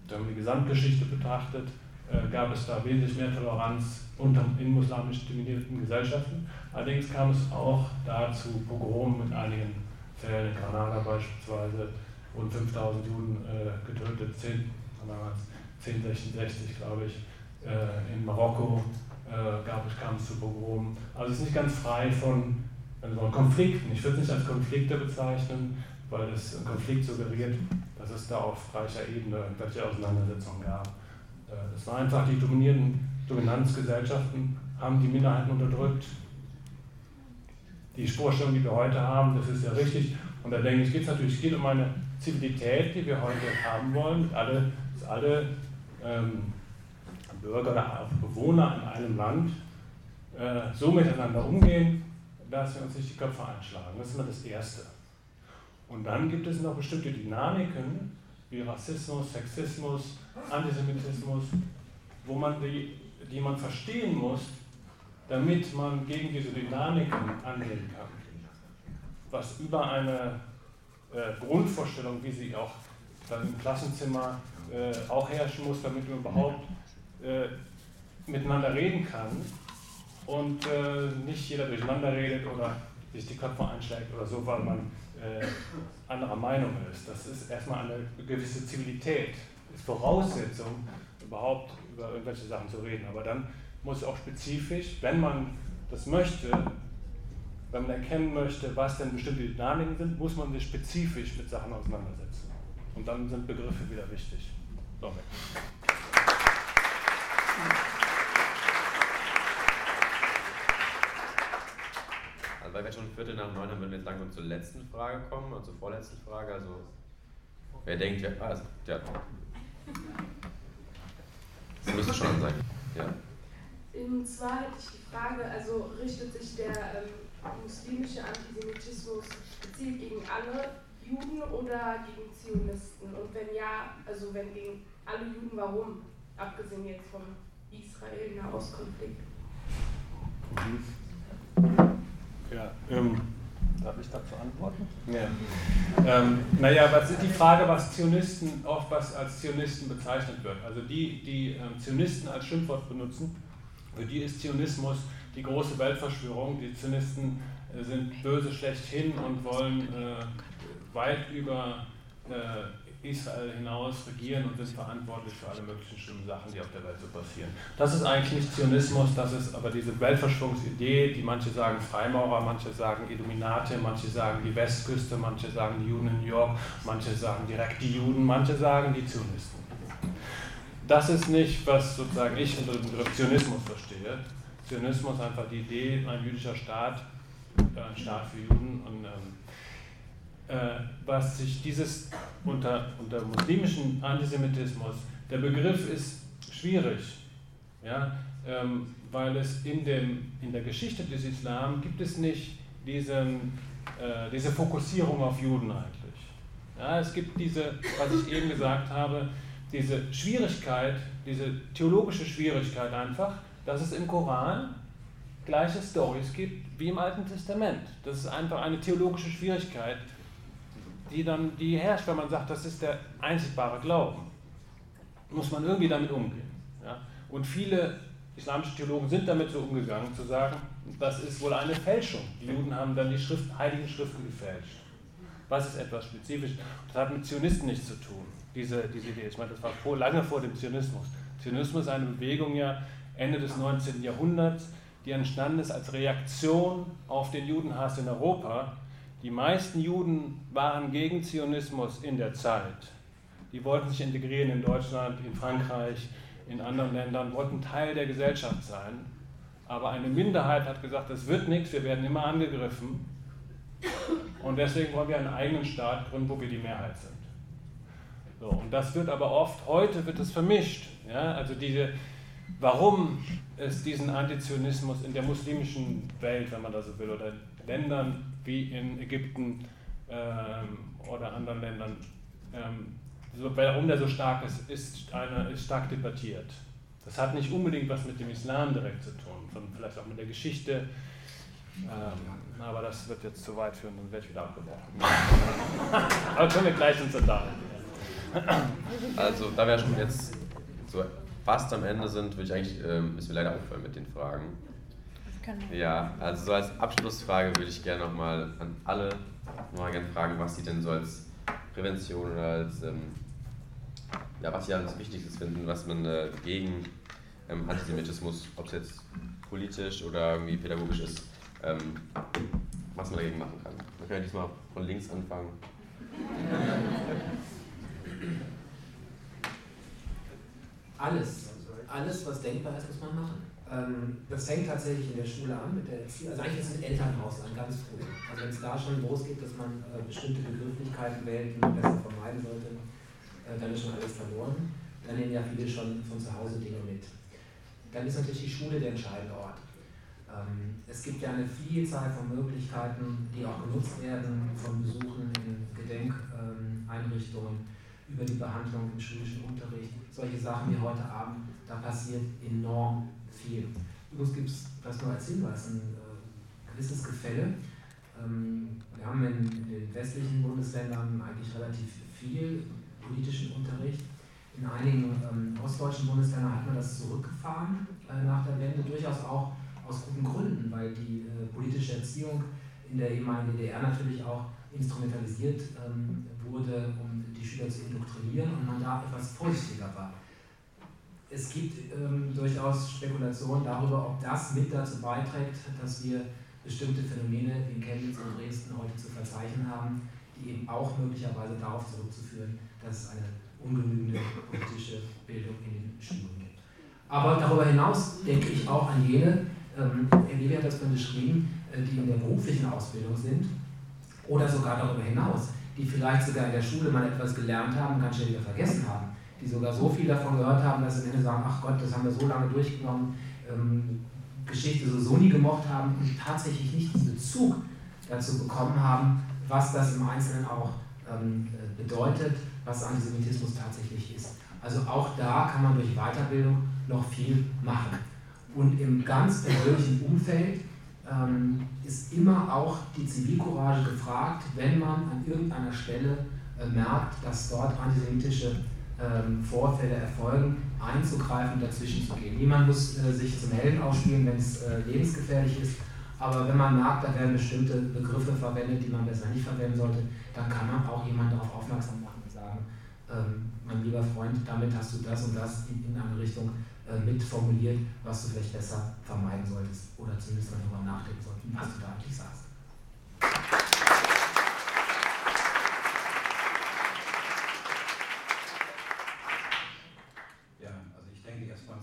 wenn man die Gesamtgeschichte betrachtet, äh, gab es da wesentlich mehr Toleranz unter, in muslimisch dominierten Gesellschaften. Allerdings kam es auch da zu Pogromen mit einigen Fällen, in Granada beispielsweise, wurden 5000 Juden äh, getötet, 10 damals 1066, glaube ich, äh, in Marokko äh, gab es, kam es zu Pogromen. Also es ist nicht ganz frei von also Konflikten. Ich würde es nicht als Konflikte bezeichnen, weil ein Konflikt suggeriert, dass es da auf reicher Ebene irgendwelche Auseinandersetzungen gab. Äh, es war einfach, die dominierenden Dominanzgesellschaften haben die Minderheiten unterdrückt. Die Vorstellung, die wir heute haben, das ist ja richtig. Und da denke ich, geht es natürlich geht um eine Zivilität, die wir heute haben wollen, alle dass alle ähm, Bürger oder auch Bewohner in einem Land äh, so miteinander umgehen, dass wir uns nicht die Köpfe einschlagen. Das ist immer das Erste. Und dann gibt es noch bestimmte Dynamiken wie Rassismus, Sexismus, Antisemitismus, wo man die, die man verstehen muss, damit man gegen diese Dynamiken angehen kann. Was über eine äh, Grundvorstellung, wie sie auch dann im Klassenzimmer äh, auch herrschen muss, damit man überhaupt äh, miteinander reden kann und äh, nicht jeder durcheinander redet oder sich die Köpfe einschlägt oder so, weil man äh, anderer Meinung ist. Das ist erstmal eine gewisse Zivilität, ist Voraussetzung, überhaupt über irgendwelche Sachen zu reden. Aber dann muss auch spezifisch, wenn man das möchte, wenn man erkennen möchte, was denn bestimmte Dynamiken sind, muss man sich spezifisch mit Sachen auseinandersetzen. Und dann sind Begriffe wieder wichtig. Sorry. Weil wir schon Viertel nach neun haben, würden wir jetzt langsam zur letzten Frage kommen, und zur vorletzten Frage. Also wer denkt, wer ah, ja. Das müsste [laughs] schon sein. Ja. Und zwar hätte ich die Frage, also richtet sich der ähm, muslimische Antisemitismus gezielt gegen alle Juden oder gegen Zionisten? Und wenn ja, also wenn gegen alle Juden, warum? Abgesehen jetzt vom Israel-Nahostkonflikt? Ja, ähm, darf ich dazu antworten? Ja. Ähm, naja, was ist die Frage, was Zionisten oft was als Zionisten bezeichnet wird? Also die, die ähm, Zionisten als Schimpfwort benutzen, für die ist Zionismus die große Weltverschwörung. Die Zionisten äh, sind böse schlechthin und wollen äh, weit über äh, Israel hinaus regieren und sind verantwortlich für alle möglichen schlimmen Sachen, die auf der Welt so passieren. Das ist eigentlich nicht Zionismus, das ist aber diese Weltverschwörungsidee, die manche sagen Freimaurer, manche sagen Illuminate, manche sagen die Westküste, manche sagen die Juden in New York, manche sagen direkt die Juden, manche sagen die Zionisten. Das ist nicht, was sozusagen ich unter dem Begriff Zionismus verstehe. Zionismus ist einfach die Idee, ein jüdischer Staat, äh, ein Staat für Juden und ähm, äh, was sich dieses unter, unter muslimischem Antisemitismus, der Begriff ist schwierig, ja, ähm, weil es in, dem, in der Geschichte des Islam gibt es nicht diesen, äh, diese Fokussierung auf Juden eigentlich. Ja, es gibt diese, was ich eben gesagt habe, diese Schwierigkeit, diese theologische Schwierigkeit einfach, dass es im Koran gleiche Stories gibt wie im Alten Testament. Das ist einfach eine theologische Schwierigkeit, die dann die herrscht, wenn man sagt, das ist der einzigbare Glauben. Muss man irgendwie damit umgehen. Ja? Und viele islamische Theologen sind damit so umgegangen, zu sagen, das ist wohl eine Fälschung. Die Juden haben dann die Schrift, heiligen Schriften gefälscht. Was ist etwas spezifisch? Das hat mit Zionisten nichts zu tun, diese, diese Idee. Ich meine, das war vor, lange vor dem Zionismus. Zionismus ist eine Bewegung ja Ende des 19. Jahrhunderts, die entstanden ist als Reaktion auf den Judenhass in Europa die meisten Juden waren gegen Zionismus in der Zeit. Die wollten sich integrieren in Deutschland, in Frankreich, in anderen Ländern, wollten Teil der Gesellschaft sein. Aber eine Minderheit hat gesagt, das wird nichts, wir werden immer angegriffen. Und deswegen wollen wir einen eigenen Staat gründen, wo wir die Mehrheit sind. So, und das wird aber oft, heute wird es vermischt. Ja? Also diese, warum es diesen Antizionismus in der muslimischen Welt, wenn man das so will, oder Ländern wie in Ägypten ähm, oder anderen Ländern. Ähm, so, warum der so stark ist, ist, eine, ist stark debattiert. Das hat nicht unbedingt was mit dem Islam direkt zu tun, sondern vielleicht auch mit der Geschichte. Ähm, aber das wird jetzt zu weit führen, dann werde ich wieder abgebrochen. [laughs] aber können wir gleich uns unterhalten. Also, da wir schon jetzt so fast am Ende sind, würde ich eigentlich, ähm, müssen wir leider aufhören mit den Fragen. Ja, also so als Abschlussfrage würde ich gerne nochmal an alle mal gerne fragen, was sie denn so als Prävention oder als, ähm, ja, was sie als Wichtigstes finden, was man äh, gegen ähm, Antisemitismus, ob es jetzt politisch oder irgendwie pädagogisch ist, ähm, was man dagegen machen kann. Wir können ja diesmal von links anfangen. Alles, alles, was denkbar ist, muss man machen. Ähm, das fängt tatsächlich in der Schule an mit der Erziehung. Also eigentlich ist es im Elternhaus an, ganz früh. Also wenn es da schon losgeht, dass man äh, bestimmte Begrifflichkeiten wählt, die man besser vermeiden sollte, äh, dann ist schon alles verloren. Dann nehmen ja viele schon von zu Hause Dinge mit. Dann ist natürlich die Schule der entscheidende Ort. Ähm, es gibt ja eine Vielzahl von Möglichkeiten, die auch genutzt werden, von Besuchen in Gedenkeinrichtungen ähm, über die Behandlung im schulischen Unterricht. Solche Sachen wie heute Abend, da passiert enorm viel. Übrigens gibt es, das nur als Hinweis, ein äh, gewisses Gefälle. Ähm, wir haben in, in, den westlichen Bundesländern eigentlich relativ viel politischen Unterricht. In einigen ähm, ostdeutschen Bundesländern hat man das zurückgefahren äh, nach der Wende, durchaus auch aus guten Gründen, weil die äh, politische Erziehung in der ehemaligen DDR natürlich auch instrumentalisiert ähm, wurde, um die Schüler zu indoktrinieren und man da etwas vorsichtiger war es gibt ähm, durchaus Spekulationen darüber, ob das mit dazu beiträgt, dass wir bestimmte Phänomene in Chemnitz und Dresden heute zu verzeichnen haben, die eben auch möglicherweise darauf zurückzuführen, dass es eine ungenügende politische Bildung in den Schulen gibt. Aber darüber hinaus denke ich auch an jene, ähm, Levi hat das schon beschrieben, äh, die in der beruflichen Ausbildung sind oder sogar darüber hinaus, die vielleicht sogar in der Schule mal etwas gelernt haben und ganz schnell wieder vergessen haben die sogar so viel davon gehört haben, dass sie am Ende sagen, ach Gott, das haben wir so lange durchgenommen, ähm, Geschichte so, so nie gemocht haben und tatsächlich nicht den Bezug dazu bekommen haben, was das im Einzelnen auch ähm, bedeutet, was Antisemitismus tatsächlich ist. Also auch da kann man durch Weiterbildung noch viel machen. Und im ganz persönlichen Umfeld ähm, ist immer auch die Zivilcourage gefragt, wenn man an irgendeiner Stelle äh, merkt, dass dort antisemitische ähm, Vorfälle erfolgen, einzugreifen, dazwischen zu gehen. Niemand muss äh, sich zum Helden ausspielen, wenn es äh, lebensgefährlich ist, aber wenn man merkt, da werden bestimmte Begriffe verwendet, die man besser nicht verwenden sollte, dann kann man auch jemanden darauf aufmerksam machen und sagen, ähm, mein lieber Freund, damit hast du das und das in, in eine Richtung äh, mitformuliert, was du vielleicht besser vermeiden solltest oder zumindest mal darüber nachdenken solltest, was du da eigentlich sagst. Ja, also ich denke, erstmal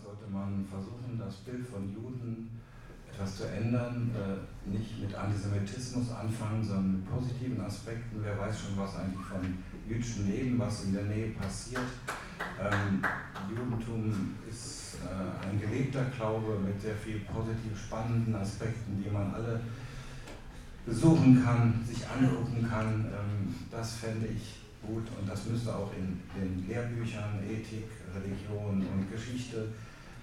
man versuchen, das Bild von Juden etwas zu ändern, äh, nicht mit Antisemitismus anfangen, sondern mit positiven Aspekten. Wer weiß schon, was eigentlich von jüdischem Leben, was in der Nähe passiert. Ähm, Judentum ist äh, ein gelebter Glaube mit sehr viel positiv spannenden Aspekten, die man alle besuchen kann, sich angucken kann. Ähm, das fände ich gut und das müsste auch in den Lehrbüchern Ethik, Religion und Geschichte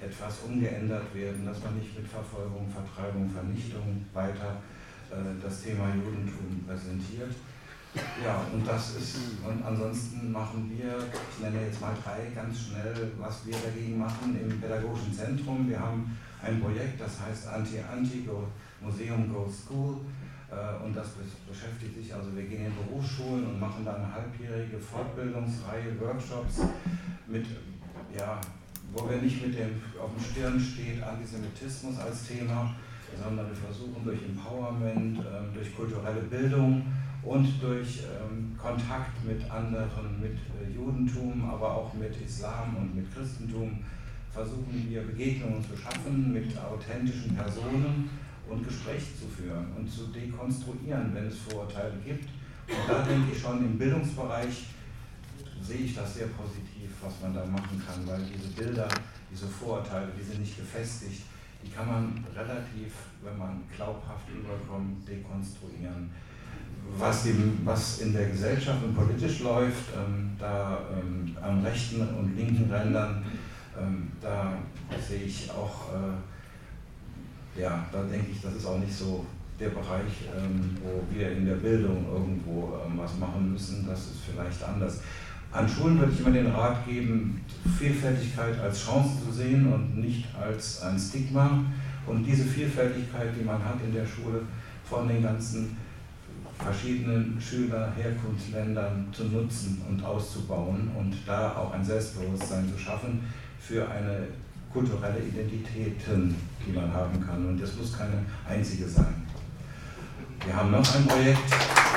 etwas umgeändert werden, dass man nicht mit Verfolgung, Vertreibung, Vernichtung weiter äh, das Thema Judentum präsentiert. Ja, und das ist, und ansonsten machen wir, ich nenne jetzt mal drei ganz schnell, was wir dagegen machen im Pädagogischen Zentrum. Wir haben ein Projekt, das heißt Anti-Anti, Go Museum Go School. Äh, und das beschäftigt sich, also wir gehen in Berufsschulen und machen da eine halbjährige Fortbildungsreihe, Workshops mit, ja, wo wir nicht mit dem auf dem Stirn steht Antisemitismus als Thema, sondern wir versuchen durch Empowerment, ähm, durch kulturelle Bildung und durch ähm, Kontakt mit anderen, mit äh, Judentum, aber auch mit Islam und mit Christentum, versuchen wir Begegnungen zu schaffen mit authentischen Personen und Gespräche zu führen und zu dekonstruieren, wenn es Vorurteile gibt. Und da denke ich schon im Bildungsbereich sehe ich das sehr positiv, was man da machen kann, weil diese Bilder, diese Vorurteile, die sind nicht gefestigt, die kann man relativ, wenn man glaubhaft überkommt, dekonstruieren. Was, dem, was in der Gesellschaft und politisch läuft, ähm, da ähm, an rechten und linken Rändern, ähm, da sehe ich auch, äh, ja, da denke ich, das ist auch nicht so der Bereich, ähm, wo wir in der Bildung irgendwo ähm, was machen müssen, das ist vielleicht anders. An Schulen würde ich immer den Rat geben, Vielfältigkeit als Chance zu sehen und nicht als ein Stigma. Und diese Vielfältigkeit, die man hat in der Schule, von den ganzen verschiedenen Schüler Herkunftsländern zu nutzen und auszubauen und da auch ein Selbstbewusstsein zu schaffen für eine kulturelle Identitäten, die man haben kann. Und das muss keine einzige sein. Wir haben noch ein Projekt.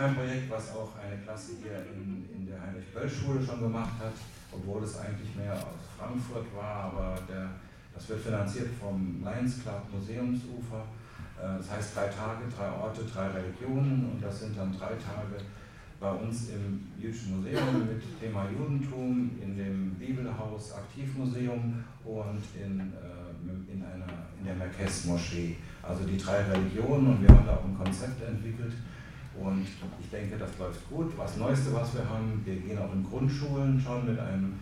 Ein Projekt, was auch eine Klasse hier in, in der Heinrich-Böll-Schule schon gemacht hat, obwohl es eigentlich mehr aus Frankfurt war, aber der das wird finanziert vom Lions Club Museumsufer. Äh, das heißt drei Tage, drei Orte, drei Religionen und das sind dann drei Tage bei uns im Jüdischen Museum mit Thema Judentum, in dem Bibelhaus Aktivmuseum und in, äh, in, einer, in der Merkez-Moschee. Also die drei Religionen und wir haben da auch ein Konzept entwickelt und ich denke, das läuft gut. Was Neueste, was wir haben, wir gehen auch in Grundschulen schon mit einem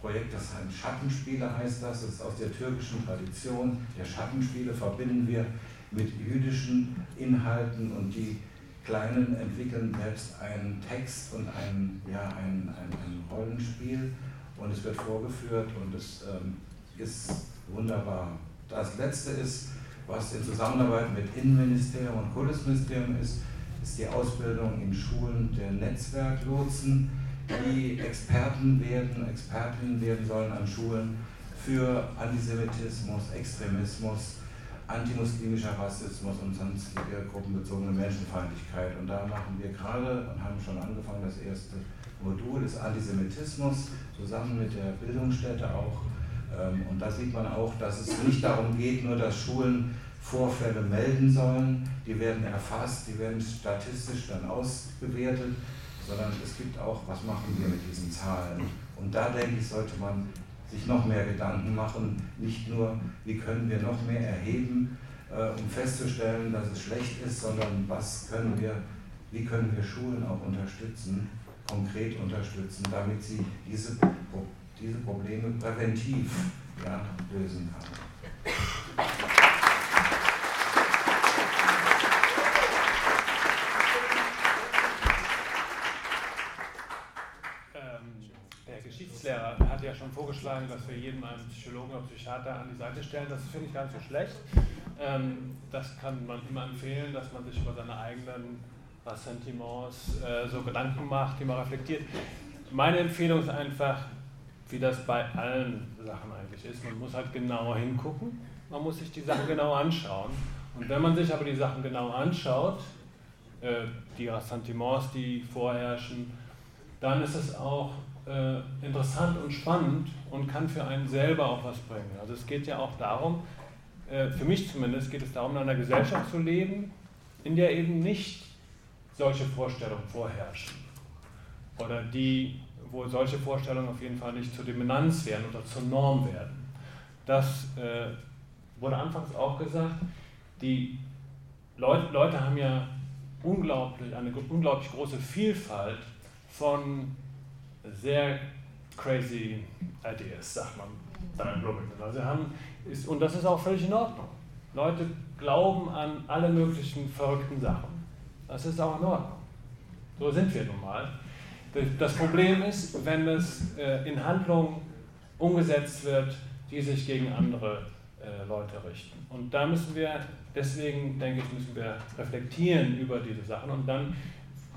Projekt, das heißt Schattenspiele heißt das, das ist aus der türkischen Tradition der Schattenspiele, verbinden wir mit jüdischen Inhalten und die Kleinen entwickeln selbst einen Text und ein, ja, ein, ein, ein Rollenspiel und es wird vorgeführt und es ähm, ist wunderbar. Das letzte ist, was in Zusammenarbeit mit Innenministerium und Kultusministerium ist, ist die Ausbildung in Schulen der Netzwerklotsen die Experten werden, Expertinnen werden sollen an Schulen für Antisemitismus, Extremismus, antimuslimischer Rassismus und sonstige gruppenbezogene Menschenfeindlichkeit. Und da machen wir gerade und haben schon angefangen, das erste Modul des Antisemitismus zusammen mit der Bildungsstätte auch. Ähm, und da sieht man auch, dass es nicht darum geht, nur dass Schulen Vorfälle melden sollen. Die werden erfasst, die werden statistisch dann ausgewertet sondern es gibt auch, was machen wir mit diesen Zahlen. Und da denke ich, sollte man sich noch mehr Gedanken machen, nicht nur, wie können wir noch mehr erheben, äh, um festzustellen, dass es schlecht ist, sondern was können wir, wie können wir Schulen auch unterstützen, konkret unterstützen, damit sie diese, diese Probleme präventiv ja, lösen kann. Vorgeschlagen, dass wir jedem einen Psychologen oder Psychiater an die Seite stellen. Das finde ich gar nicht so schlecht. Ähm, das kann man immer empfehlen, dass man sich über seine eigenen Ressentiments äh, so Gedanken macht, die man reflektiert. Meine Empfehlung ist einfach, wie das bei allen Sachen eigentlich ist, man muss halt genauer hingucken, man muss sich die Sachen genau anschauen. Und wenn man sich aber die Sachen genau anschaut, äh, die Ressentiments, die vorherrschen, dann ist es auch äh, interessant und spannend und kann für einen selber auch was bringen. Also es geht ja auch darum, äh, für mich zumindest geht es darum, in einer Gesellschaft zu leben, in der eben nicht solche Vorstellungen vorherrschen. Oder die, wo solche Vorstellungen auf jeden Fall nicht zur Dominanz werden oder zur Norm werden. Das äh, wurde anfangs auch gesagt, die Leute, Leute haben ja unglaublich, eine unglaublich große Vielfalt von sehr crazy ideas, sagt man dann in Bloomington. Also haben, ist, und das ist auch völlig in Ordnung. Leute glauben an alle möglichen verrückten Sachen. Das ist auch in Ordnung. So sind wir nun mal. Das Problem ist, wenn es äh, in Handlungen umgesetzt wird, die sich gegen andere äh, Leute richten. Und da müssen wir, deswegen denke ich, müssen wir reflektieren über diese Sachen und dann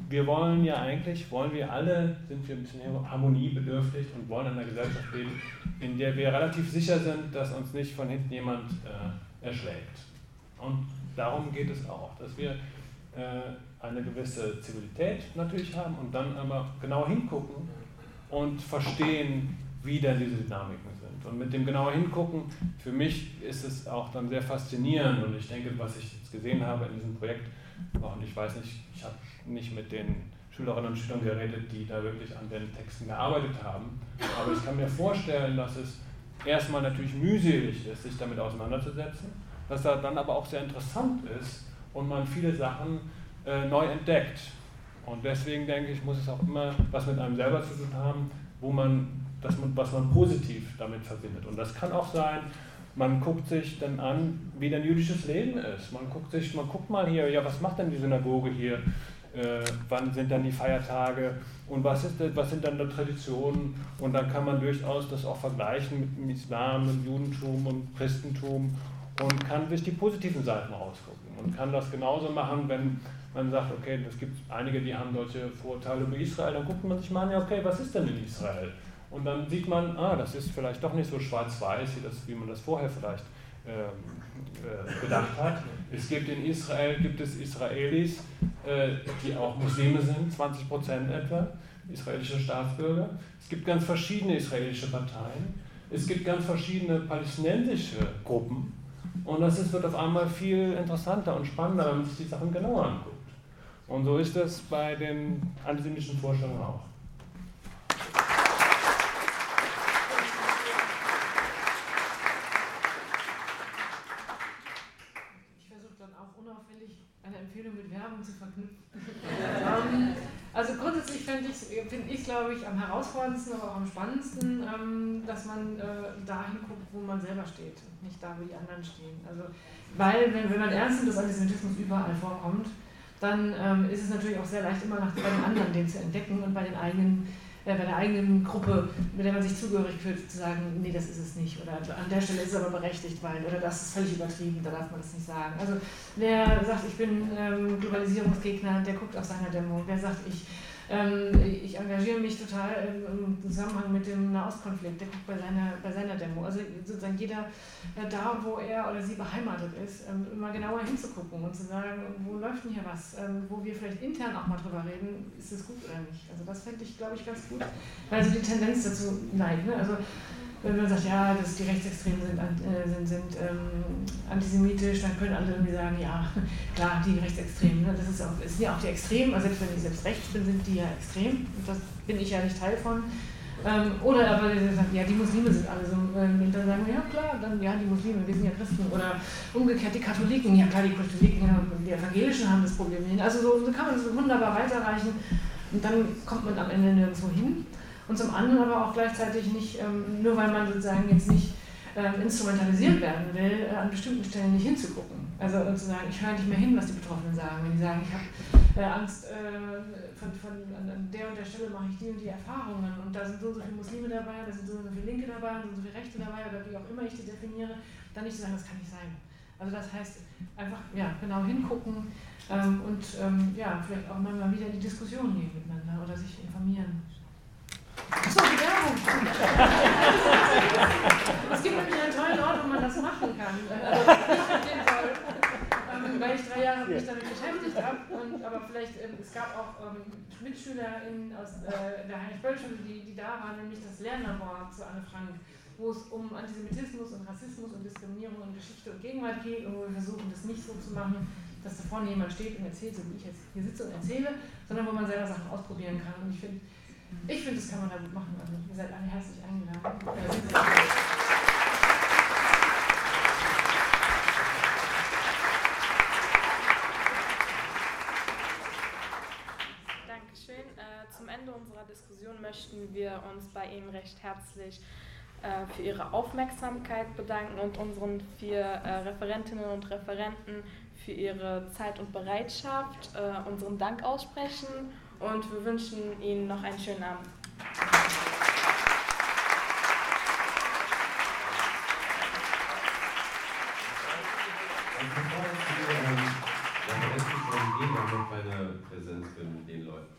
wir wollen ja eigentlich, wollen wir alle, sind wir ein bisschen harmoniebedürftig und wollen in einer Gesellschaft leben, in der wir relativ sicher sind, dass uns nicht von hinten jemand äh, erschlägt. Und darum geht es auch, dass wir äh, eine gewisse Zivilität natürlich haben und dann aber genau hingucken und verstehen, wie denn diese Dynamiken sind. Und mit dem genauer hingucken, für mich ist es auch dann sehr faszinierend und ich denke, was ich jetzt gesehen habe in diesem Projekt, und ich weiß nicht, ich habe nicht mit den Schülerinnen und Schülern geredet, die da wirklich an den Texten gearbeitet haben. Aber ich kann mir vorstellen, dass es erstmal natürlich mühselig ist, sich damit auseinanderzusetzen, dass er dann aber auch sehr interessant ist und man viele Sachen äh, neu entdeckt. Und deswegen denke ich, muss es auch immer was mit einem selber zu tun haben, wo man, das, was man positiv damit verbindet. Und das kann auch sein, man guckt sich dann an, wie dein jüdisches Leben ist. Man guckt sich, man guckt mal hier, ja, was macht denn die Synagoge hier? Äh, wann sind dann die Feiertage und was, ist, was sind dann die Traditionen? Und dann kann man durchaus das auch vergleichen mit dem Islam, dem Judentum und Christentum und kann sich die positiven Seiten rausgucken und kann das genauso machen, wenn man sagt, okay, es gibt einige, die haben solche Vorurteile über Israel, dann guckt man sich mal an, ja, okay, was ist denn in Israel? Und dann sieht man, ah, das ist vielleicht doch nicht so schwarz-weiß, wie, wie man das vorher vielleicht ähm, äh, gedacht hat. Es gibt in Israel gibt es Israelis, äh, die auch Muslime sind, 20 Prozent etwa, israelische Staatsbürger. Es gibt ganz verschiedene israelische Parteien. Es gibt ganz verschiedene palästinensische Gruppen. Und das ist, wird auf einmal viel interessanter und spannender, wenn man sich die Sachen genauer anguckt. Und so ist es bei den antisemitischen Vorstellungen auch. Also grundsätzlich finde ich, find ich glaube ich, am herausforderndsten, aber auch am spannendsten, ähm, dass man äh, dahin guckt, wo man selber steht, nicht da, wo die anderen stehen. Also, weil, wenn, wenn man ernst nimmt, dass Antisemitismus überall vorkommt, dann ähm, ist es natürlich auch sehr leicht, immer nach bei den anderen den zu entdecken und bei den eigenen äh, bei der eigenen Gruppe, mit der man sich zugehörig fühlt, zu sagen, nee, das ist es nicht. Oder an der Stelle ist es aber berechtigt, weil, oder das ist völlig übertrieben, da darf man das nicht sagen. Also wer sagt, ich bin ähm, Globalisierungsgegner, der guckt auf seiner Demo. Wer sagt, ich ich engagiere mich total im Zusammenhang mit dem Nahostkonflikt. Der guckt bei seiner, bei seiner Demo. Also sozusagen jeder äh, da, wo er oder sie beheimatet ist, ähm, immer genauer hinzugucken und zu sagen, wo läuft denn hier was, ähm, wo wir vielleicht intern auch mal drüber reden, ist es gut oder nicht. Also das fände ich, glaube ich, ganz gut, weil so die Tendenz dazu neigt. Ne? Also wenn man sagt, ja, dass die Rechtsextremen sind, äh, sind, sind ähm, antisemitisch, dann können alle irgendwie sagen, ja, [laughs] klar, die Rechtsextremen, ne, das ist auch, sind ja auch die Extremen, also selbst wenn ich selbst rechts bin, sind die ja extrem, das bin ich ja nicht Teil von. Ähm, oder aber sagt, ja, die Muslime sind alle so. Ähm, und dann sagen wir, ja klar, dann ja, die Muslime, wir sind ja Christen. Oder umgekehrt die Katholiken, ja klar, die Katholiken, die Evangelischen haben das Problem. Also so, so kann man das wunderbar weiterreichen. Und dann kommt man am Ende nirgendwo hin. Und zum anderen aber auch gleichzeitig nicht, ähm, nur weil man sozusagen jetzt nicht ähm, instrumentalisiert werden will, äh, an bestimmten Stellen nicht hinzugucken. Also sozusagen, ich höre nicht mehr hin, was die Betroffenen sagen. Wenn die sagen, ich habe äh, Angst, äh, von, von, an der und der Stelle mache ich die und die Erfahrungen und da sind so und so viele Muslime dabei, da sind so und so viele Linke dabei, so und so viele Rechte dabei oder wie auch immer ich die definiere, dann nicht zu sagen, das kann nicht sein. Also das heißt, einfach ja, genau hingucken ähm, und ähm, ja, vielleicht auch mal wieder in die Diskussion gehen miteinander oder sich informieren. Achso, die Werbung. es gibt nämlich einen tollen Ort, wo man das machen kann. Also, ich toll, ähm, weil ich drei Jahre mich damit beschäftigt habe. aber vielleicht, ähm, es gab auch ähm, MitschülerInnen aus äh, der Heinrich-Böll-Schule, die, die da waren, nämlich das Lernlabor zu Anne Frank, wo es um Antisemitismus und Rassismus und Diskriminierung und Geschichte und Gegenwart geht und wo wir versuchen, das nicht so zu machen, dass da vorne jemand steht und erzählt, so wie ich jetzt hier sitze und erzähle, sondern wo man selber Sachen ausprobieren kann. Und ich finde, ich finde, das kann man da gut machen. Also, ihr seid alle herzlich eingeladen. Dankeschön. Äh, zum Ende unserer Diskussion möchten wir uns bei Ihnen recht herzlich äh, für Ihre Aufmerksamkeit bedanken und unseren vier äh, Referentinnen und Referenten für ihre Zeit und Bereitschaft unseren Dank aussprechen und wir wünschen Ihnen noch einen schönen Abend. Ähm, ich noch bei der Präsenz bin mit den Leuten.